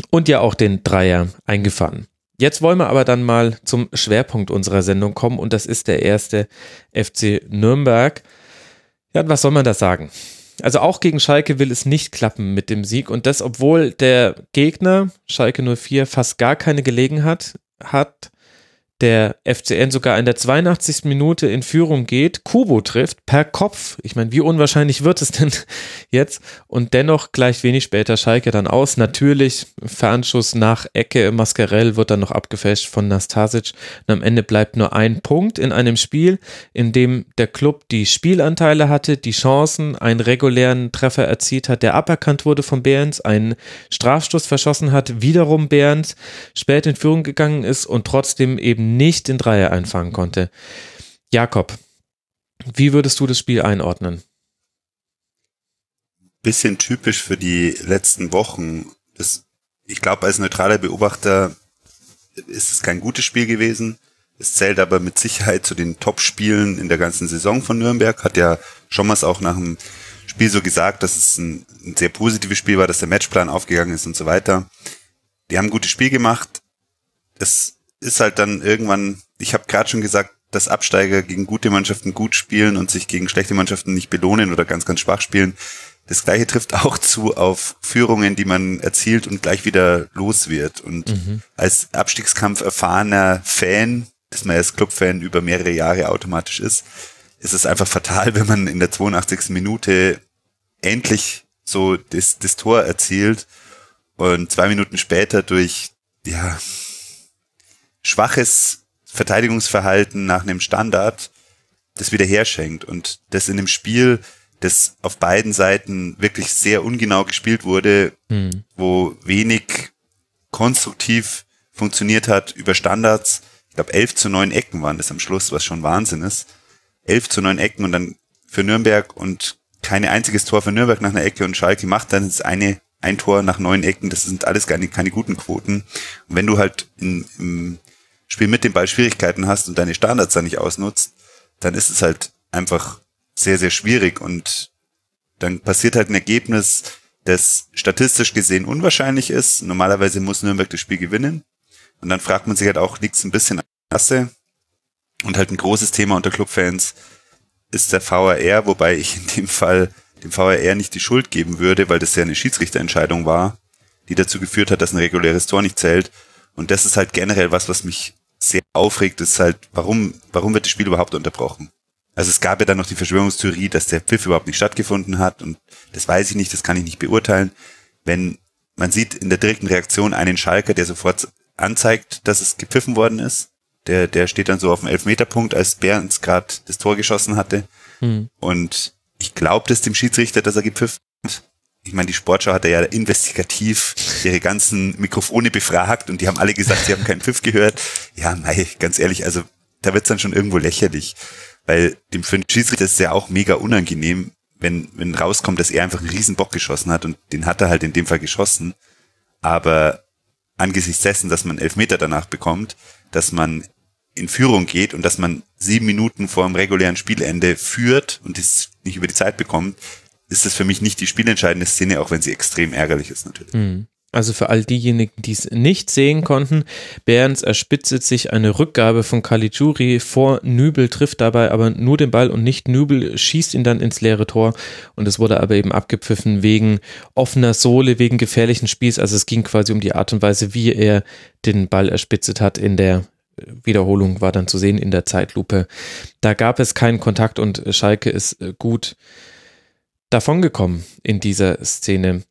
und ja auch den Dreier eingefahren. Jetzt wollen wir aber dann mal zum Schwerpunkt unserer Sendung kommen und das ist der erste FC Nürnberg. Ja, was soll man da sagen? Also auch gegen Schalke will es nicht klappen mit dem Sieg und das, obwohl der Gegner Schalke 04 fast gar keine Gelegenheit hat, der FCN sogar in der 82. Minute in Führung geht, Kubo trifft per Kopf. Ich meine, wie unwahrscheinlich wird es denn [laughs] jetzt? Und dennoch gleich wenig später Schalke dann aus. Natürlich Fernschuss nach Ecke. Mascarell wird dann noch abgefälscht von Nastasic. Und am Ende bleibt nur ein Punkt in einem Spiel, in dem der Club die Spielanteile hatte, die Chancen, einen regulären Treffer erzielt hat, der aberkannt wurde von Behrens, einen Strafstoß verschossen hat, wiederum Behrens spät in Führung gegangen ist und trotzdem eben nicht den Dreier einfangen konnte. Jakob, wie würdest du das Spiel einordnen? Bisschen typisch für die letzten Wochen. Das, ich glaube, als neutraler Beobachter ist es kein gutes Spiel gewesen. Es zählt aber mit Sicherheit zu den Top-Spielen in der ganzen Saison von Nürnberg. Hat ja schon mal auch nach dem Spiel so gesagt, dass es ein, ein sehr positives Spiel war, dass der Matchplan aufgegangen ist und so weiter. Die haben ein gutes Spiel gemacht. Es ist halt dann irgendwann, ich habe gerade schon gesagt, dass Absteiger gegen gute Mannschaften gut spielen und sich gegen schlechte Mannschaften nicht belohnen oder ganz, ganz schwach spielen. Das gleiche trifft auch zu auf Führungen, die man erzielt und gleich wieder los wird. Und mhm. als Abstiegskampf erfahrener Fan, dass man als Clubfan über mehrere Jahre automatisch ist, ist es einfach fatal, [laughs] wenn man in der 82. Minute endlich so das, das Tor erzielt und zwei Minuten später durch, ja, schwaches Verteidigungsverhalten nach einem Standard das wieder herschenkt und das in dem Spiel, das auf beiden Seiten wirklich sehr ungenau gespielt wurde, mhm. wo wenig konstruktiv funktioniert hat über Standards. Ich glaube, elf zu neun Ecken waren das am Schluss, was schon Wahnsinn ist. Elf zu neun Ecken und dann für Nürnberg und kein einziges Tor für Nürnberg nach einer Ecke und Schalke macht dann das eine ein Tor nach neun Ecken. Das sind alles keine, keine guten Quoten. Und wenn du halt in, im Spiel mit dem Ball Schwierigkeiten hast und deine Standards da nicht ausnutzt, dann ist es halt einfach sehr, sehr schwierig und dann passiert halt ein Ergebnis, das statistisch gesehen unwahrscheinlich ist. Normalerweise muss Nürnberg das Spiel gewinnen. Und dann fragt man sich halt auch, liegt es ein bisschen an Klasse? Und halt ein großes Thema unter Clubfans ist der VAR, wobei ich in dem Fall dem VAR nicht die Schuld geben würde, weil das ja eine Schiedsrichterentscheidung war, die dazu geführt hat, dass ein reguläres Tor nicht zählt. Und das ist halt generell was, was mich sehr aufregt, ist halt, warum, warum wird das Spiel überhaupt unterbrochen? Also es gab ja dann noch die Verschwörungstheorie, dass der Pfiff überhaupt nicht stattgefunden hat und das weiß ich nicht, das kann ich nicht beurteilen. Wenn man sieht in der direkten Reaktion einen Schalker, der sofort anzeigt, dass es gepfiffen worden ist, Der, der steht dann so auf dem Elfmeterpunkt, als Behrens gerade das Tor geschossen hatte. Mhm. Und ich glaube das dem Schiedsrichter, dass er gepfiffen. Ich meine, die Sportschau hat ja investigativ ihre ganzen Mikrofone befragt und die haben alle gesagt, sie haben keinen Pfiff gehört. Ja, mei, ganz ehrlich, also da wird's dann schon irgendwo lächerlich. Weil dem für den Schiedsrichter ist es ja auch mega unangenehm, wenn, wenn rauskommt, dass er einfach einen riesen Bock geschossen hat und den hat er halt in dem Fall geschossen. Aber angesichts dessen, dass man Elfmeter danach bekommt, dass man in Führung geht und dass man sieben Minuten vor dem regulären Spielende führt und es nicht über die Zeit bekommt, ist das für mich nicht die spielentscheidende Szene, auch wenn sie extrem ärgerlich ist natürlich. Mhm. Also für all diejenigen, die es nicht sehen konnten, Behrens erspitzet sich eine Rückgabe von Caligiuri vor Nübel, trifft dabei aber nur den Ball und nicht Nübel, schießt ihn dann ins leere Tor und es wurde aber eben abgepfiffen wegen offener Sohle, wegen gefährlichen Spiels. Also es ging quasi um die Art und Weise, wie er den Ball erspitzet hat in der Wiederholung war dann zu sehen in der Zeitlupe. Da gab es keinen Kontakt und Schalke ist gut davongekommen in dieser Szene.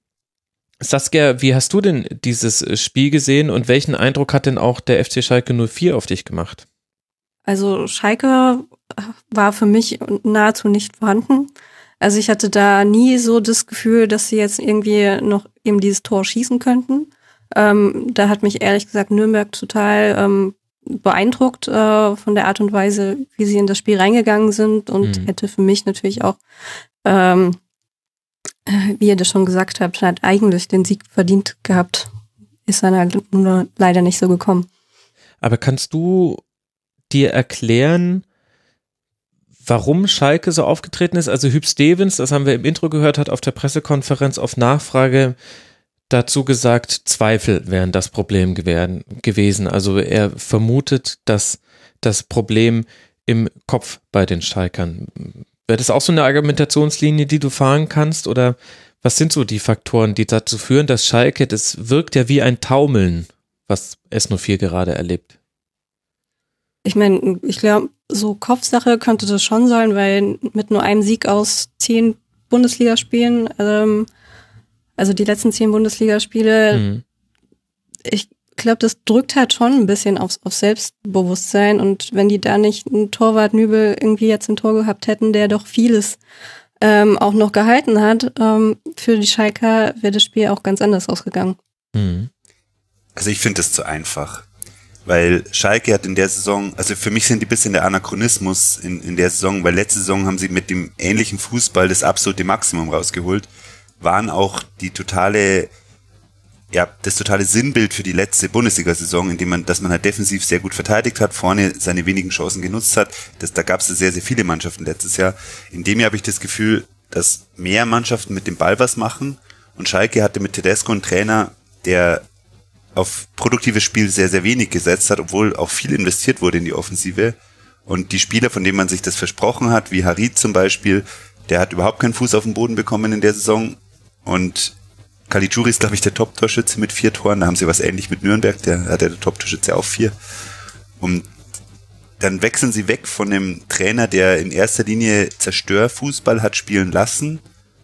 Saskia, wie hast du denn dieses Spiel gesehen und welchen Eindruck hat denn auch der FC Schalke 04 auf dich gemacht? Also Schalke war für mich nahezu nicht vorhanden. Also ich hatte da nie so das Gefühl, dass sie jetzt irgendwie noch eben dieses Tor schießen könnten. Ähm, da hat mich ehrlich gesagt Nürnberg total ähm, beeindruckt äh, von der Art und Weise, wie sie in das Spiel reingegangen sind und mhm. hätte für mich natürlich auch ähm, wie ihr das schon gesagt habt, hat eigentlich den Sieg verdient gehabt. Ist dann halt nur leider nicht so gekommen. Aber kannst du dir erklären, warum Schalke so aufgetreten ist? Also Hüb Stevens, das haben wir im Intro gehört, hat auf der Pressekonferenz auf Nachfrage dazu gesagt, Zweifel wären das Problem gewesen. Also er vermutet, dass das Problem im Kopf bei den Schalkern Wäre das auch so eine Argumentationslinie, die du fahren kannst? Oder was sind so die Faktoren, die dazu führen, dass Schalke, das wirkt ja wie ein Taumeln, was S04 gerade erlebt? Ich meine, ich glaube, so Kopfsache könnte das schon sein, weil mit nur einem Sieg aus zehn Bundesligaspielen, ähm, also die letzten zehn Bundesligaspiele, mhm. ich glaube, das drückt halt schon ein bisschen aufs, auf Selbstbewusstsein. Und wenn die da nicht einen Torwart Nübel irgendwie jetzt ein Tor gehabt hätten, der doch vieles ähm, auch noch gehalten hat, ähm, für die Schalker wäre das Spiel auch ganz anders ausgegangen. Mhm. Also ich finde das zu einfach. Weil Schalke hat in der Saison, also für mich sind die bisschen der Anachronismus in, in der Saison, weil letzte Saison haben sie mit dem ähnlichen Fußball das absolute Maximum rausgeholt, waren auch die totale ja, das totale Sinnbild für die letzte Bundesliga-Saison, indem man, dass man halt defensiv sehr gut verteidigt hat, vorne seine wenigen Chancen genutzt hat. Das, da gab es sehr, sehr viele Mannschaften letztes Jahr. In dem Jahr habe ich das Gefühl, dass mehr Mannschaften mit dem Ball was machen. Und Schalke hatte mit Tedesco einen Trainer, der auf produktives Spiel sehr, sehr wenig gesetzt hat, obwohl auch viel investiert wurde in die Offensive. Und die Spieler, von denen man sich das versprochen hat, wie Harid zum Beispiel, der hat überhaupt keinen Fuß auf den Boden bekommen in der Saison. Und Caligiuri ist, glaube ich, der Top-Torschütze mit vier Toren. Da haben sie was ähnlich mit Nürnberg, der hat der Top-Torschütze auch vier. Und dann wechseln sie weg von dem Trainer, der in erster Linie Zerstörfußball hat spielen lassen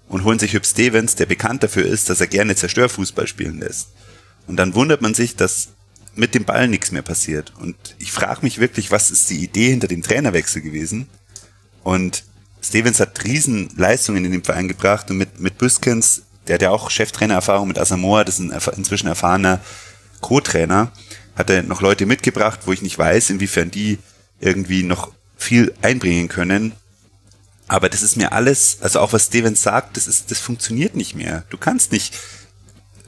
und holen sich Hüb Stevens, der bekannt dafür ist, dass er gerne Zerstörfußball spielen lässt. Und dann wundert man sich, dass mit dem Ball nichts mehr passiert. Und ich frage mich wirklich, was ist die Idee hinter dem Trainerwechsel gewesen? Und Stevens hat Riesenleistungen in den Verein gebracht und mit, mit Büskens der hat ja auch Cheftrainererfahrung mit Asamoah, das ist ein inzwischen erfahrener Co-Trainer, hat er noch Leute mitgebracht, wo ich nicht weiß, inwiefern die irgendwie noch viel einbringen können. Aber das ist mir alles, also auch was Stevens sagt, das ist, das funktioniert nicht mehr. Du kannst nicht.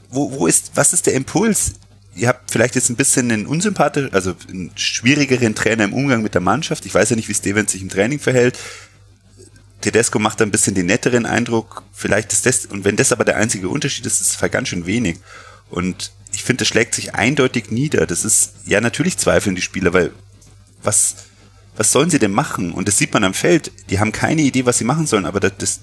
Wo, wo ist, was ist der Impuls? Ihr habt vielleicht jetzt ein bisschen einen unsympathischen, also einen schwierigeren Trainer im Umgang mit der Mannschaft. Ich weiß ja nicht, wie Stevens sich im Training verhält. Tedesco macht ein bisschen den netteren Eindruck. Vielleicht ist das, und wenn das aber der einzige Unterschied ist, ist es ganz schön wenig. Und ich finde, das schlägt sich eindeutig nieder. Das ist, ja, natürlich zweifeln die Spieler, weil was, was sollen sie denn machen? Und das sieht man am Feld. Die haben keine Idee, was sie machen sollen, aber das, das,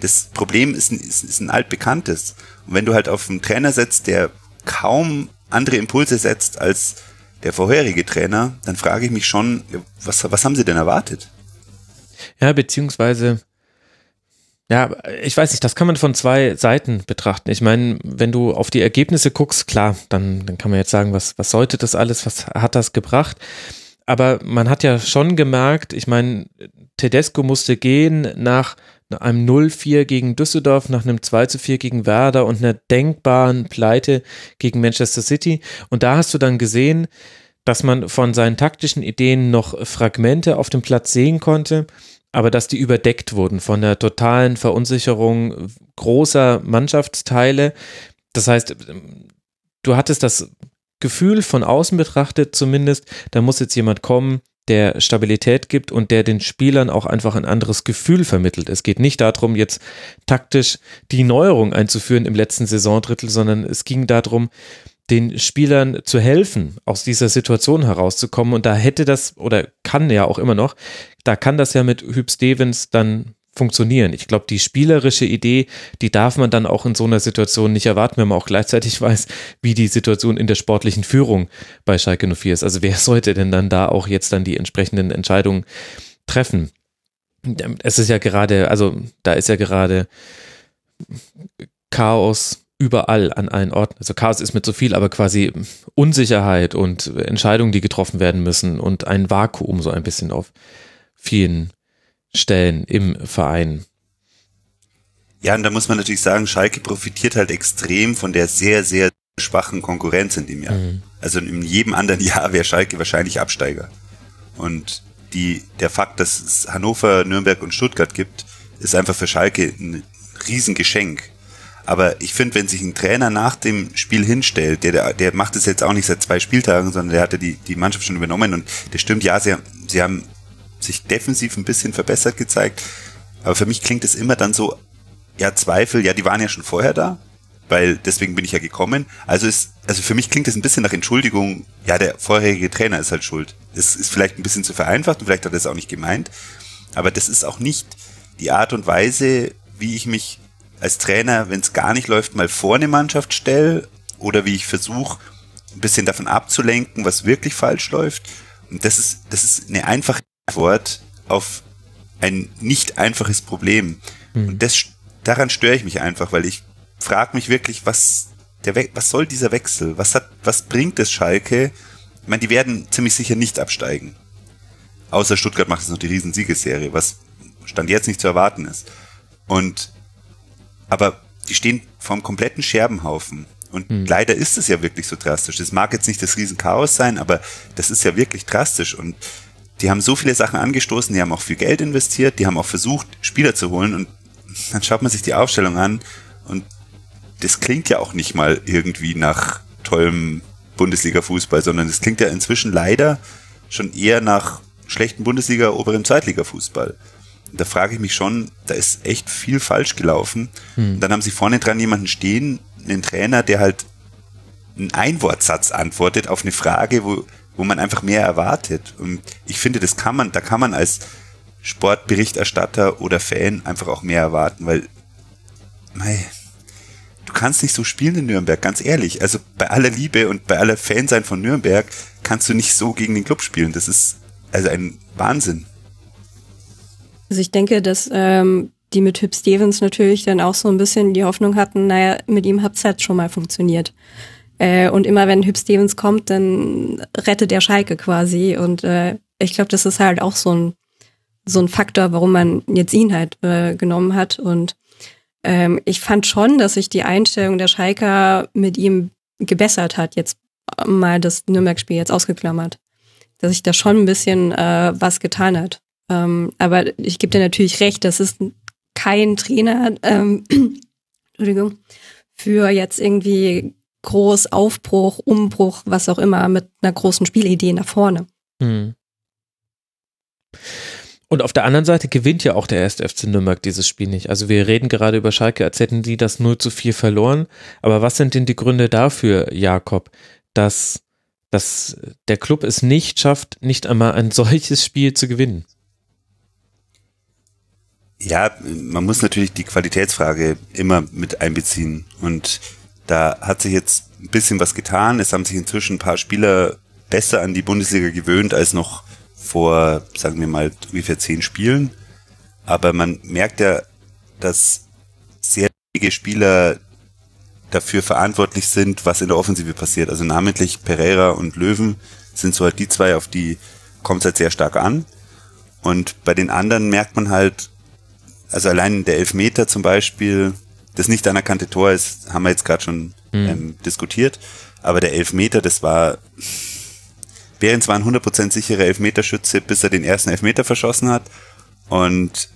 das Problem ist ein, ist, ist ein altbekanntes. Und wenn du halt auf einen Trainer setzt, der kaum andere Impulse setzt als der vorherige Trainer, dann frage ich mich schon, was, was haben sie denn erwartet? Ja, beziehungsweise Ja, ich weiß nicht, das kann man von zwei Seiten betrachten. Ich meine, wenn du auf die Ergebnisse guckst, klar, dann, dann kann man jetzt sagen, was, was sollte das alles, was hat das gebracht? Aber man hat ja schon gemerkt, ich meine, Tedesco musste gehen nach einem 0-4 gegen Düsseldorf, nach einem 2-4 gegen Werder und einer denkbaren Pleite gegen Manchester City. Und da hast du dann gesehen, dass man von seinen taktischen Ideen noch Fragmente auf dem Platz sehen konnte aber dass die überdeckt wurden von der totalen Verunsicherung großer Mannschaftsteile. Das heißt, du hattest das Gefühl von außen betrachtet zumindest, da muss jetzt jemand kommen, der Stabilität gibt und der den Spielern auch einfach ein anderes Gefühl vermittelt. Es geht nicht darum, jetzt taktisch die Neuerung einzuführen im letzten Saisondrittel, sondern es ging darum, den Spielern zu helfen, aus dieser Situation herauszukommen. Und da hätte das oder kann ja auch immer noch, da kann das ja mit Hüb Stevens dann funktionieren. Ich glaube, die spielerische Idee, die darf man dann auch in so einer Situation nicht erwarten, wenn man auch gleichzeitig [laughs] weiß, wie die Situation in der sportlichen Führung bei Schalke 04 ist. Also wer sollte denn dann da auch jetzt dann die entsprechenden Entscheidungen treffen? Es ist ja gerade, also da ist ja gerade Chaos, überall an allen Orten. Also Chaos ist mit so viel, aber quasi Unsicherheit und Entscheidungen, die getroffen werden müssen und ein Vakuum so ein bisschen auf vielen Stellen im Verein. Ja, und da muss man natürlich sagen, Schalke profitiert halt extrem von der sehr, sehr schwachen Konkurrenz in dem Jahr. Mhm. Also in jedem anderen [laughs] Jahr wäre Schalke wahrscheinlich Absteiger. Und die, der Fakt, dass es Hannover, Nürnberg und Stuttgart gibt, ist einfach für Schalke ein Riesengeschenk. Aber ich finde, wenn sich ein Trainer nach dem Spiel hinstellt, der, der macht es jetzt auch nicht seit zwei Spieltagen, sondern der hatte die, die Mannschaft schon übernommen und das stimmt, ja, sie, sie haben sich defensiv ein bisschen verbessert gezeigt. Aber für mich klingt es immer dann so, ja, Zweifel, ja, die waren ja schon vorher da, weil deswegen bin ich ja gekommen. Also ist, also für mich klingt es ein bisschen nach Entschuldigung, ja, der vorherige Trainer ist halt schuld. Das ist vielleicht ein bisschen zu vereinfacht und vielleicht hat er es auch nicht gemeint. Aber das ist auch nicht die Art und Weise, wie ich mich als Trainer, wenn es gar nicht läuft, mal vor eine Mannschaft stelle oder wie ich versuche, ein bisschen davon abzulenken, was wirklich falsch läuft. Und das ist, das ist eine einfache Antwort auf ein nicht einfaches Problem. Mhm. Und das, daran störe ich mich einfach, weil ich frage mich wirklich, was, der We was soll dieser Wechsel? Was hat, was bringt es Schalke? Ich meine, die werden ziemlich sicher nicht absteigen. Außer Stuttgart macht jetzt noch die Riesensiegesserie, was Stand jetzt nicht zu erwarten ist. Und aber die stehen vorm kompletten Scherbenhaufen. Und hm. leider ist es ja wirklich so drastisch. Das mag jetzt nicht das Riesenchaos sein, aber das ist ja wirklich drastisch. Und die haben so viele Sachen angestoßen, die haben auch viel Geld investiert, die haben auch versucht, Spieler zu holen. Und dann schaut man sich die Aufstellung an und das klingt ja auch nicht mal irgendwie nach tollem Bundesliga-Fußball, sondern es klingt ja inzwischen leider schon eher nach schlechten Bundesliga, oberem Zweitliga-Fußball da frage ich mich schon, da ist echt viel falsch gelaufen. Hm. dann haben sie vorne dran jemanden stehen, einen Trainer, der halt einen Einwortsatz antwortet auf eine Frage, wo, wo man einfach mehr erwartet. Und ich finde, das kann man, da kann man als Sportberichterstatter oder Fan einfach auch mehr erwarten, weil, mei, du kannst nicht so spielen in Nürnberg, ganz ehrlich. Also bei aller Liebe und bei aller Fansein von Nürnberg kannst du nicht so gegen den Club spielen. Das ist also ein Wahnsinn. Also ich denke, dass ähm, die mit Hip Stevens natürlich dann auch so ein bisschen die Hoffnung hatten, naja, mit ihm hat's halt schon mal funktioniert. Äh, und immer wenn Hip Stevens kommt, dann rettet er Schalke quasi. Und äh, ich glaube, das ist halt auch so ein, so ein Faktor, warum man jetzt ihn halt äh, genommen hat. Und ähm, ich fand schon, dass sich die Einstellung der Schalker mit ihm gebessert hat, jetzt mal das Nürnberg-Spiel jetzt ausgeklammert. Dass sich da schon ein bisschen äh, was getan hat. Ähm, aber ich gebe dir natürlich recht, das ist kein Trainer, ähm, [clears throat] Entschuldigung, für jetzt irgendwie groß Aufbruch, Umbruch, was auch immer, mit einer großen Spielidee nach vorne. Hm. Und auf der anderen Seite gewinnt ja auch der erste FC Nürnberg dieses Spiel nicht. Also wir reden gerade über Schalke, als hätten die das 0 zu 4 verloren. Aber was sind denn die Gründe dafür, Jakob, dass, dass der Club es nicht schafft, nicht einmal ein [laughs] solches Spiel zu gewinnen? Ja, man muss natürlich die Qualitätsfrage immer mit einbeziehen. Und da hat sich jetzt ein bisschen was getan. Es haben sich inzwischen ein paar Spieler besser an die Bundesliga gewöhnt als noch vor, sagen wir mal, ungefähr zehn Spielen. Aber man merkt ja dass sehr wenige Spieler dafür verantwortlich sind, was in der Offensive passiert. Also namentlich Pereira und Löwen sind so halt die zwei, auf die kommt es halt sehr stark an. Und bei den anderen merkt man halt, also allein der Elfmeter zum Beispiel, das nicht anerkannte Tor ist, haben wir jetzt gerade schon mhm. ähm, diskutiert. Aber der Elfmeter, das war, Behrens war ein 100% sicherer Elfmeterschütze, bis er den ersten Elfmeter verschossen hat. Und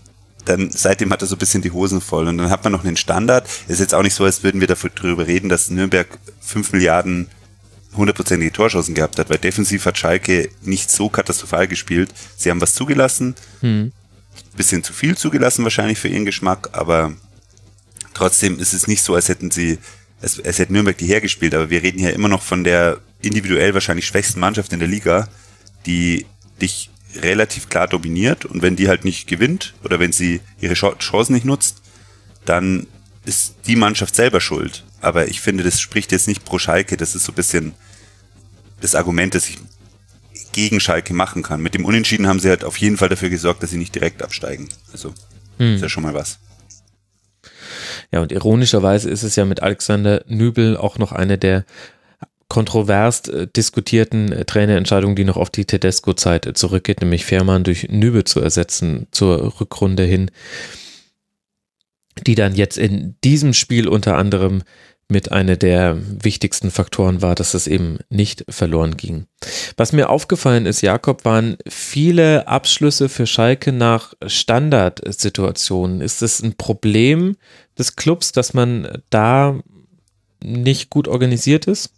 dann seitdem hat er so ein bisschen die Hosen voll. Und dann hat man noch einen Standard. Ist jetzt auch nicht so, als würden wir darüber reden, dass Nürnberg 5 Milliarden hundertprozentige Torschancen gehabt hat, weil defensiv hat Schalke nicht so katastrophal gespielt. Sie haben was zugelassen, hm. Bisschen zu viel zugelassen wahrscheinlich für ihren Geschmack, aber trotzdem ist es nicht so, als hätten sie, als, als hätte Nürnberg die hergespielt, aber wir reden hier immer noch von der individuell wahrscheinlich schwächsten Mannschaft in der Liga, die dich relativ klar dominiert. Und wenn die halt nicht gewinnt oder wenn sie ihre Chancen nicht nutzt, dann ist die Mannschaft selber schuld. Aber ich finde, das spricht jetzt nicht pro Schalke, das ist so ein bisschen das Argument, das ich gegen Schalke machen kann. Mit dem Unentschieden haben sie halt auf jeden Fall dafür gesorgt, dass sie nicht direkt absteigen. Also hm. ist ja schon mal was. Ja, und ironischerweise ist es ja mit Alexander Nübel auch noch eine der kontrovers äh, diskutierten äh, Trainerentscheidungen, die noch auf die Tedesco-Zeit äh, zurückgeht, nämlich Fährmann durch Nübel zu ersetzen zur Rückrunde hin, die dann jetzt in diesem Spiel unter anderem mit einer der wichtigsten Faktoren war, dass es eben nicht verloren ging. Was mir aufgefallen ist, Jakob, waren viele Abschlüsse für Schalke nach Standardsituationen. Ist es ein Problem des Clubs, dass man da nicht gut organisiert ist?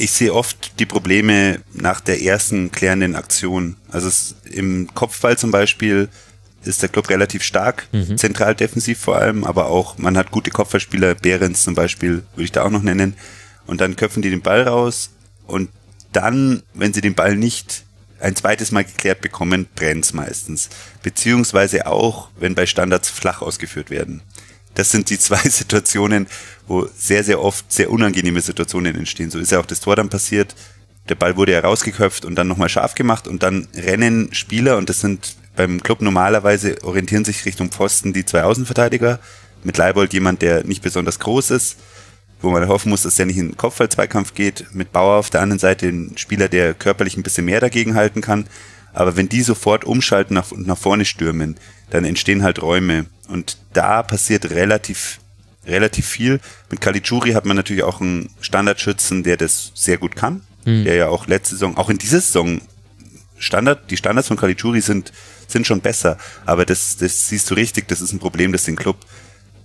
ich sehe oft die Probleme nach der ersten klärenden Aktion. Also im Kopfball zum Beispiel ist der Club relativ stark, mhm. zentral defensiv vor allem, aber auch man hat gute Kopfballspieler, Behrens zum Beispiel würde ich da auch noch nennen. Und dann köpfen die den Ball raus und dann, wenn sie den Ball nicht ein zweites Mal geklärt bekommen, brennt's meistens. Beziehungsweise auch, wenn bei Standards flach ausgeführt werden. Das sind die [laughs] zwei Situationen, wo sehr, sehr oft sehr unangenehme Situationen entstehen. So ist ja auch das Tor dann passiert. Der Ball wurde ja rausgeköpft und dann nochmal scharf gemacht und dann rennen Spieler und das sind beim Club normalerweise orientieren sich Richtung Pfosten die zwei Außenverteidiger. Mit Leibold jemand, der nicht besonders groß ist, wo man hoffen muss, dass der nicht in den Kopfball-Zweikampf geht. Mit Bauer auf der anderen Seite ein Spieler, der körperlich ein bisschen mehr dagegen halten kann. Aber wenn die sofort umschalten und nach vorne stürmen, dann entstehen halt Räume. Und da passiert relativ, relativ viel. Mit Caligiuri hat man natürlich auch einen Standardschützen, der das sehr gut kann. Mhm. Der ja auch letzte Saison, auch in dieser Saison, Standard, die Standards von Caligiuri sind, sind schon besser. Aber das, das siehst du richtig, das ist ein Problem, das den Club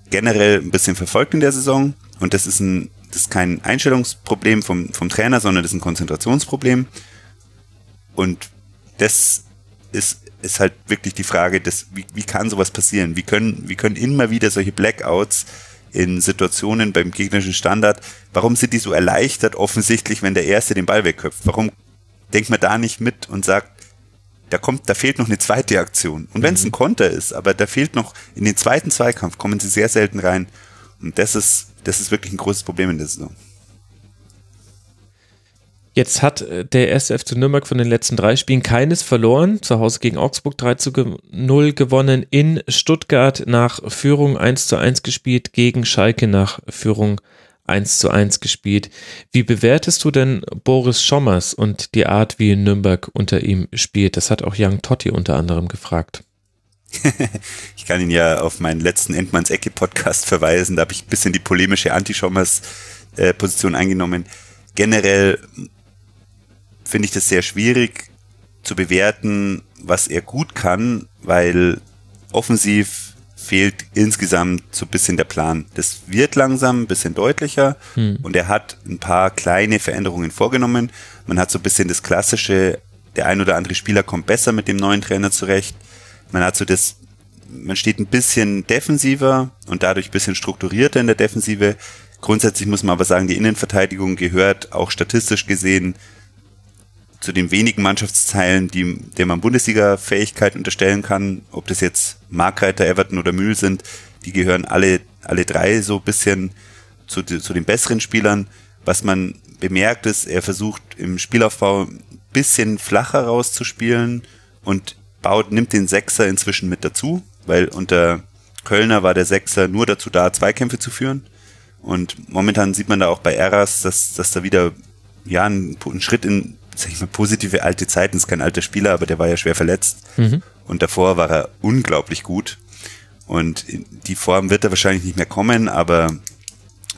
generell ein bisschen verfolgt in der Saison. Und das ist ein, das ist kein Einstellungsproblem vom, vom Trainer, sondern das ist ein Konzentrationsproblem. Und das ist, ist halt wirklich die Frage, dass, wie, wie kann sowas passieren? Wie können, wie können immer wieder solche Blackouts in Situationen beim gegnerischen Standard, warum sind die so erleichtert offensichtlich, wenn der Erste den Ball wegköpft? Warum denkt man da nicht mit und sagt, da kommt, da fehlt noch eine zweite Aktion. Und wenn es mhm. ein Konter ist, aber da fehlt noch, in den zweiten Zweikampf kommen sie sehr selten rein. Und das ist, das ist wirklich ein großes Problem in der Saison. Jetzt hat äh, der SF zu Nürnberg von den letzten drei Spielen keines verloren. Zu Hause gegen Augsburg 3 zu 0 gewonnen. In Stuttgart nach Führung 1 zu 1 gespielt. Gegen Schalke nach Führung 1 zu 1 gespielt. Wie bewertest du denn Boris Schommers und die Art, wie Nürnberg unter ihm spielt? Das hat auch Young Totti unter anderem gefragt. [laughs] ich kann ihn ja auf meinen letzten Endmanns Ecke Podcast verweisen. Da habe ich ein bisschen die polemische Anti-Schommers äh, eingenommen. Generell finde ich das sehr schwierig zu bewerten, was er gut kann, weil offensiv fehlt insgesamt so ein bisschen der Plan. Das wird langsam ein bisschen deutlicher hm. und er hat ein paar kleine Veränderungen vorgenommen. Man hat so ein bisschen das klassische, der ein oder andere Spieler kommt besser mit dem neuen Trainer zurecht. Man hat so das, man steht ein bisschen defensiver und dadurch ein bisschen strukturierter in der Defensive. Grundsätzlich muss man aber sagen, die Innenverteidigung gehört auch statistisch gesehen zu den wenigen Mannschaftsteilen, die, der man Bundesliga-Fähigkeit unterstellen kann, ob das jetzt Markreiter, Everton oder Mühl sind, die gehören alle, alle drei so ein bisschen zu, zu den besseren Spielern. Was man bemerkt ist, er versucht im Spielaufbau ein bisschen flacher rauszuspielen und baut, nimmt den Sechser inzwischen mit dazu, weil unter Kölner war der Sechser nur dazu da, Zweikämpfe zu führen. Und momentan sieht man da auch bei Eras, dass, dass da wieder ja ein, ein Schritt in sag ich mal, positive alte Zeiten. Ist kein alter Spieler, aber der war ja schwer verletzt. Mhm. Und davor war er unglaublich gut. Und die Form wird er wahrscheinlich nicht mehr kommen, aber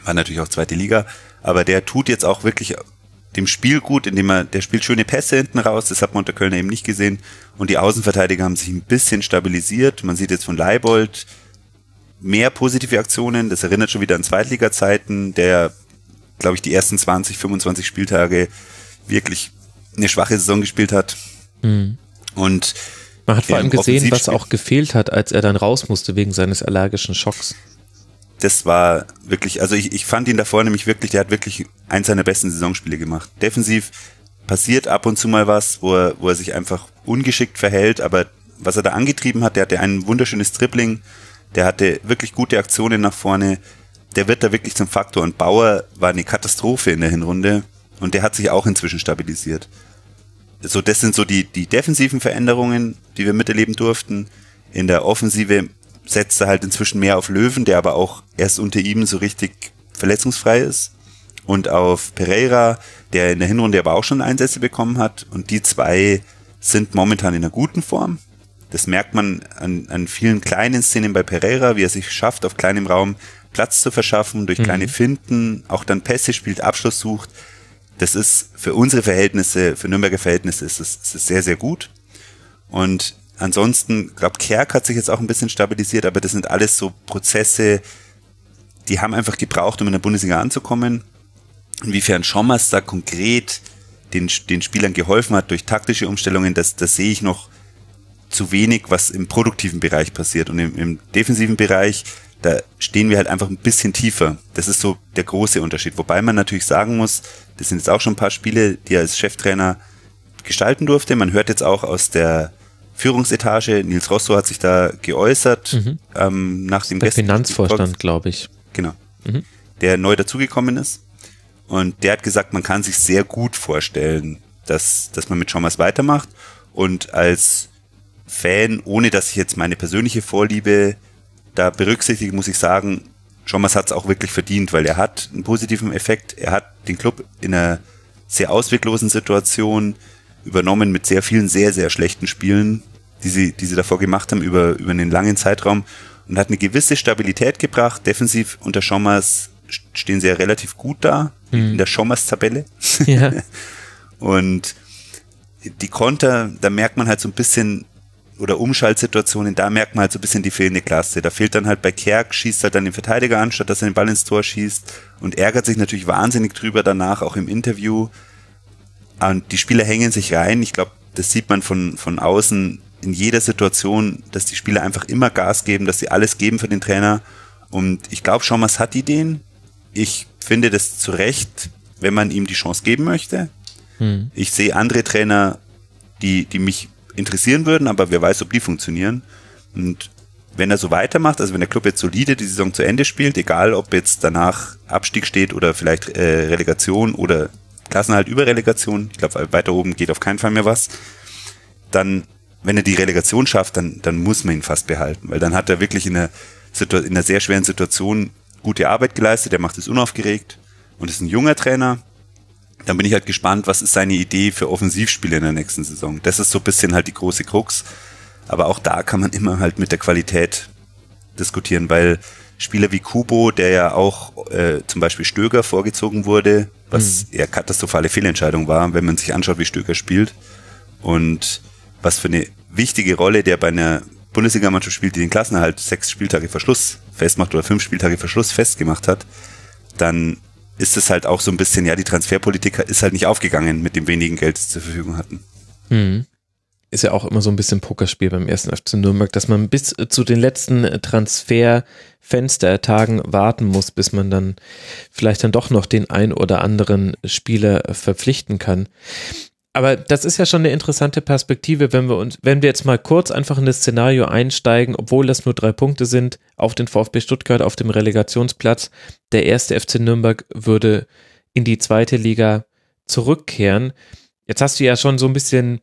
war natürlich auch zweite Liga. Aber der tut jetzt auch wirklich dem Spiel gut, indem er, der spielt schöne Pässe hinten raus, das hat man unter Kölner eben nicht gesehen. Und die Außenverteidiger haben sich ein bisschen stabilisiert. Man sieht jetzt von Leibold mehr positive Aktionen. Das erinnert schon wieder an Zweitliga-Zeiten, der, glaube ich, die ersten 20, 25 Spieltage wirklich eine schwache Saison gespielt hat. Mhm. Und man hat vor allem gesehen, was auch gefehlt hat, als er dann raus musste wegen seines allergischen Schocks. Das war wirklich, also ich, ich fand ihn davor nämlich wirklich, der hat wirklich eins seiner besten Saisonspiele gemacht. Defensiv passiert ab und zu mal was, wo er, wo er sich einfach ungeschickt verhält, aber was er da angetrieben hat, der hatte ein wunderschönes Dribbling, der hatte wirklich gute Aktionen nach vorne, der wird da wirklich zum Faktor und Bauer war eine Katastrophe in der Hinrunde und der hat sich auch inzwischen stabilisiert so das sind so die, die defensiven Veränderungen, die wir miterleben durften. In der Offensive setzt er halt inzwischen mehr auf Löwen, der aber auch erst unter ihm so richtig verletzungsfrei ist. Und auf Pereira, der in der Hinrunde aber auch schon Einsätze bekommen hat. Und die zwei sind momentan in einer guten Form. Das merkt man an, an vielen kleinen Szenen bei Pereira, wie er sich schafft, auf kleinem Raum Platz zu verschaffen, durch mhm. kleine Finden, auch dann Pässe spielt, Abschluss sucht das ist für unsere Verhältnisse, für Nürnberger Verhältnisse ist es, ist es sehr, sehr gut. Und ansonsten, glaube Kerk hat sich jetzt auch ein bisschen stabilisiert, aber das sind alles so Prozesse, die haben einfach gebraucht, um in der Bundesliga anzukommen. Inwiefern Schommers da konkret den, den Spielern geholfen hat durch taktische Umstellungen, das, das sehe ich noch zu wenig, was im produktiven Bereich passiert. Und im, im defensiven Bereich da stehen wir halt einfach ein bisschen tiefer. Das ist so der große Unterschied. Wobei man natürlich sagen muss, das sind jetzt auch schon ein paar Spiele, die er als Cheftrainer gestalten durfte. Man hört jetzt auch aus der Führungsetage, Nils Rosso hat sich da geäußert, mhm. ähm, nach dem Der Finanzvorstand, glaube ich. Genau. Mhm. Der neu dazugekommen ist. Und der hat gesagt, man kann sich sehr gut vorstellen, dass, dass man mit Schommers weitermacht. Und als Fan, ohne dass ich jetzt meine persönliche Vorliebe da berücksichtigt, muss ich sagen, Schommers hat es auch wirklich verdient, weil er hat einen positiven Effekt. Er hat den Club in einer sehr ausweglosen Situation übernommen mit sehr vielen sehr, sehr schlechten Spielen, die sie, die sie davor gemacht haben über, über einen langen Zeitraum und hat eine gewisse Stabilität gebracht. Defensiv unter Schommers stehen sie ja relativ gut da, mhm. in der Schommers-Tabelle. Ja. [laughs] und die Konter, da merkt man halt so ein bisschen, oder Umschaltsituationen, da merkt man halt so ein bisschen die fehlende Klasse. Da fehlt dann halt bei Kerk, schießt halt dann den Verteidiger an, statt dass er den Ball ins Tor schießt und ärgert sich natürlich wahnsinnig drüber danach, auch im Interview. Und die Spieler hängen sich rein. Ich glaube, das sieht man von, von außen in jeder Situation, dass die Spieler einfach immer Gas geben, dass sie alles geben für den Trainer. Und ich glaube, Schommers hat Ideen. Ich finde das zu Recht, wenn man ihm die Chance geben möchte. Hm. Ich sehe andere Trainer, die, die mich interessieren würden, aber wer weiß, ob die funktionieren. Und wenn er so weitermacht, also wenn der Club jetzt solide die Saison zu Ende spielt, egal ob jetzt danach Abstieg steht oder vielleicht äh, Relegation oder Klassenhalt über Relegation, ich glaube weiter oben geht auf keinen Fall mehr was, dann, wenn er die Relegation schafft, dann, dann muss man ihn fast behalten, weil dann hat er wirklich in einer, in einer sehr schweren Situation gute Arbeit geleistet, er macht es unaufgeregt und ist ein junger Trainer, dann bin ich halt gespannt, was ist seine Idee für Offensivspiele in der nächsten Saison. Das ist so ein bisschen halt die große Krux. Aber auch da kann man immer halt mit der Qualität diskutieren, weil Spieler wie Kubo, der ja auch äh, zum Beispiel Stöger vorgezogen wurde, was mhm. eher katastrophale Fehlentscheidung war, wenn man sich anschaut, wie Stöger spielt und was für eine wichtige Rolle der bei einer Bundesligamannschaft spielt, die den Klassenerhalt sechs Spieltage Verschluss festmacht oder fünf Spieltage Verschluss festgemacht hat, dann ist es halt auch so ein bisschen, ja, die Transferpolitik ist halt nicht aufgegangen mit dem wenigen Geld, das sie zur Verfügung hatten. Mhm. Ist ja auch immer so ein bisschen Pokerspiel beim ersten FC Nürnberg, dass man bis zu den letzten Transferfenstertagen warten muss, bis man dann vielleicht dann doch noch den ein oder anderen Spieler verpflichten kann. Aber das ist ja schon eine interessante Perspektive, wenn wir uns, wenn wir jetzt mal kurz einfach in das Szenario einsteigen, obwohl das nur drei Punkte sind, auf den VfB Stuttgart auf dem Relegationsplatz. Der erste FC Nürnberg würde in die zweite Liga zurückkehren. Jetzt hast du ja schon so ein bisschen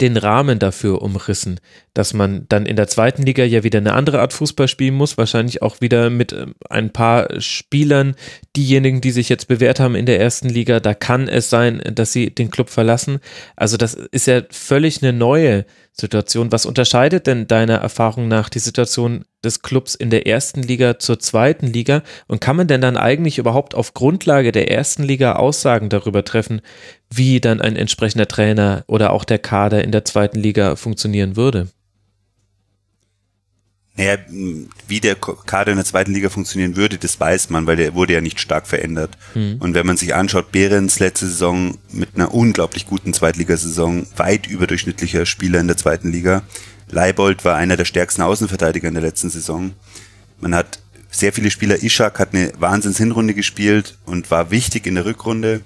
den Rahmen dafür umrissen, dass man dann in der zweiten Liga ja wieder eine andere Art Fußball spielen muss, wahrscheinlich auch wieder mit ähm, ein paar Spielern, diejenigen, die sich jetzt bewährt haben in der ersten Liga, da kann es sein, dass sie den Club verlassen. Also das ist ja völlig eine neue Situation. Was unterscheidet denn deiner Erfahrung nach die Situation des Clubs in der ersten Liga zur zweiten Liga? Und kann man denn dann eigentlich überhaupt auf Grundlage der ersten Liga Aussagen darüber treffen, wie dann ein entsprechender Trainer oder auch der Kader in der zweiten Liga funktionieren würde? Naja, wie der Kader in der zweiten Liga funktionieren würde, das weiß man, weil der wurde ja nicht stark verändert. Mhm. Und wenn man sich anschaut, Behrens letzte Saison mit einer unglaublich guten Zweitligasaison, weit überdurchschnittlicher Spieler in der zweiten Liga. Leibold war einer der stärksten Außenverteidiger in der letzten Saison. Man hat sehr viele Spieler, Ishak hat eine Wahnsinns-Hinrunde gespielt und war wichtig in der Rückrunde.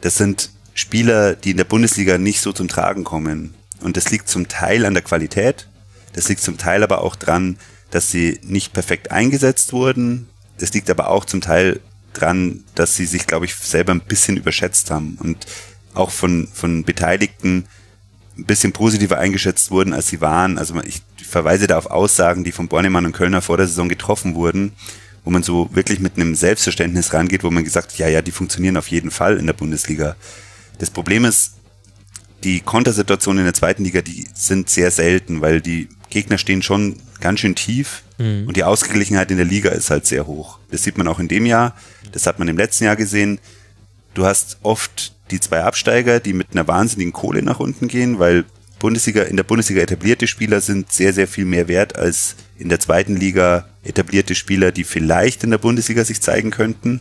Das sind Spieler, die in der Bundesliga nicht so zum Tragen kommen. Und das liegt zum Teil an der Qualität, das liegt zum Teil aber auch dran, dass sie nicht perfekt eingesetzt wurden. Es liegt aber auch zum Teil dran, dass sie sich, glaube ich, selber ein bisschen überschätzt haben und auch von, von Beteiligten ein bisschen positiver eingeschätzt wurden, als sie waren. Also ich verweise da auf Aussagen, die von Bornemann und Kölner vor der Saison getroffen wurden, wo man so wirklich mit einem Selbstverständnis rangeht, wo man gesagt ja, ja, die funktionieren auf jeden Fall in der Bundesliga. Das Problem ist, die Kontersituationen in der zweiten Liga, die sind sehr selten, weil die Gegner stehen schon ganz schön tief mhm. und die Ausgeglichenheit in der Liga ist halt sehr hoch. Das sieht man auch in dem Jahr, das hat man im letzten Jahr gesehen. Du hast oft die zwei Absteiger, die mit einer wahnsinnigen Kohle nach unten gehen, weil Bundesliga, in der Bundesliga etablierte Spieler sind sehr, sehr viel mehr wert als in der zweiten Liga etablierte Spieler, die vielleicht in der Bundesliga sich zeigen könnten.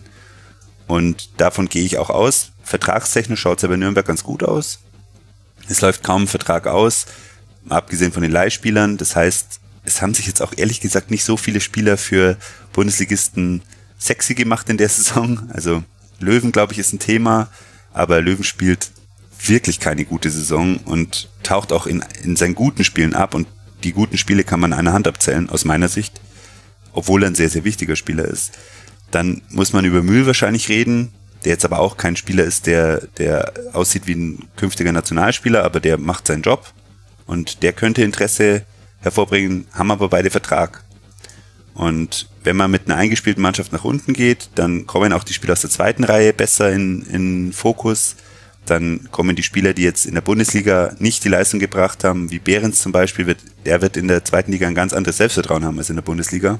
Und davon gehe ich auch aus. Vertragstechnisch schaut es ja bei Nürnberg ganz gut aus. Es läuft kaum ein Vertrag aus abgesehen von den Leihspielern. Das heißt, es haben sich jetzt auch ehrlich gesagt nicht so viele Spieler für Bundesligisten sexy gemacht in der [laughs] Saison. Also Löwen, glaube ich, ist ein Thema, aber Löwen spielt wirklich keine gute Saison und taucht auch in, in seinen guten Spielen ab und die guten Spiele kann man an einer Hand abzählen, aus meiner Sicht, obwohl er ein sehr, sehr wichtiger Spieler ist. Dann muss man über Mühl wahrscheinlich reden, der jetzt aber auch kein Spieler ist, der, der aussieht wie ein künftiger Nationalspieler, aber der macht seinen Job und der könnte Interesse hervorbringen, haben aber beide Vertrag. Und wenn man mit einer eingespielten Mannschaft nach unten geht, dann kommen auch die Spieler aus der zweiten Reihe besser in, in Fokus. Dann kommen die Spieler, die jetzt in der Bundesliga nicht die Leistung gebracht haben, wie Behrens zum Beispiel, wird, der wird in der zweiten Liga ein ganz anderes Selbstvertrauen haben als in der Bundesliga.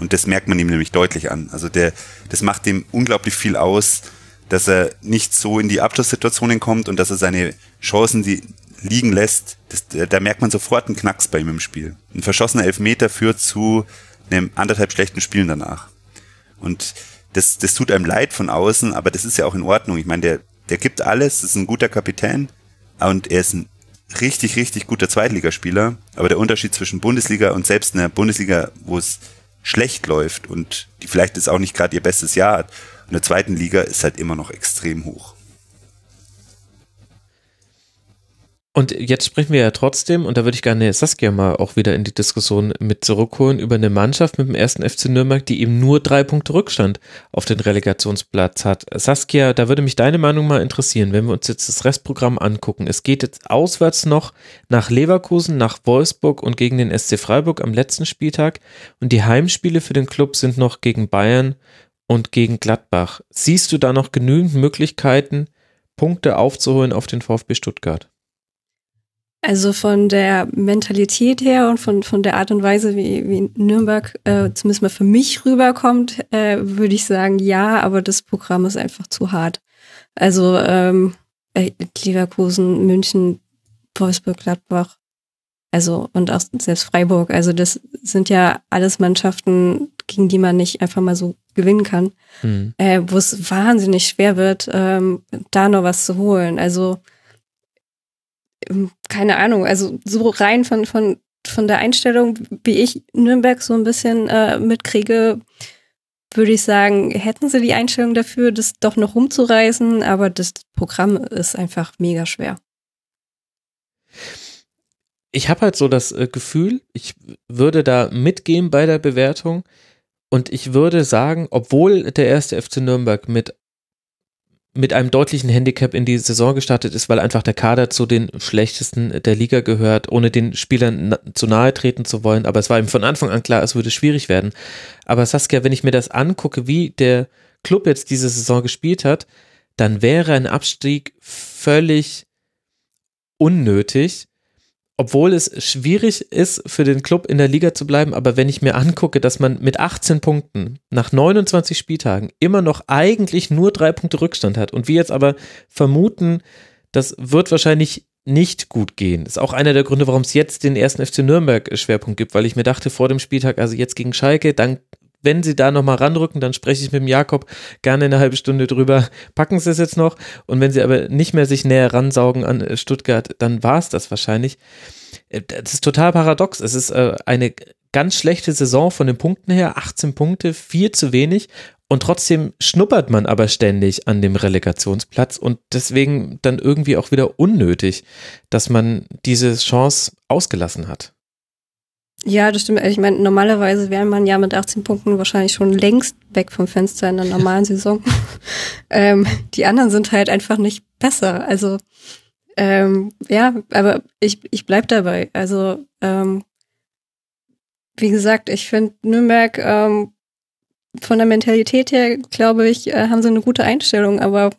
Und das merkt man ihm nämlich deutlich an. Also der, das macht ihm unglaublich viel aus, dass er nicht so in die Abschlusssituationen kommt und dass er seine Chancen, die liegen lässt, das, da merkt man sofort einen Knacks bei ihm im Spiel. Ein verschossener Elfmeter führt zu einem anderthalb schlechten Spielen danach. Und das, das tut einem leid von außen, aber das ist ja auch in Ordnung. Ich meine, der, der gibt alles, ist ein guter Kapitän und er ist ein richtig, richtig guter Zweitligaspieler. Aber der Unterschied zwischen Bundesliga und selbst einer Bundesliga, wo es schlecht läuft und die vielleicht jetzt auch nicht gerade ihr bestes Jahr hat, und der zweiten Liga ist halt immer noch extrem hoch. Und jetzt sprechen wir ja trotzdem, und da würde ich gerne Saskia mal auch wieder in die Diskussion mit zurückholen, über eine Mannschaft mit dem ersten FC Nürnberg, die eben nur drei Punkte Rückstand auf den Relegationsplatz hat. Saskia, da würde mich deine Meinung mal interessieren, wenn wir uns jetzt das Restprogramm angucken. Es geht jetzt auswärts noch nach Leverkusen, nach Wolfsburg und gegen den SC Freiburg am letzten Spieltag. Und die Heimspiele für den Club sind noch gegen Bayern und gegen Gladbach. Siehst du da noch genügend Möglichkeiten, Punkte aufzuholen auf den VfB Stuttgart? Also von der Mentalität her und von, von der Art und Weise, wie, wie Nürnberg äh, zumindest mal für mich rüberkommt, äh, würde ich sagen, ja, aber das Programm ist einfach zu hart. Also ähm, äh, Leverkusen, München, Wolfsburg, Gladbach, also und auch selbst Freiburg. Also das sind ja alles Mannschaften, gegen die man nicht einfach mal so gewinnen kann, mhm. äh, wo es wahnsinnig schwer wird, ähm, da noch was zu holen. Also keine Ahnung, also so rein von, von, von der Einstellung, wie ich Nürnberg so ein bisschen äh, mitkriege, würde ich sagen, hätten sie die Einstellung dafür, das doch noch rumzureißen, aber das Programm ist einfach mega schwer. Ich habe halt so das äh, Gefühl, ich würde da mitgehen bei der Bewertung und ich würde sagen, obwohl der erste FC Nürnberg mit mit einem deutlichen Handicap in die Saison gestartet ist, weil einfach der Kader zu den schlechtesten der Liga gehört, ohne den Spielern zu nahe treten zu wollen. Aber es war ihm von Anfang an klar, es würde schwierig werden. Aber Saskia, wenn ich mir das angucke, wie der Club jetzt diese Saison gespielt hat, dann wäre ein Abstieg völlig unnötig obwohl es schwierig ist, für den Club in der Liga zu bleiben, aber wenn ich mir angucke, dass man mit 18 Punkten nach 29 Spieltagen immer noch eigentlich nur drei Punkte Rückstand hat und wir jetzt aber vermuten, das wird wahrscheinlich nicht gut gehen. Das ist auch einer der Gründe, warum es jetzt den ersten FC Nürnberg Schwerpunkt gibt, weil ich mir dachte vor dem Spieltag, also jetzt gegen Schalke, dann wenn sie da nochmal ranrücken, dann spreche ich mit dem Jakob gerne eine halbe Stunde drüber, packen sie es jetzt noch. Und wenn sie aber nicht mehr sich näher ransaugen an äh, Stuttgart, dann war es das wahrscheinlich. Äh, das ist total paradox. Es ist äh, eine ganz schlechte Saison von den Punkten her, 18 Punkte, viel zu wenig. Und trotzdem schnuppert man aber ständig an dem Relegationsplatz und deswegen dann irgendwie auch wieder unnötig, dass man diese Chance ausgelassen hat. Ja, das stimmt. Ich meine, normalerweise wäre man ja mit 18 Punkten wahrscheinlich schon längst weg vom Fenster in der normalen Saison. [laughs] ähm, die anderen sind halt einfach nicht besser. Also ähm, ja, aber ich, ich bleib dabei. Also ähm, wie gesagt, ich finde Nürnberg ähm, von der Mentalität her, glaube ich, äh, haben sie eine gute Einstellung, aber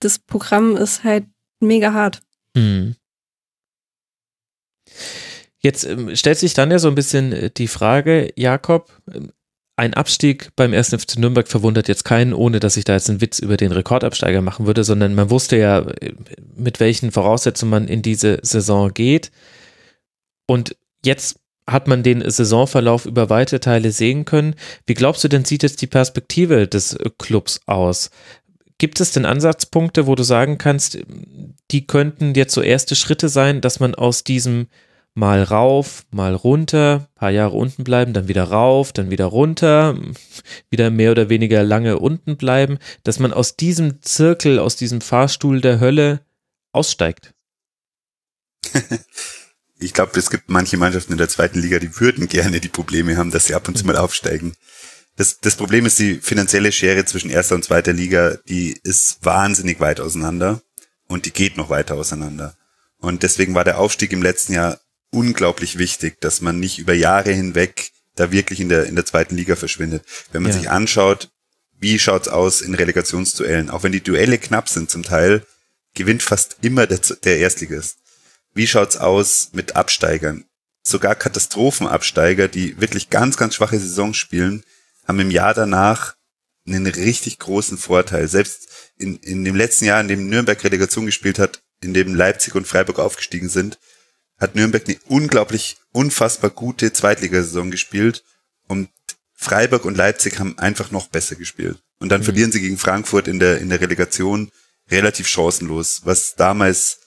das Programm ist halt mega hart. Mhm. Jetzt ähm, stellt sich dann ja so ein bisschen äh, die Frage, Jakob, ähm, ein Abstieg beim 1. FC Nürnberg verwundert jetzt keinen, ohne dass ich da jetzt einen Witz über den Rekordabsteiger machen würde, sondern man wusste ja, äh, mit welchen Voraussetzungen man in diese Saison geht. Und jetzt hat man den Saisonverlauf über weite Teile sehen können. Wie glaubst du denn, sieht jetzt die Perspektive des äh, Clubs aus? Gibt es denn Ansatzpunkte, wo du sagen kannst, die könnten jetzt so erste Schritte sein, dass man aus diesem mal rauf, mal runter, paar Jahre unten bleiben, dann wieder rauf, dann wieder runter, [laughs] wieder mehr oder weniger lange unten bleiben, dass man aus diesem Zirkel, aus diesem Fahrstuhl der Hölle aussteigt. [laughs] ich glaube, es gibt manche Mannschaften in der zweiten Liga, die würden gerne die Probleme haben, dass sie ab und zu mal aufsteigen. Das, das Problem ist, die finanzielle Schere zwischen erster und zweiter Liga, die ist wahnsinnig weit auseinander und die geht noch weiter auseinander. Und deswegen war der Aufstieg im letzten Jahr unglaublich wichtig, dass man nicht über Jahre hinweg da wirklich in der, in der zweiten Liga verschwindet. Wenn man ja. sich anschaut, wie schaut's aus in Relegationsduellen? Auch wenn die Duelle knapp sind zum Teil, gewinnt fast immer der, der Erstligist. Wie schaut's aus mit Absteigern? Sogar Katastrophenabsteiger, die wirklich ganz, ganz schwache Saison spielen, haben im Jahr danach einen richtig großen Vorteil. Selbst in, in dem letzten Jahr, in dem Nürnberg Relegation gespielt hat, in dem Leipzig und Freiburg aufgestiegen sind, hat Nürnberg eine unglaublich, unfassbar gute Zweitligasaison gespielt und Freiburg und Leipzig haben einfach noch besser gespielt. Und dann mhm. verlieren sie gegen Frankfurt in der, in der Relegation relativ chancenlos, was damals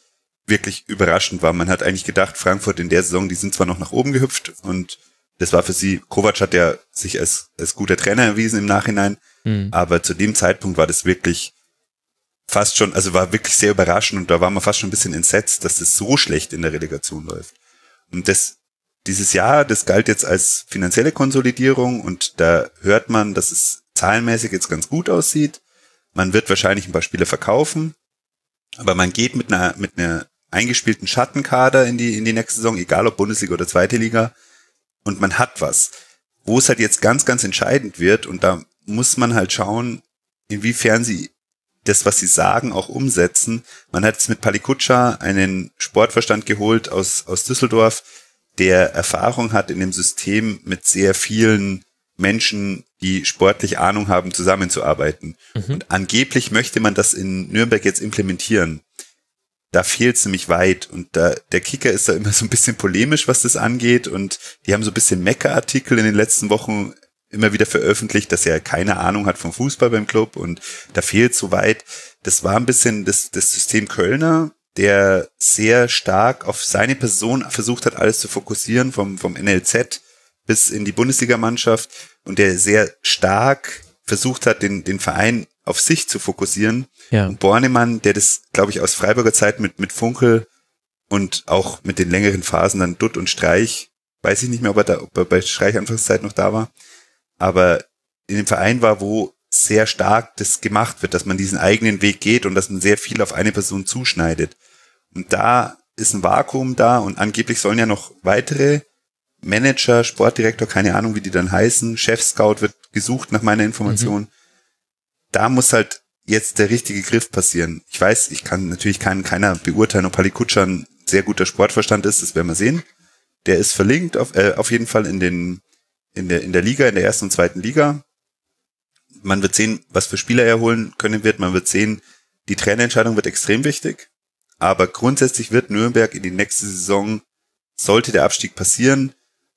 wirklich überraschend war. Man hat eigentlich gedacht, Frankfurt in der Saison, die sind zwar noch nach oben gehüpft und das war für sie, Kovac hat ja sich als, als guter Trainer erwiesen im Nachhinein, mhm. aber zu dem Zeitpunkt war das wirklich fast schon, also war wirklich sehr überraschend und da war man fast schon ein bisschen entsetzt, dass das so schlecht in der Relegation läuft. Und das, dieses Jahr, das galt jetzt als finanzielle Konsolidierung und da hört man, dass es zahlenmäßig jetzt ganz gut aussieht. Man wird wahrscheinlich ein paar Spiele verkaufen, aber man geht mit einer, mit einer eingespielten Schattenkader in die, in die nächste Saison, egal ob Bundesliga oder Zweite Liga, und man hat was. Wo es halt jetzt ganz, ganz entscheidend wird, und da muss man halt schauen, inwiefern sie das, was sie sagen, auch umsetzen. Man hat jetzt mit Palikutscha einen Sportverstand geholt aus, aus Düsseldorf, der Erfahrung hat in dem System mit sehr vielen Menschen, die sportlich Ahnung haben, zusammenzuarbeiten. Mhm. Und angeblich möchte man das in Nürnberg jetzt implementieren. Da fehlt es nämlich weit und da, der Kicker ist da immer so ein bisschen polemisch, was das angeht und die haben so ein bisschen Mecker-Artikel in den letzten Wochen immer wieder veröffentlicht, dass er keine Ahnung hat vom Fußball beim Club und da fehlt so weit. Das war ein bisschen das, das System Kölner, der sehr stark auf seine Person versucht hat, alles zu fokussieren, vom, vom NLZ bis in die Bundesligamannschaft und der sehr stark versucht hat, den, den Verein auf sich zu fokussieren. Ja. Und Bornemann, der das, glaube ich, aus Freiburger Zeit mit, mit Funkel und auch mit den längeren Phasen dann Dutt und Streich, weiß ich nicht mehr, ob er, da, ob er bei Streich Anfangszeit noch da war, aber in dem Verein war, wo sehr stark das gemacht wird, dass man diesen eigenen Weg geht und dass man sehr viel auf eine Person zuschneidet. Und da ist ein Vakuum da und angeblich sollen ja noch weitere Manager, Sportdirektor, keine Ahnung, wie die dann heißen, Chef-Scout wird gesucht nach meiner Information. Mhm. Da muss halt jetzt der richtige Griff passieren. Ich weiß, ich kann natürlich kann keiner beurteilen, ob Halikutscher ein sehr guter Sportverstand ist, das werden wir sehen. Der ist verlinkt auf, äh, auf jeden Fall in den in der in der Liga, in der ersten und zweiten Liga. Man wird sehen, was für Spieler er holen können wird. Man wird sehen, die Trainerentscheidung wird extrem wichtig. Aber grundsätzlich wird Nürnberg in die nächste Saison, sollte der Abstieg passieren,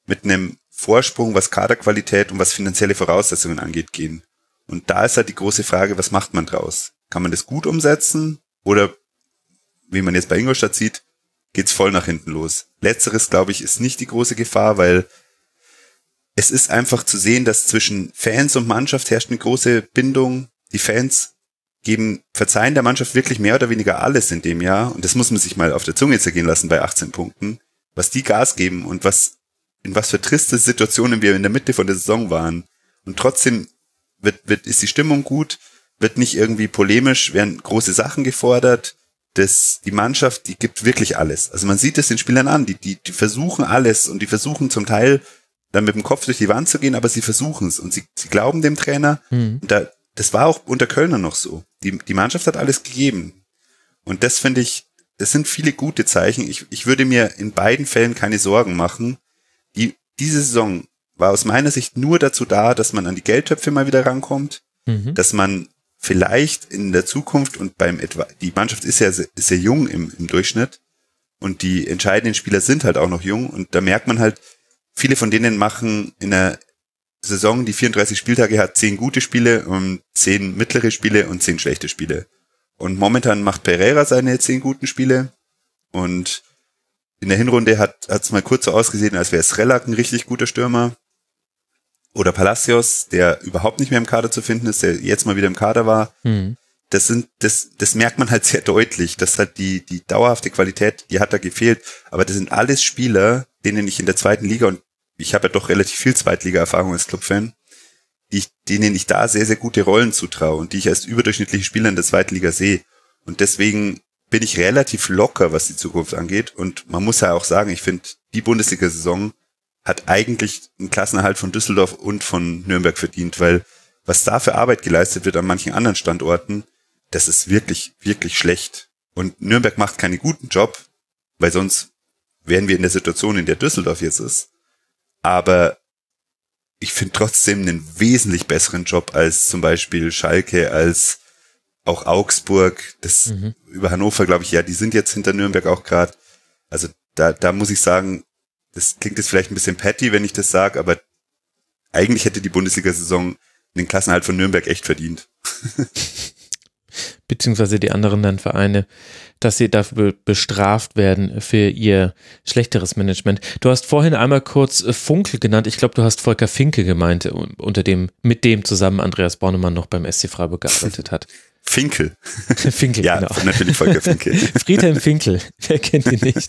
mit einem Vorsprung, was Kaderqualität und was finanzielle Voraussetzungen angeht, gehen. Und da ist halt die große Frage, was macht man draus? Kann man das gut umsetzen? Oder, wie man jetzt bei Ingolstadt sieht, geht's voll nach hinten los. Letzteres, glaube ich, ist nicht die große Gefahr, weil es ist einfach zu sehen, dass zwischen Fans und Mannschaft herrscht eine große Bindung. Die Fans geben, verzeihen der Mannschaft wirklich mehr oder weniger alles in dem Jahr. Und das muss man sich mal auf der Zunge zergehen lassen bei 18 Punkten. Was die Gas geben und was in was für triste Situationen wir in der Mitte von der Saison waren. Und trotzdem wird, wird, ist die Stimmung gut, wird nicht irgendwie polemisch, werden große Sachen gefordert. Das, die Mannschaft, die gibt wirklich alles. Also man sieht es den Spielern an, die, die, die versuchen alles und die versuchen zum Teil dann mit dem Kopf durch die Wand zu gehen, aber sie versuchen es und sie, sie glauben dem Trainer. Mhm. Da, das war auch unter Kölner noch so. Die, die Mannschaft hat alles gegeben. Und das finde ich, das sind viele gute Zeichen. Ich, ich würde mir in beiden Fällen keine Sorgen machen, die, diese Saison war aus meiner Sicht nur dazu da, dass man an die Geldtöpfe mal wieder rankommt, mhm. dass man vielleicht in der Zukunft und beim etwa, die Mannschaft ist ja sehr, sehr jung im, im Durchschnitt und die entscheidenden Spieler sind halt auch noch jung und da merkt man halt, viele von denen machen in einer Saison, die 34 Spieltage hat, 10 gute Spiele und 10 mittlere Spiele und 10 schlechte Spiele. Und momentan macht Pereira seine 10 guten Spiele und in der Hinrunde hat es mal kurz so ausgesehen, als wäre es Relak ein richtig guter Stürmer. Oder Palacios, der überhaupt nicht mehr im Kader zu finden ist, der jetzt mal wieder im Kader war. Mhm. Das sind, das, das merkt man halt sehr deutlich. dass halt die, die dauerhafte Qualität, die hat da gefehlt. Aber das sind alles Spieler, denen ich in der zweiten Liga, und ich habe ja doch relativ viel Zweitliga-Erfahrung als Clubfan, ich, denen ich da sehr, sehr gute Rollen zutraue und die ich als überdurchschnittliche Spieler in der zweiten Liga sehe. Und deswegen bin ich relativ locker, was die Zukunft angeht. Und man muss ja auch sagen, ich finde, die Bundesliga-Saison hat eigentlich einen Klassenerhalt von Düsseldorf und von Nürnberg verdient, weil was da für Arbeit geleistet wird an manchen anderen Standorten, das ist wirklich, wirklich schlecht. Und Nürnberg macht keinen guten Job, weil sonst wären wir in der Situation, in der Düsseldorf jetzt ist. Aber ich finde trotzdem einen wesentlich besseren Job als zum Beispiel Schalke, als auch Augsburg, das mhm. über Hannover, glaube ich, ja, die sind jetzt hinter Nürnberg auch gerade. Also da, da muss ich sagen, das klingt jetzt vielleicht ein bisschen petty, wenn ich das sage, aber eigentlich hätte die Bundesliga-Saison den Klassenhalt von Nürnberg echt verdient. [laughs] Beziehungsweise die anderen dann Vereine, dass sie dafür bestraft werden für ihr schlechteres Management. Du hast vorhin einmal kurz Funkel genannt. Ich glaube, du hast Volker Finke gemeint, unter dem, mit dem zusammen Andreas Bornemann noch beim SC Freiburg gearbeitet hat. Finkel. [laughs] Finkel, ja, genau. natürlich Volker Finkel. [laughs] Friedhelm Finkel, wer kennt ihn nicht?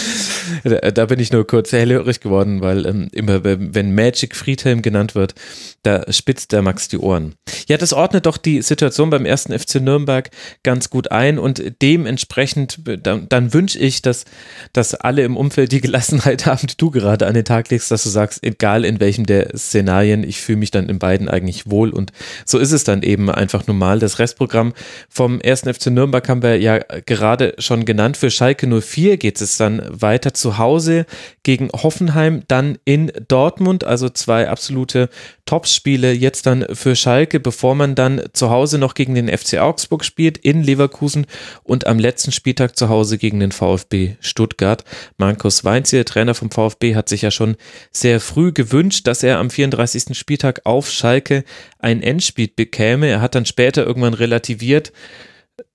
[laughs] da, da, bin ich nur kurz hellhörig geworden, weil ähm, immer, wenn Magic Friedhelm genannt wird, da spitzt der Max die Ohren. Ja, das ordnet doch die Situation beim ersten FC Nürnberg ganz gut ein und dementsprechend, dann, dann wünsche ich, dass, dass alle im Umfeld die Gelassenheit haben, die du gerade an den Tag legst, dass du sagst, egal in welchem der Szenarien, ich fühle mich dann in beiden eigentlich wohl und so ist es dann eben einfach normal. Das Restprogramm vom ersten FC Nürnberg haben wir ja gerade schon genannt. Für Schalke 04 geht es dann weiter zu Hause gegen Hoffenheim, dann in Dortmund, also zwei absolute Topspiele jetzt dann für Schalke, bevor man dann zu Hause noch gegen den FC Augsburg spielt, in Leverkusen und am letzten Spieltag zu Hause gegen den VfB Stuttgart. Markus Weinziel, Trainer vom VfB, hat sich ja schon sehr früh gewünscht, dass er am 34. Spieltag auf Schalke ein Endspiel bekäme. Er hat dann später irgendwann relativiert,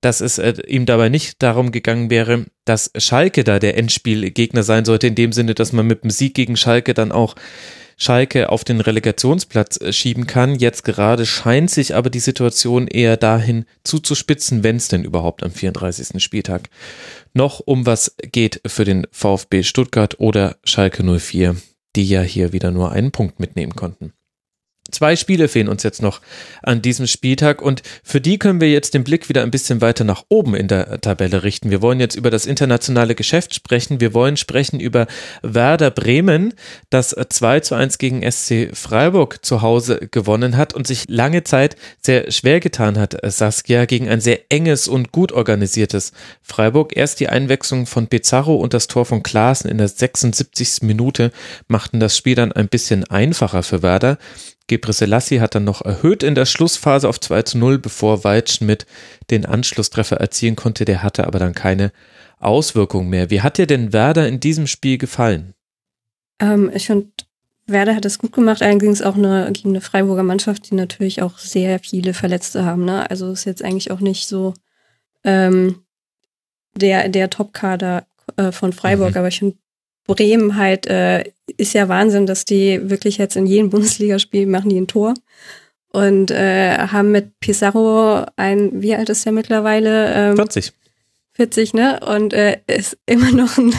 dass es äh, ihm dabei nicht darum gegangen wäre, dass Schalke da der Endspielgegner sein sollte, in dem Sinne, dass man mit dem Sieg gegen Schalke dann auch Schalke auf den Relegationsplatz äh, schieben kann. Jetzt gerade scheint sich aber die Situation eher dahin zuzuspitzen, wenn es denn überhaupt am 34. Spieltag noch um was geht für den VfB Stuttgart oder Schalke 04, die ja hier wieder nur einen Punkt mitnehmen konnten. Zwei Spiele fehlen uns jetzt noch an diesem Spieltag und für die können wir jetzt den Blick wieder ein bisschen weiter nach oben in der Tabelle richten. Wir wollen jetzt über das internationale Geschäft sprechen. Wir wollen sprechen über Werder Bremen, das 2 zu 1 gegen SC Freiburg zu Hause gewonnen hat und sich lange Zeit sehr schwer getan hat, Saskia, gegen ein sehr enges und gut organisiertes Freiburg. Erst die Einwechslung von Pizarro und das Tor von Klaassen in der 76. Minute machten das Spiel dann ein bisschen einfacher für Werder. Gebre hat dann noch erhöht in der Schlussphase auf 2 zu 0, bevor Weitschmidt den Anschlusstreffer erzielen konnte. Der hatte aber dann keine Auswirkung mehr. Wie hat dir denn Werder in diesem Spiel gefallen? Ähm, ich finde, Werder hat es gut gemacht, allerdings auch eine, gegen eine Freiburger Mannschaft, die natürlich auch sehr viele Verletzte haben. Ne? Also ist jetzt eigentlich auch nicht so ähm, der, der Top-Kader äh, von Freiburg, mhm. aber ich finde, Bremen halt äh, ist ja Wahnsinn, dass die wirklich jetzt in jedem Bundesligaspiel machen die ein Tor und äh, haben mit Pizarro ein, wie alt ist der mittlerweile? Ähm, 40. 40, ne? Und äh, ist immer noch ein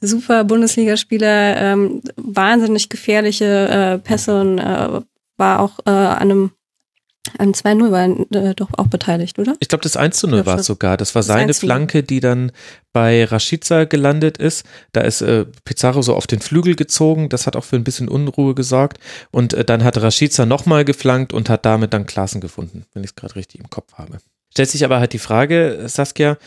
super Bundesligaspieler, ähm, wahnsinnig gefährliche äh, Pässe und äh, war auch äh, an einem an 2-0 war äh, doch auch beteiligt, oder? Ich glaube, das 1-0 war es sogar. Das war seine Flanke, die dann bei Rashica gelandet ist. Da ist äh, Pizarro so auf den Flügel gezogen. Das hat auch für ein bisschen Unruhe gesorgt. Und äh, dann hat Rashica nochmal geflankt und hat damit dann Klassen gefunden, wenn ich es gerade richtig im Kopf habe. Stellt sich aber halt die Frage, Saskia,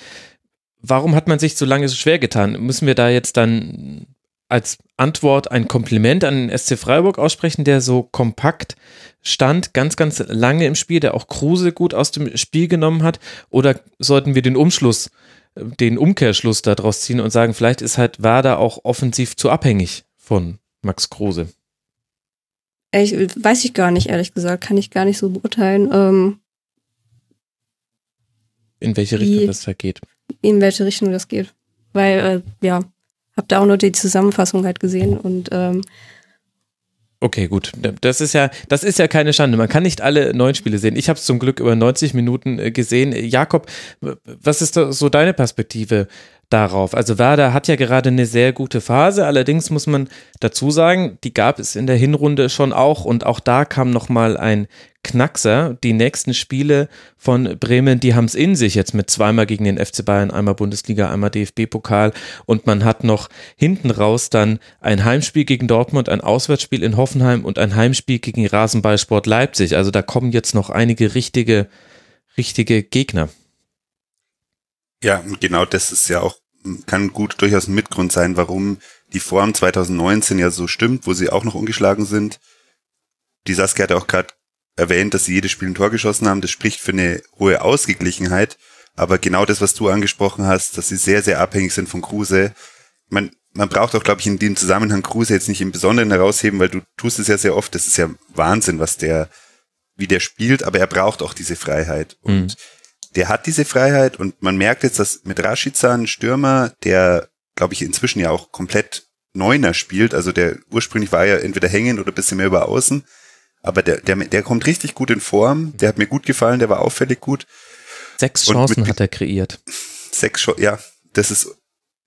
warum hat man sich so lange so schwer getan? Müssen wir da jetzt dann als Antwort ein Kompliment an den SC Freiburg aussprechen, der so kompakt stand, ganz, ganz lange im Spiel, der auch Kruse gut aus dem Spiel genommen hat? Oder sollten wir den Umschluss, den Umkehrschluss daraus ziehen und sagen, vielleicht ist halt Werder auch offensiv zu abhängig von Max Kruse? Ich, weiß ich gar nicht, ehrlich gesagt, kann ich gar nicht so beurteilen. Ähm, in welche Richtung wie, das da geht. In welche Richtung das geht. Weil, äh, ja, hab da auch nur die Zusammenfassung halt gesehen und ähm, Okay, gut. Das ist ja, das ist ja keine Schande. Man kann nicht alle neun Spiele sehen. Ich habe es zum Glück über 90 Minuten äh, gesehen. Jakob, was ist so deine Perspektive darauf? Also Werder hat ja gerade eine sehr gute Phase. Allerdings muss man dazu sagen, die gab es in der Hinrunde schon auch und auch da kam noch mal ein Knackser. Die nächsten Spiele von Bremen, die haben es in sich jetzt mit zweimal gegen den FC Bayern, einmal Bundesliga, einmal DFB-Pokal und man hat noch hinten raus dann ein Heimspiel gegen Dortmund, ein Auswärtsspiel in Hoffenheim und ein Heimspiel gegen Rasenballsport Leipzig. Also da kommen jetzt noch einige richtige, richtige Gegner. Ja, genau das ist ja auch, kann gut durchaus ein Mitgrund sein, warum die Form 2019 ja so stimmt, wo sie auch noch ungeschlagen sind. Die Saskia hat auch gerade erwähnt, dass sie jedes Spiel ein Tor geschossen haben. Das spricht für eine hohe Ausgeglichenheit. Aber genau das, was du angesprochen hast, dass sie sehr, sehr abhängig sind von Kruse. Man, man braucht auch, glaube ich, in dem Zusammenhang Kruse jetzt nicht im Besonderen herausheben, weil du tust es ja sehr oft. Das ist ja Wahnsinn, was der, wie der spielt, aber er braucht auch diese Freiheit. Und mhm. Der hat diese Freiheit und man merkt jetzt, dass mit Rashica ein Stürmer, der, glaube ich, inzwischen ja auch komplett Neuner spielt, also der ursprünglich war ja entweder hängend oder bisschen mehr über außen, aber der, der, der kommt richtig gut in Form. Der hat mir gut gefallen, der war auffällig gut. Sechs Chancen mit, hat er kreiert. Sechs Chancen, ja. Das ist,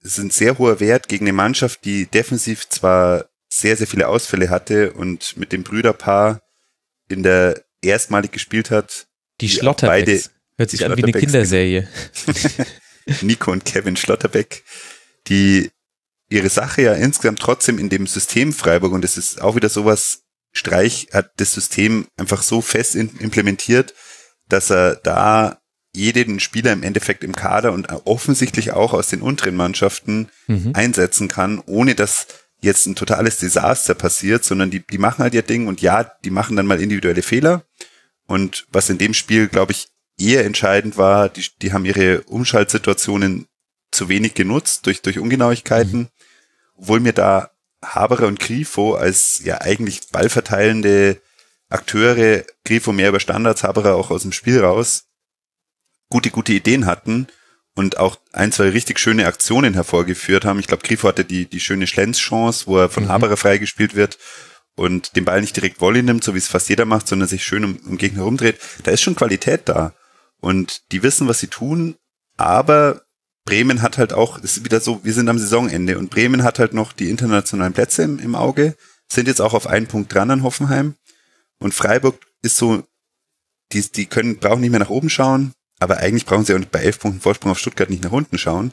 das ist ein sehr hoher Wert gegen eine Mannschaft, die defensiv zwar sehr, sehr viele Ausfälle hatte und mit dem Brüderpaar in der erstmalig gespielt hat. Die, die Schlotterbecks. Hört sich an wie eine Kinderserie. [laughs] Nico und Kevin Schlotterbeck, die ihre Sache ja insgesamt trotzdem in dem System Freiburg und das ist auch wieder sowas, Streich hat das System einfach so fest implementiert, dass er da jeden Spieler im Endeffekt im Kader und offensichtlich auch aus den unteren Mannschaften mhm. einsetzen kann, ohne dass jetzt ein totales Desaster passiert, sondern die, die machen halt ihr Ding und ja, die machen dann mal individuelle Fehler. Und was in dem Spiel, glaube ich, eher entscheidend war, die, die haben ihre Umschaltsituationen zu wenig genutzt durch, durch Ungenauigkeiten, mhm. obwohl mir da Haberer und Grifo als ja eigentlich ballverteilende Akteure, Grifo mehr über Standards, Haberer auch aus dem Spiel raus, gute, gute Ideen hatten und auch ein, zwei richtig schöne Aktionen hervorgeführt haben. Ich glaube, Grifo hatte die, die schöne Schlenz-Chance, wo er von mhm. Haberer freigespielt wird und den Ball nicht direkt Volley nimmt, so wie es fast jeder macht, sondern sich schön um, um Gegner rumdreht. Da ist schon Qualität da. Und die wissen, was sie tun, aber Bremen hat halt auch, es ist wieder so, wir sind am Saisonende und Bremen hat halt noch die internationalen Plätze im, im Auge, sind jetzt auch auf einen Punkt dran an Hoffenheim. Und Freiburg ist so, die, die können, brauchen nicht mehr nach oben schauen, aber eigentlich brauchen sie auch bei elf Punkten Vorsprung auf Stuttgart nicht nach unten schauen.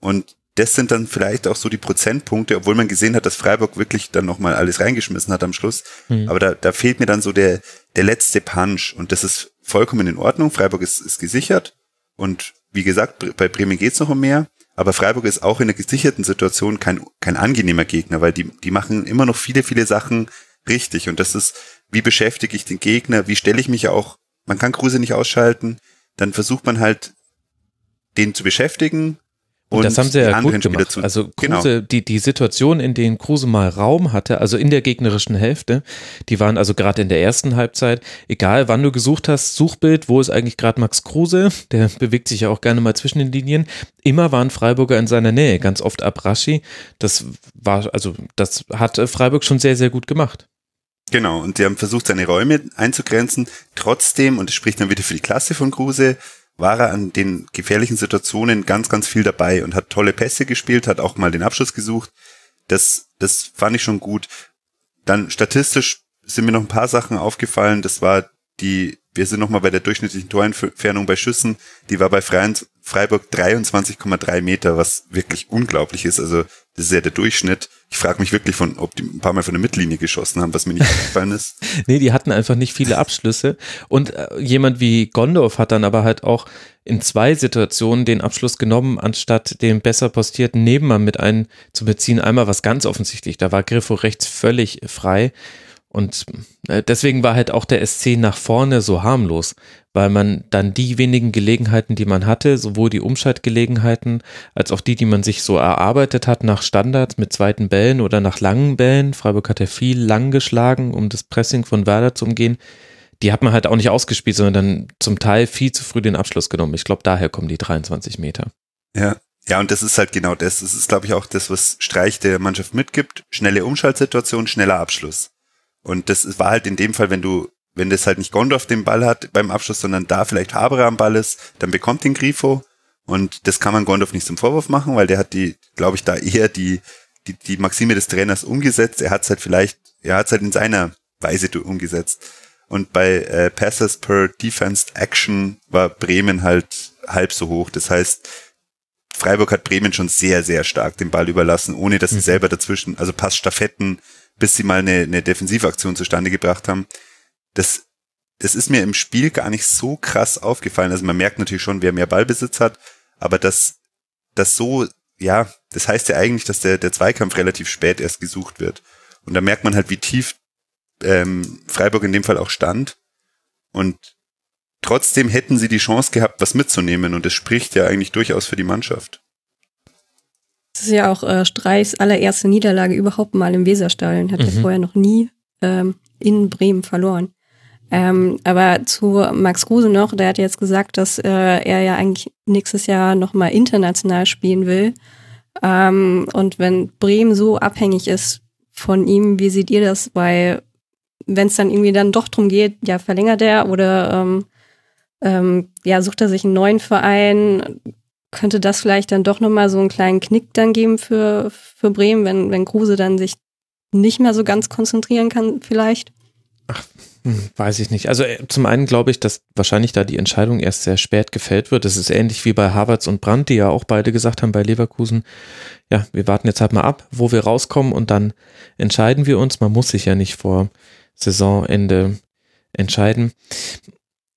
Und das sind dann vielleicht auch so die Prozentpunkte, obwohl man gesehen hat, dass Freiburg wirklich dann nochmal alles reingeschmissen hat am Schluss. Mhm. Aber da, da fehlt mir dann so der, der letzte Punch und das ist vollkommen in Ordnung. Freiburg ist, ist gesichert und wie gesagt, bei Bremen geht's noch um mehr. Aber Freiburg ist auch in der gesicherten Situation kein, kein angenehmer Gegner, weil die, die machen immer noch viele, viele Sachen richtig. Und das ist, wie beschäftige ich den Gegner, wie stelle ich mich auch, man kann Kruse nicht ausschalten, dann versucht man halt, den zu beschäftigen, und, das haben sie ja gut gemacht. Zu, also genau. Kruse, genau. die, die Situation, in denen Kruse mal Raum hatte, also in der gegnerischen Hälfte, die waren also gerade in der ersten Halbzeit, egal wann du gesucht hast, Suchbild, wo ist eigentlich gerade Max Kruse, der [laughs] bewegt sich ja auch gerne mal zwischen den Linien, immer waren Freiburger in seiner Nähe, ganz oft Abraschi. Das war, also das hat Freiburg schon sehr, sehr gut gemacht. Genau, und die haben versucht, seine Räume einzugrenzen. Trotzdem, und das spricht dann wieder für die Klasse von Kruse, war er an den gefährlichen Situationen ganz, ganz viel dabei und hat tolle Pässe gespielt, hat auch mal den Abschluss gesucht. Das, das fand ich schon gut. Dann statistisch sind mir noch ein paar Sachen aufgefallen. Das war die, wir sind nochmal bei der durchschnittlichen Torentfernung bei Schüssen. Die war bei Freiburg 23,3 Meter, was wirklich unglaublich ist. Also das ist ja der Durchschnitt. Ich frage mich wirklich, von, ob die ein paar Mal von der Mittellinie geschossen haben, was mir nicht aufgefallen ist. [laughs] nee, die hatten einfach nicht viele Abschlüsse. Und äh, jemand wie Gondorf hat dann aber halt auch in zwei Situationen den Abschluss genommen, anstatt den besser postierten Nebenmann mit einzubeziehen. Einmal was ganz offensichtlich, da war Griffo rechts völlig frei. Und äh, deswegen war halt auch der SC nach vorne so harmlos, weil man dann die wenigen Gelegenheiten, die man hatte, sowohl die Umschaltgelegenheiten als auch die, die man sich so erarbeitet hat nach Standards mit zweiten Bällen oder nach langen Bällen, Freiburg hat ja viel lang geschlagen, um das Pressing von Werder zu umgehen, die hat man halt auch nicht ausgespielt, sondern dann zum Teil viel zu früh den Abschluss genommen. Ich glaube, daher kommen die 23 Meter. Ja, ja, und das ist halt genau das. Das ist, glaube ich, auch das, was Streich der Mannschaft mitgibt. Schnelle Umschaltsituation, schneller Abschluss. Und das war halt in dem Fall, wenn du, wenn das halt nicht Gondorf den Ball hat beim Abschluss, sondern da vielleicht Haberer am Ball ist, dann bekommt den Grifo. Und das kann man Gondorf nicht zum Vorwurf machen, weil der hat die, glaube ich, da eher die, die, die Maxime des Trainers umgesetzt. Er hat es halt vielleicht, er hat es halt in seiner Weise umgesetzt. Und bei äh, Passes per Defense Action war Bremen halt halb so hoch. Das heißt, Freiburg hat Bremen schon sehr, sehr stark den Ball überlassen, ohne dass sie mhm. selber dazwischen, also Passstaffetten, bis sie mal eine, eine Defensivaktion zustande gebracht haben. Das, das ist mir im Spiel gar nicht so krass aufgefallen. Also man merkt natürlich schon, wer mehr Ballbesitz hat, aber das, das so, ja, das heißt ja eigentlich, dass der, der Zweikampf relativ spät erst gesucht wird. Und da merkt man halt, wie tief ähm, Freiburg in dem Fall auch stand. Und trotzdem hätten sie die Chance gehabt, was mitzunehmen. Und das spricht ja eigentlich durchaus für die Mannschaft. Das ist ja auch äh, Streichs allererste Niederlage überhaupt mal im Weserstadion. Hat mhm. er vorher noch nie ähm, in Bremen verloren. Ähm, aber zu Max Kruse noch, der hat jetzt gesagt, dass äh, er ja eigentlich nächstes Jahr nochmal international spielen will. Ähm, und wenn Bremen so abhängig ist von ihm, wie seht ihr das? Weil wenn es dann irgendwie dann doch drum geht, ja, verlängert er oder ähm, ähm, ja, sucht er sich einen neuen Verein, könnte das vielleicht dann doch nochmal so einen kleinen Knick dann geben für, für Bremen, wenn, wenn Kruse dann sich nicht mehr so ganz konzentrieren kann, vielleicht? Hm, weiß ich nicht. Also äh, zum einen glaube ich, dass wahrscheinlich da die Entscheidung erst sehr spät gefällt wird. Das ist ähnlich wie bei Havertz und Brandt, die ja auch beide gesagt haben bei Leverkusen, ja, wir warten jetzt halt mal ab, wo wir rauskommen und dann entscheiden wir uns. Man muss sich ja nicht vor Saisonende entscheiden.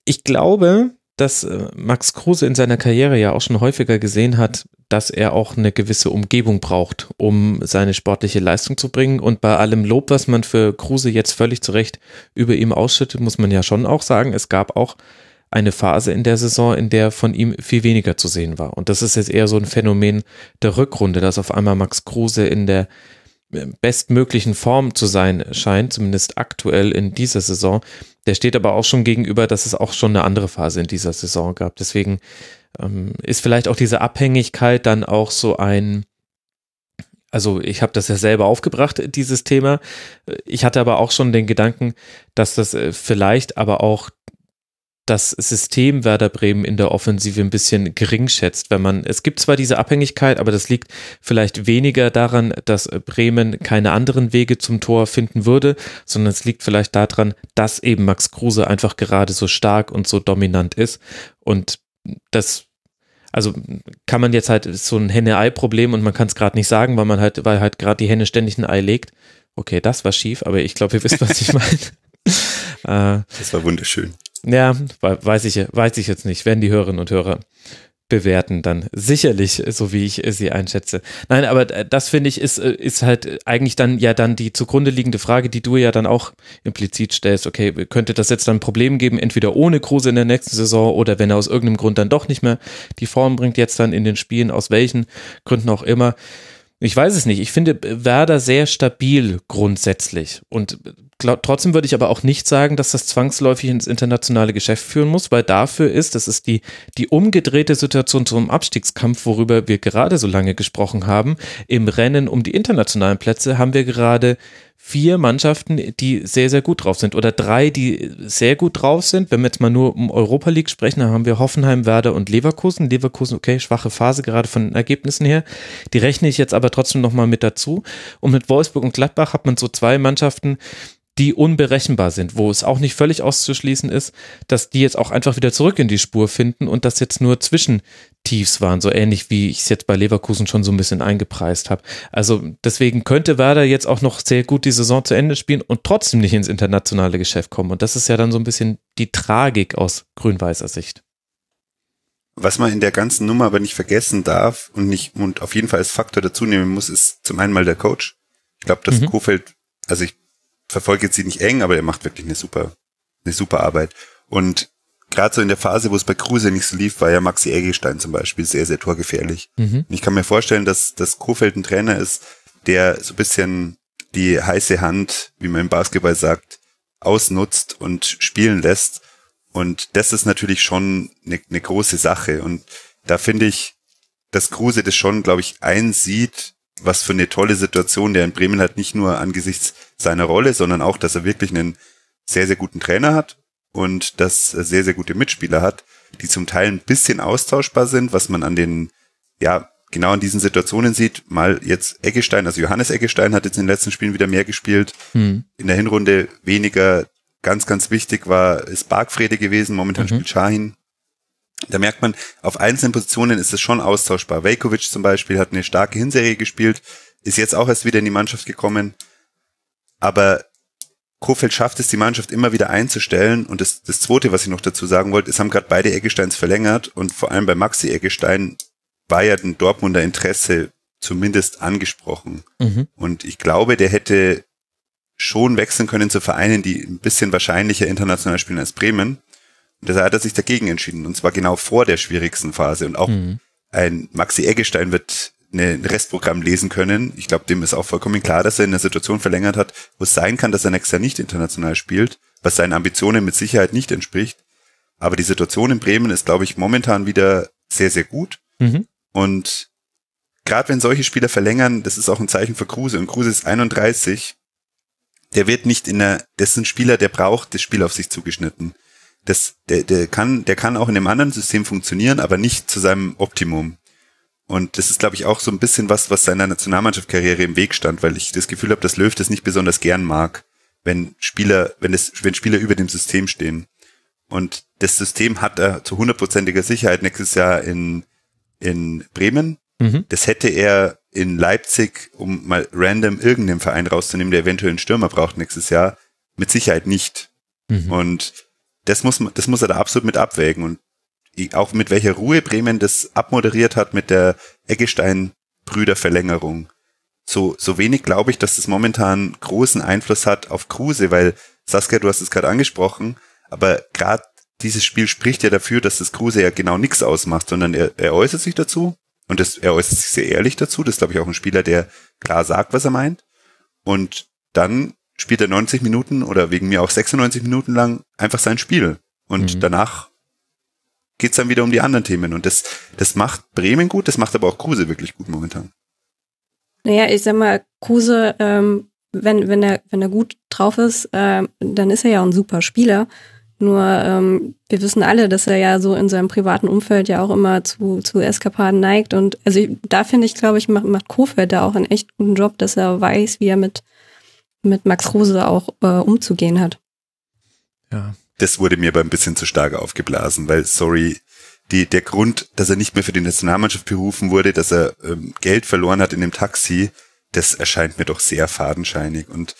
Ich glaube, dass äh, Max Kruse in seiner Karriere ja auch schon häufiger gesehen hat, dass er auch eine gewisse Umgebung braucht, um seine sportliche Leistung zu bringen. Und bei allem Lob, was man für Kruse jetzt völlig zu Recht über ihm ausschüttet, muss man ja schon auch sagen, es gab auch eine Phase in der Saison, in der von ihm viel weniger zu sehen war. Und das ist jetzt eher so ein Phänomen der Rückrunde, dass auf einmal Max Kruse in der bestmöglichen Form zu sein scheint, zumindest aktuell in dieser Saison. Der steht aber auch schon gegenüber, dass es auch schon eine andere Phase in dieser Saison gab. Deswegen ähm, ist vielleicht auch diese Abhängigkeit dann auch so ein, also ich habe das ja selber aufgebracht, dieses Thema. Ich hatte aber auch schon den Gedanken, dass das äh, vielleicht aber auch das System Werder Bremen in der Offensive ein bisschen gering schätzt, wenn man, es gibt zwar diese Abhängigkeit, aber das liegt vielleicht weniger daran, dass Bremen keine anderen Wege zum Tor finden würde, sondern es liegt vielleicht daran, dass eben Max Kruse einfach gerade so stark und so dominant ist und das also kann man jetzt halt so ein Henne-Ei-Problem und man kann es gerade nicht sagen, weil man halt, weil halt gerade die Henne ständig ein Ei legt. Okay, das war schief, aber ich glaube, ihr wisst, was ich [laughs] meine. das war wunderschön. Ja, weiß ich, weiß ich jetzt nicht. Werden die Hörerinnen und Hörer bewerten dann sicherlich, so wie ich sie einschätze. Nein, aber das finde ich ist, ist halt eigentlich dann ja dann die zugrunde liegende Frage, die du ja dann auch implizit stellst. Okay, könnte das jetzt dann ein Problem geben, entweder ohne Kruse in der nächsten Saison oder wenn er aus irgendeinem Grund dann doch nicht mehr die Form bringt jetzt dann in den Spielen, aus welchen Gründen auch immer. Ich weiß es nicht. Ich finde Werder sehr stabil grundsätzlich. Und glaub, trotzdem würde ich aber auch nicht sagen, dass das zwangsläufig ins internationale Geschäft führen muss, weil dafür ist, das ist die, die umgedrehte Situation zum Abstiegskampf, worüber wir gerade so lange gesprochen haben. Im Rennen um die internationalen Plätze haben wir gerade vier Mannschaften, die sehr, sehr gut drauf sind oder drei, die sehr gut drauf sind. Wenn wir jetzt mal nur um Europa League sprechen, dann haben wir Hoffenheim, Werder und Leverkusen. Leverkusen, okay, schwache Phase gerade von den Ergebnissen her. Die rechne ich jetzt aber trotzdem nochmal mit dazu. Und mit Wolfsburg und Gladbach hat man so zwei Mannschaften, die unberechenbar sind, wo es auch nicht völlig auszuschließen ist, dass die jetzt auch einfach wieder zurück in die Spur finden und das jetzt nur Zwischentiefs waren, so ähnlich wie ich es jetzt bei Leverkusen schon so ein bisschen eingepreist habe. Also deswegen könnte Werder jetzt auch noch sehr gut die Saison zu Ende spielen und trotzdem nicht ins internationale Geschäft kommen. Und das ist ja dann so ein bisschen die Tragik aus grün-weißer Sicht. Was man in der ganzen Nummer aber nicht vergessen darf und nicht und auf jeden Fall als Faktor dazu nehmen muss, ist zum einen mal der Coach. Ich glaube, dass mhm. Kofeld, also ich verfolge jetzt sie nicht eng, aber er macht wirklich eine super, eine super Arbeit. Und gerade so in der Phase, wo es bei Kruse nicht so lief, war ja Maxi Eggestein zum Beispiel sehr, sehr torgefährlich. Mhm. Und ich kann mir vorstellen, dass, dass Kofeld ein Trainer ist, der so ein bisschen die heiße Hand, wie man im Basketball sagt, ausnutzt und spielen lässt. Und das ist natürlich schon eine, eine große Sache. Und da finde ich, dass Kruse das schon, glaube ich, einsieht, was für eine tolle Situation der in Bremen hat, nicht nur angesichts seiner Rolle, sondern auch, dass er wirklich einen sehr, sehr guten Trainer hat und dass er sehr, sehr gute Mitspieler hat, die zum Teil ein bisschen austauschbar sind, was man an den, ja, genau an diesen Situationen sieht. Mal jetzt Eggestein, also Johannes Eggestein hat jetzt in den letzten Spielen wieder mehr gespielt, hm. in der Hinrunde weniger. Ganz, ganz wichtig war, ist Bargfrede gewesen, momentan mhm. spielt Shahin. Da merkt man, auf einzelnen Positionen ist es schon austauschbar. Vejkovic zum Beispiel hat eine starke Hinserie gespielt, ist jetzt auch erst wieder in die Mannschaft gekommen. Aber Kofeld schafft es, die Mannschaft immer wieder einzustellen. Und das, das Zweite, was ich noch dazu sagen wollte, es haben gerade beide Eggesteins verlängert. Und vor allem bei Maxi Eggestein war ja ein Dortmunder Interesse zumindest angesprochen. Mhm. Und ich glaube, der hätte schon wechseln können zu Vereinen, die ein bisschen wahrscheinlicher international spielen als Bremen. Und deshalb hat er sich dagegen entschieden. Und zwar genau vor der schwierigsten Phase. Und auch mhm. ein Maxi Eggestein wird ein Restprogramm lesen können. Ich glaube, dem ist auch vollkommen klar, dass er in einer Situation verlängert hat, wo es sein kann, dass er nächstes Jahr nicht international spielt, was seinen Ambitionen mit Sicherheit nicht entspricht. Aber die Situation in Bremen ist, glaube ich, momentan wieder sehr, sehr gut. Mhm. Und gerade wenn solche Spieler verlängern, das ist auch ein Zeichen für Kruse. Und Kruse ist 31. Der wird nicht in der, das ist ein Spieler, der braucht das Spiel auf sich zugeschnitten das, der, der kann, der kann auch in einem anderen System funktionieren, aber nicht zu seinem Optimum. Und das ist, glaube ich, auch so ein bisschen was, was seiner Nationalmannschaftskarriere im Weg stand, weil ich das Gefühl habe, dass Löw das nicht besonders gern mag, wenn Spieler, wenn es, wenn Spieler über dem System stehen. Und das System hat er zu hundertprozentiger Sicherheit nächstes Jahr in, in Bremen. Mhm. Das hätte er in Leipzig, um mal random irgendeinen Verein rauszunehmen, der eventuell einen Stürmer braucht nächstes Jahr, mit Sicherheit nicht. Mhm. Und das muss, das muss er da absolut mit abwägen und auch mit welcher Ruhe Bremen das abmoderiert hat mit der Eggestein-Brüder-Verlängerung. So, so wenig glaube ich, dass das momentan großen Einfluss hat auf Kruse, weil Saskia, du hast es gerade angesprochen, aber gerade dieses Spiel spricht ja dafür, dass das Kruse ja genau nichts ausmacht, sondern er, er äußert sich dazu und das, er äußert sich sehr ehrlich dazu. Das ist, glaube ich, auch ein Spieler, der klar sagt, was er meint. Und dann spielt er 90 Minuten oder wegen mir auch 96 Minuten lang einfach sein Spiel. Und mhm. danach geht's dann wieder um die anderen Themen. Und das, das macht Bremen gut, das macht aber auch Kruse wirklich gut momentan. Naja, ich sag mal, Kruse, ähm, wenn, wenn er, wenn er gut drauf ist, ähm, dann ist er ja ein super Spieler. Nur ähm, wir wissen alle, dass er ja so in seinem privaten Umfeld ja auch immer zu, zu Eskapaden neigt. Und also ich, da finde ich, glaube ich, macht, macht Kofeld da auch einen echt guten Job, dass er weiß, wie er mit, mit Max Rose auch äh, umzugehen hat. Ja. Das wurde mir aber ein bisschen zu stark aufgeblasen, weil, sorry, die, der Grund, dass er nicht mehr für die Nationalmannschaft berufen wurde, dass er ähm, Geld verloren hat in dem Taxi, das erscheint mir doch sehr fadenscheinig. Und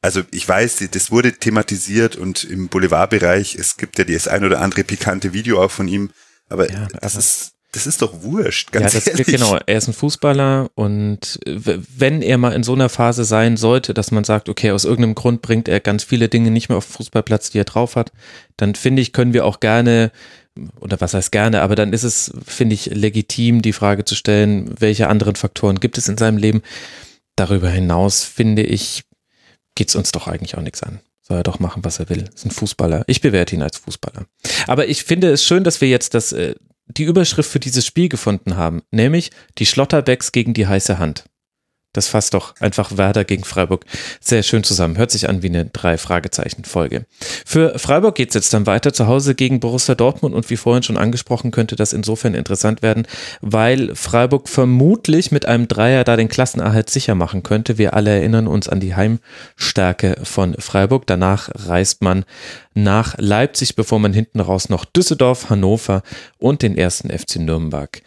also ich weiß, das wurde thematisiert und im Boulevardbereich, es gibt ja das ein oder andere pikante Video auch von ihm, aber ja, das ist das ist doch wurscht, ganz ja, das, ehrlich. Genau, er ist ein Fußballer und wenn er mal in so einer Phase sein sollte, dass man sagt, okay, aus irgendeinem Grund bringt er ganz viele Dinge nicht mehr auf den Fußballplatz, die er drauf hat, dann finde ich, können wir auch gerne oder was heißt gerne, aber dann ist es, finde ich, legitim, die Frage zu stellen, welche anderen Faktoren gibt es in seinem Leben. Darüber hinaus, finde ich, geht es uns doch eigentlich auch nichts an. Soll er doch machen, was er will. Ist ein Fußballer. Ich bewerte ihn als Fußballer. Aber ich finde es schön, dass wir jetzt das, äh, die Überschrift für dieses Spiel gefunden haben, nämlich die Schlotterbecks gegen die heiße Hand. Das fasst doch einfach Werder gegen Freiburg sehr schön zusammen. Hört sich an wie eine Drei-Fragezeichen-Folge. Für Freiburg geht es jetzt dann weiter zu Hause gegen Borussia Dortmund und wie vorhin schon angesprochen, könnte das insofern interessant werden, weil Freiburg vermutlich mit einem Dreier da den Klassenerhalt sicher machen könnte. Wir alle erinnern uns an die Heimstärke von Freiburg. Danach reist man nach Leipzig, bevor man hinten raus noch Düsseldorf, Hannover und den ersten FC Nürnberg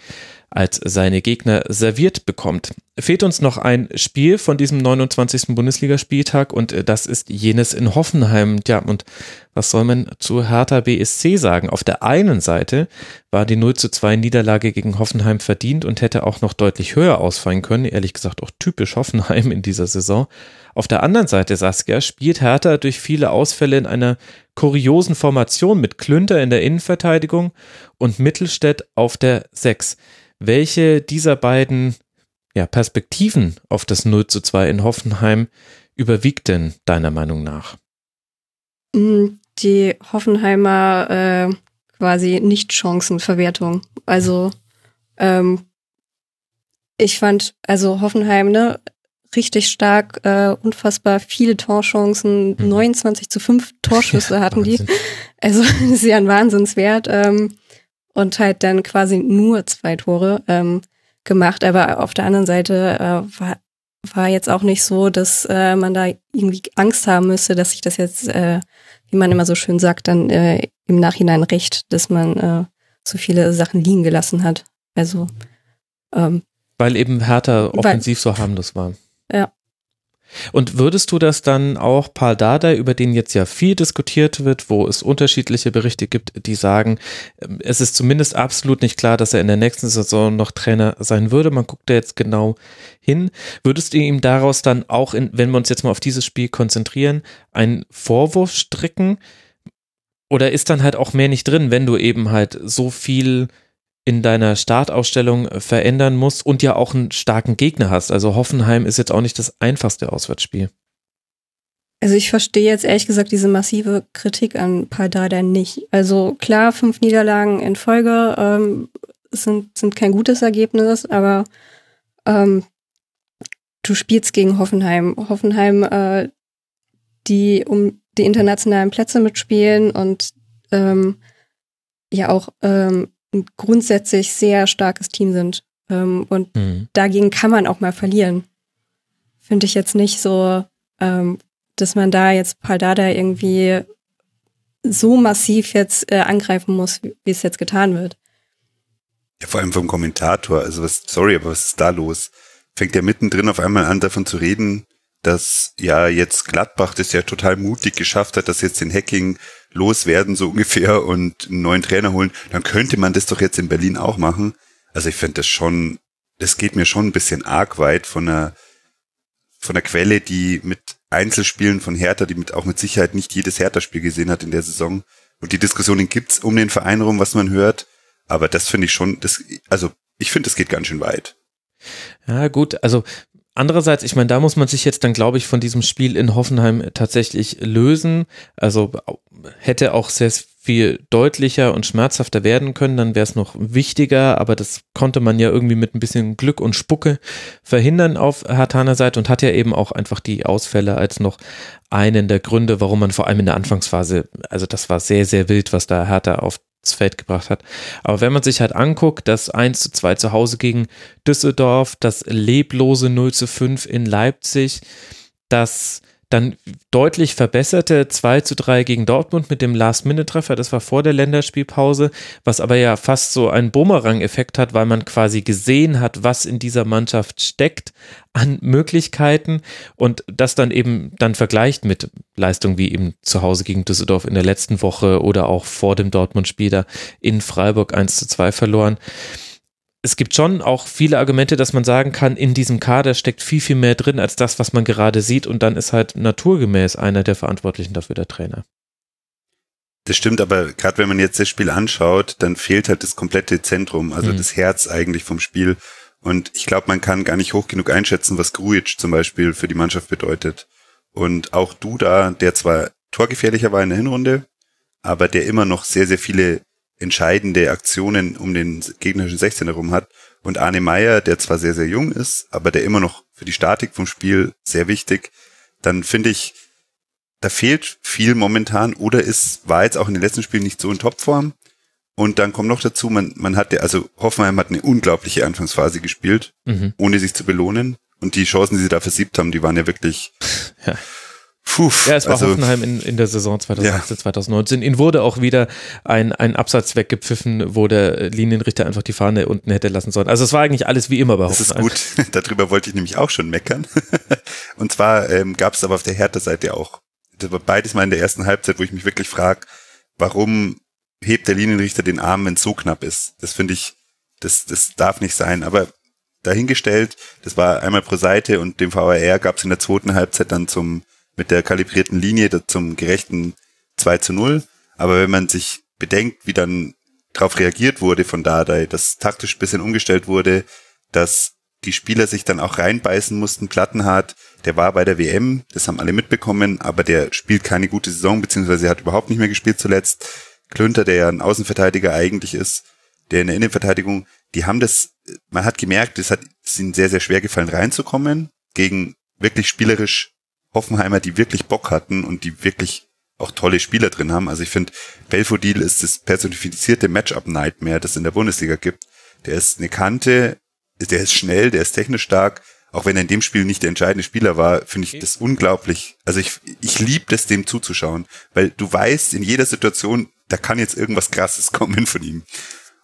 als seine Gegner serviert bekommt. Fehlt uns noch ein Spiel von diesem 29. Bundesligaspieltag und äh, das ist jenes in Hoffenheim. Ja, und was soll man zu Hertha BSC sagen? Auf der einen Seite war die 0 zu 2 Niederlage gegen Hoffenheim verdient und hätte auch noch deutlich höher ausfallen können. Ehrlich gesagt auch typisch Hoffenheim in dieser Saison. Auf der anderen Seite, Saskia, spielt Hertha durch viele Ausfälle in einer kuriosen Formation mit Klünter in der Innenverteidigung und Mittelstädt auf der 6. Welche dieser beiden ja, Perspektiven auf das 0 zu 2 in Hoffenheim überwiegt denn deiner Meinung nach? Mm, die Hoffenheimer äh, quasi Nicht-Chancenverwertung. Also ähm, ich fand, also Hoffenheim, ne, richtig stark, äh, unfassbar viele Torchancen, mhm. 29 zu 5 Torschüsse [laughs] hatten die. Also das ist ja ein Wahnsinnswert. Ähm, und halt dann quasi nur zwei Tore ähm, gemacht. Aber auf der anderen Seite äh, war, war jetzt auch nicht so, dass äh, man da irgendwie Angst haben müsste, dass sich das jetzt, äh, wie man immer so schön sagt, dann äh, im Nachhinein recht, dass man äh, so viele Sachen liegen gelassen hat. Also ähm, weil eben Hertha offensiv weil, so harmlos war. Ja. Und würdest du das dann auch Paul Dardai, über den jetzt ja viel diskutiert wird, wo es unterschiedliche Berichte gibt, die sagen, ähm, es ist zumindest absolut nicht klar, dass er in der nächsten Saison noch Trainer sein würde. Man guckt da jetzt genau hin. Würdest du ihm daraus dann auch, in, wenn wir uns jetzt mal auf dieses Spiel konzentrieren, einen Vorwurf stricken? Oder ist dann halt auch mehr nicht drin, wenn du eben halt so viel in deiner Startausstellung verändern musst und ja auch einen starken Gegner hast. Also Hoffenheim ist jetzt auch nicht das einfachste Auswärtsspiel. Also ich verstehe jetzt ehrlich gesagt diese massive Kritik an Paldada nicht. Also klar, fünf Niederlagen in Folge ähm, sind, sind kein gutes Ergebnis, aber ähm, du spielst gegen Hoffenheim. Hoffenheim, äh, die um die internationalen Plätze mitspielen und ähm, ja auch ähm, grundsätzlich sehr starkes Team sind. Ähm, und mhm. dagegen kann man auch mal verlieren. Finde ich jetzt nicht so, ähm, dass man da jetzt Paldada irgendwie so massiv jetzt äh, angreifen muss, wie, es jetzt getan wird. Ja, vor allem vom Kommentator. Also was, sorry, aber was ist da los? Fängt er mittendrin auf einmal an, davon zu reden, dass ja jetzt Gladbach das ja total mutig geschafft hat, dass jetzt den Hacking loswerden, so ungefähr, und einen neuen Trainer holen, dann könnte man das doch jetzt in Berlin auch machen. Also ich finde das schon, das geht mir schon ein bisschen arg weit von einer, von einer Quelle, die mit Einzelspielen von Hertha, die mit, auch mit Sicherheit nicht jedes Hertha-Spiel gesehen hat in der Saison. Und die Diskussionen gibt's um den Verein rum, was man hört. Aber das finde ich schon, das, also ich finde, das geht ganz schön weit. Ja, gut, also Andererseits, ich meine, da muss man sich jetzt dann, glaube ich, von diesem Spiel in Hoffenheim tatsächlich lösen. Also hätte auch sehr viel deutlicher und schmerzhafter werden können, dann wäre es noch wichtiger, aber das konnte man ja irgendwie mit ein bisschen Glück und Spucke verhindern auf Hartaner Seite und hat ja eben auch einfach die Ausfälle als noch einen der Gründe, warum man vor allem in der Anfangsphase, also das war sehr, sehr wild, was da Hertha aufs Feld gebracht hat. Aber wenn man sich halt anguckt, das 1 zu 2 zu Hause gegen Düsseldorf, das leblose 0 zu 5 in Leipzig, das dann deutlich verbesserte 2 zu 3 gegen Dortmund mit dem Last-Minute-Treffer. Das war vor der Länderspielpause, was aber ja fast so einen Bumerang-Effekt hat, weil man quasi gesehen hat, was in dieser Mannschaft steckt an Möglichkeiten und das dann eben dann vergleicht mit Leistungen wie eben zu Hause gegen Düsseldorf in der letzten Woche oder auch vor dem Dortmund-Spiel da in Freiburg 1 zu 2 verloren es gibt schon auch viele Argumente, dass man sagen kann, in diesem Kader steckt viel, viel mehr drin als das, was man gerade sieht. Und dann ist halt naturgemäß einer der Verantwortlichen dafür der Trainer. Das stimmt, aber gerade wenn man jetzt das Spiel anschaut, dann fehlt halt das komplette Zentrum, also mhm. das Herz eigentlich vom Spiel. Und ich glaube, man kann gar nicht hoch genug einschätzen, was Grujic zum Beispiel für die Mannschaft bedeutet. Und auch Duda, der zwar torgefährlicher war in der Hinrunde, aber der immer noch sehr, sehr viele entscheidende Aktionen um den gegnerischen 16 herum hat. Und Arne Meyer, der zwar sehr, sehr jung ist, aber der immer noch für die Statik vom Spiel sehr wichtig, dann finde ich, da fehlt viel momentan oder ist, war jetzt auch in den letzten Spielen nicht so in Topform. Und dann kommt noch dazu, man, man hatte, also Hoffenheim hat eine unglaubliche Anfangsphase gespielt, mhm. ohne sich zu belohnen. Und die Chancen, die sie da versiebt haben, die waren ja wirklich [laughs] ja. Puh, ja, es war also, Hoffenheim in, in der Saison 2018, ja. 2019. Ihnen wurde auch wieder ein, ein Absatz weggepfiffen, wo der Linienrichter einfach die Fahne unten hätte lassen sollen. Also es war eigentlich alles wie immer bei Hoffenheim. Das ist gut. [laughs] Darüber wollte ich nämlich auch schon meckern. [laughs] Und zwar ähm, gab es aber auf der Hertha-Seite auch. Das war beides mal in der ersten Halbzeit, wo ich mich wirklich frage, warum hebt der Linienrichter den Arm, wenn es so knapp ist? Das finde ich, das, das darf nicht sein. Aber dahingestellt, das war einmal pro Seite und dem VAR gab es in der zweiten Halbzeit dann zum mit der kalibrierten Linie zum gerechten 2 zu 0. Aber wenn man sich bedenkt, wie dann darauf reagiert wurde von Dardai, dass taktisch bisschen umgestellt wurde, dass die Spieler sich dann auch reinbeißen mussten. Plattenhardt, der war bei der WM, das haben alle mitbekommen, aber der spielt keine gute Saison, beziehungsweise hat überhaupt nicht mehr gespielt zuletzt. Klünter, der ja ein Außenverteidiger eigentlich ist, der in der Innenverteidigung, die haben das, man hat gemerkt, es hat es ihnen sehr, sehr schwer gefallen reinzukommen gegen wirklich spielerisch Hoffenheimer, die wirklich Bock hatten und die wirklich auch tolle Spieler drin haben. Also ich finde, Belfodil ist das personifizierte Matchup-Nightmare, das es in der Bundesliga gibt. Der ist eine Kante, der ist schnell, der ist technisch stark. Auch wenn er in dem Spiel nicht der entscheidende Spieler war, finde ich das unglaublich. Also ich, ich liebe das, dem zuzuschauen, weil du weißt, in jeder Situation, da kann jetzt irgendwas Krasses [laughs] kommen von ihm.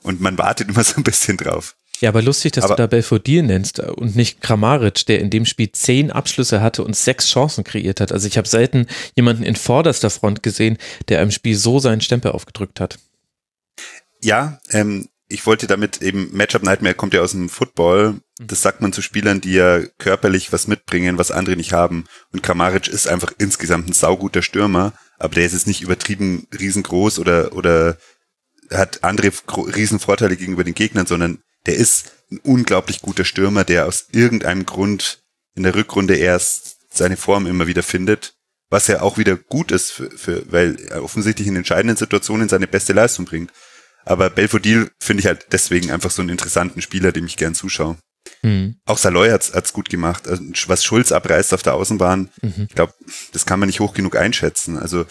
Und man wartet immer so ein bisschen drauf. Ja, aber lustig, dass aber, du da Belfodil nennst und nicht Kramaric, der in dem Spiel zehn Abschlüsse hatte und sechs Chancen kreiert hat. Also ich habe selten jemanden in vorderster Front gesehen, der einem Spiel so seinen Stempel aufgedrückt hat. Ja, ähm, ich wollte damit eben, Matchup Nightmare kommt ja aus dem Football. Das sagt man zu Spielern, die ja körperlich was mitbringen, was andere nicht haben. Und Kramaric ist einfach insgesamt ein sauguter Stürmer, aber der ist jetzt nicht übertrieben riesengroß oder, oder hat andere Riesenvorteile gegenüber den Gegnern, sondern der ist ein unglaublich guter Stürmer, der aus irgendeinem Grund in der Rückrunde erst seine Form immer wieder findet, was ja auch wieder gut ist, für, für, weil er offensichtlich in entscheidenden Situationen seine beste Leistung bringt. Aber Belfodil finde ich halt deswegen einfach so einen interessanten Spieler, dem ich gern zuschaue. Mhm. Auch Saloy hat's, hat's gut gemacht. Also, was Schulz abreißt auf der Außenbahn, mhm. ich glaube, das kann man nicht hoch genug einschätzen. Also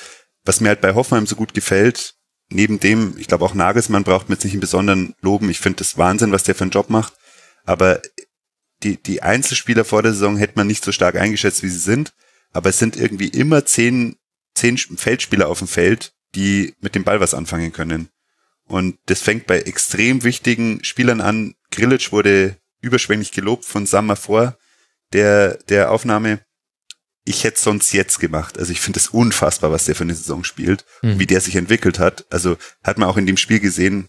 was mir halt bei Hoffenheim so gut gefällt, neben dem, ich glaube auch Nagelsmann braucht jetzt nicht im Besonderen loben. Ich finde das Wahnsinn, was der für einen Job macht. Aber die, die Einzelspieler vor der Saison hätte man nicht so stark eingeschätzt, wie sie sind. Aber es sind irgendwie immer zehn, zehn Feldspieler auf dem Feld, die mit dem Ball was anfangen können. Und das fängt bei extrem wichtigen Spielern an. Grillitsch wurde überschwänglich gelobt von Sammer vor der, der Aufnahme ich hätte sonst jetzt gemacht. Also ich finde es unfassbar, was der für eine Saison spielt, mhm. wie der sich entwickelt hat. Also hat man auch in dem Spiel gesehen,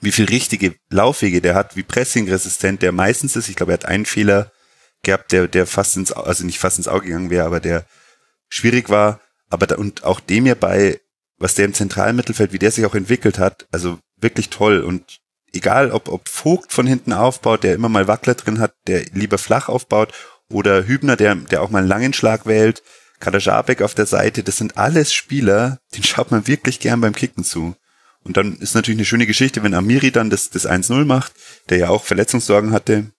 wie viel richtige Laufwege der hat, wie pressingresistent der meistens ist. Ich glaube, er hat einen Fehler gehabt, der, der fast ins, also nicht fast ins Auge gegangen wäre, aber der schwierig war. Aber da, und auch dem hier bei, was der im zentralen Mittelfeld, wie der sich auch entwickelt hat, also wirklich toll. Und egal, ob, ob Vogt von hinten aufbaut, der immer mal Wackler drin hat, der lieber flach aufbaut oder Hübner, der, der auch mal einen langen Schlag wählt. Kader Jabek auf der Seite, das sind alles Spieler, den schaut man wirklich gern beim Kicken zu. Und dann ist natürlich eine schöne Geschichte, wenn Amiri dann das, das 1-0 macht, der ja auch Verletzungssorgen hatte,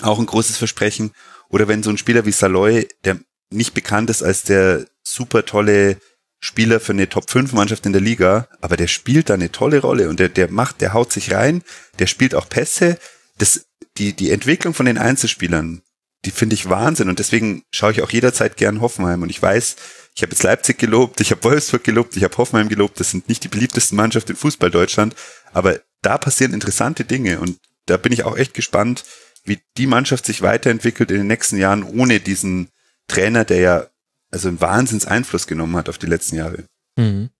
auch ein großes Versprechen. Oder wenn so ein Spieler wie Saloy, der nicht bekannt ist als der super tolle Spieler für eine Top-5-Mannschaft in der Liga, aber der spielt da eine tolle Rolle und der, der macht, der haut sich rein, der spielt auch Pässe. Das, die, die Entwicklung von den Einzelspielern, die finde ich Wahnsinn. Und deswegen schaue ich auch jederzeit gern Hoffenheim. Und ich weiß, ich habe jetzt Leipzig gelobt, ich habe Wolfsburg gelobt, ich habe Hoffenheim gelobt, das sind nicht die beliebtesten Mannschaften in Fußball Deutschland, aber da passieren interessante Dinge. Und da bin ich auch echt gespannt, wie die Mannschaft sich weiterentwickelt in den nächsten Jahren ohne diesen Trainer, der ja also einen Wahnsinns Einfluss genommen hat auf die letzten Jahre. Mhm.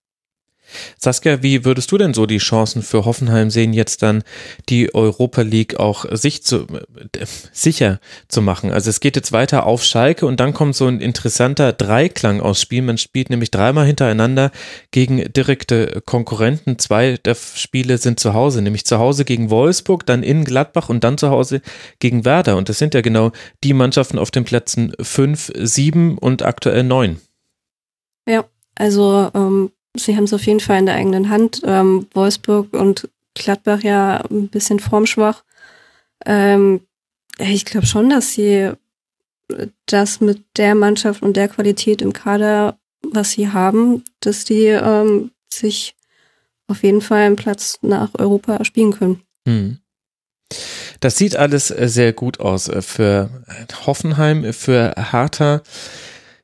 Saskia, wie würdest du denn so die Chancen für Hoffenheim sehen, jetzt dann die Europa League auch sich zu, äh, sicher zu machen? Also es geht jetzt weiter auf Schalke und dann kommt so ein interessanter Dreiklang aus Spiel. Man spielt nämlich dreimal hintereinander gegen direkte Konkurrenten. Zwei der Spiele sind zu Hause, nämlich zu Hause gegen Wolfsburg, dann in Gladbach und dann zu Hause gegen Werder. Und das sind ja genau die Mannschaften auf den Plätzen fünf, sieben und aktuell neun. Ja, also ähm, sie haben es auf jeden Fall in der eigenen Hand. Ähm, Wolfsburg und Gladbach ja ein bisschen formschwach. Ähm, ich glaube schon, dass sie das mit der Mannschaft und der Qualität im Kader, was sie haben, dass die ähm, sich auf jeden Fall einen Platz nach Europa spielen können. Hm. Das sieht alles sehr gut aus für Hoffenheim, für Hertha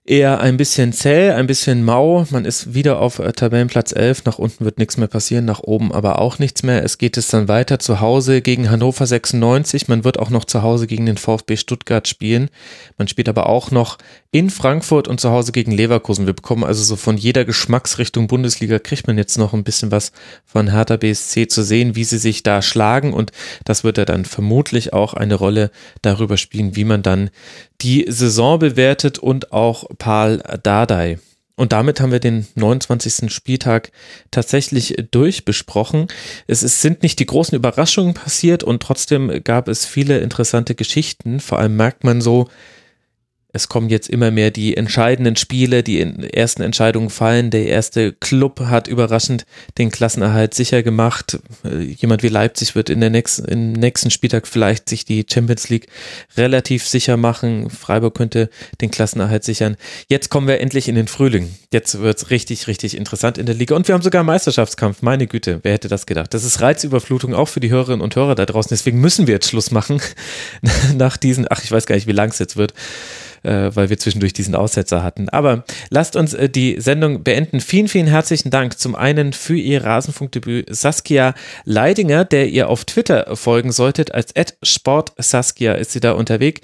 eher ein bisschen zäh, ein bisschen mau. Man ist wieder auf äh, Tabellenplatz 11. Nach unten wird nichts mehr passieren, nach oben aber auch nichts mehr. Es geht es dann weiter zu Hause gegen Hannover 96. Man wird auch noch zu Hause gegen den VfB Stuttgart spielen. Man spielt aber auch noch in Frankfurt und zu Hause gegen Leverkusen. Wir bekommen also so von jeder Geschmacksrichtung Bundesliga kriegt man jetzt noch ein bisschen was von Hertha BSC zu sehen, wie sie sich da schlagen und das wird ja dann vermutlich auch eine Rolle darüber spielen, wie man dann die Saison bewertet und auch Paul Dardai. Und damit haben wir den 29. Spieltag tatsächlich durchbesprochen. Es, es, sind nicht die großen Überraschungen passiert und trotzdem gab es viele interessante Geschichten. Vor allem merkt man so, es kommen jetzt immer mehr die entscheidenden Spiele, die ersten Entscheidungen fallen. Der erste Club hat überraschend den Klassenerhalt sicher gemacht. Äh, jemand wie Leipzig wird in der nächsten, im nächsten Spieltag vielleicht sich die Champions League relativ sicher machen. Freiburg könnte den Klassenerhalt sichern. Jetzt kommen wir endlich in den Frühling. Jetzt wird es richtig, richtig interessant in der Liga. Und wir haben sogar Meisterschaftskampf. Meine Güte, wer hätte das gedacht? Das ist Reizüberflutung auch für die Hörerinnen und Hörer da draußen. Deswegen müssen wir jetzt Schluss machen [laughs] nach diesen, ach, ich weiß gar nicht, wie lang es jetzt wird äh, weil wir zwischendurch diesen Aussetzer hatten. Aber lasst uns äh, die Sendung beenden. Vielen, vielen herzlichen Dank zum einen für Ihr Rasenfunkdebüt Saskia Leidinger, der ihr auf Twitter folgen solltet. Als Saskia ist sie da unterwegs.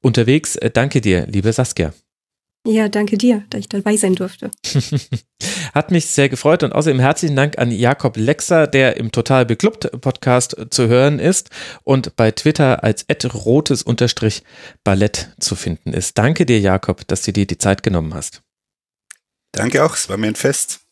unterwegs. Äh, danke dir, liebe Saskia. Ja, danke dir, dass ich dabei sein durfte. [laughs] Hat mich sehr gefreut und außerdem herzlichen Dank an Jakob Lexer, der im Total Beklubbt Podcast zu hören ist und bei Twitter als rotes-ballett zu finden ist. Danke dir, Jakob, dass du dir die Zeit genommen hast. Danke auch, es war mir ein Fest.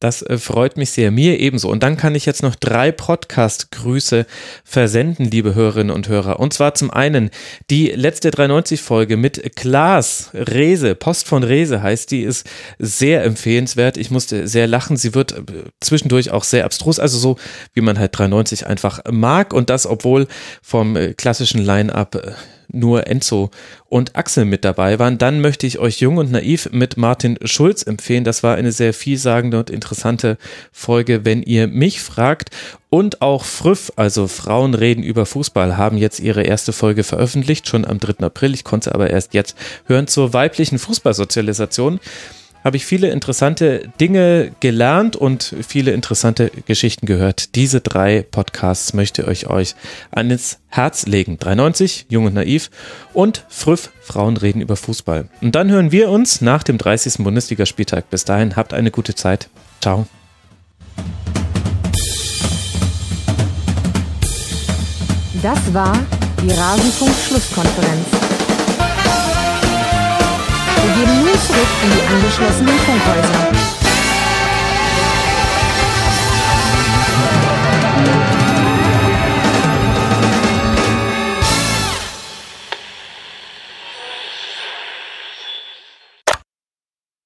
Das äh, freut mich sehr, mir ebenso. Und dann kann ich jetzt noch drei Podcast-Grüße versenden, liebe Hörerinnen und Hörer. Und zwar zum einen die letzte 390-Folge mit Klaas Rese, Post von Rese heißt die, ist sehr empfehlenswert. Ich musste sehr lachen. Sie wird äh, zwischendurch auch sehr abstrus, also so, wie man halt 390 einfach mag. Und das, obwohl vom äh, klassischen Line-Up nur Enzo und Axel mit dabei waren. Dann möchte ich euch Jung und Naiv mit Martin Schulz empfehlen. Das war eine sehr vielsagende und interessante Folge, wenn ihr mich fragt. Und auch Früff, also Frauen reden über Fußball, haben jetzt ihre erste Folge veröffentlicht, schon am 3. April. Ich konnte aber erst jetzt hören zur weiblichen Fußballsozialisation habe ich viele interessante Dinge gelernt und viele interessante Geschichten gehört. Diese drei Podcasts möchte ich euch ans Herz legen. 93, Jung und Naiv und Früff, Frauen reden über Fußball. Und dann hören wir uns nach dem 30. Bundesligaspieltag. Bis dahin, habt eine gute Zeit. Ciao. Das war die Rasenfunk-Schlusskonferenz. Wir gehen nun zurück in die angeschlossenen Funkhäuser.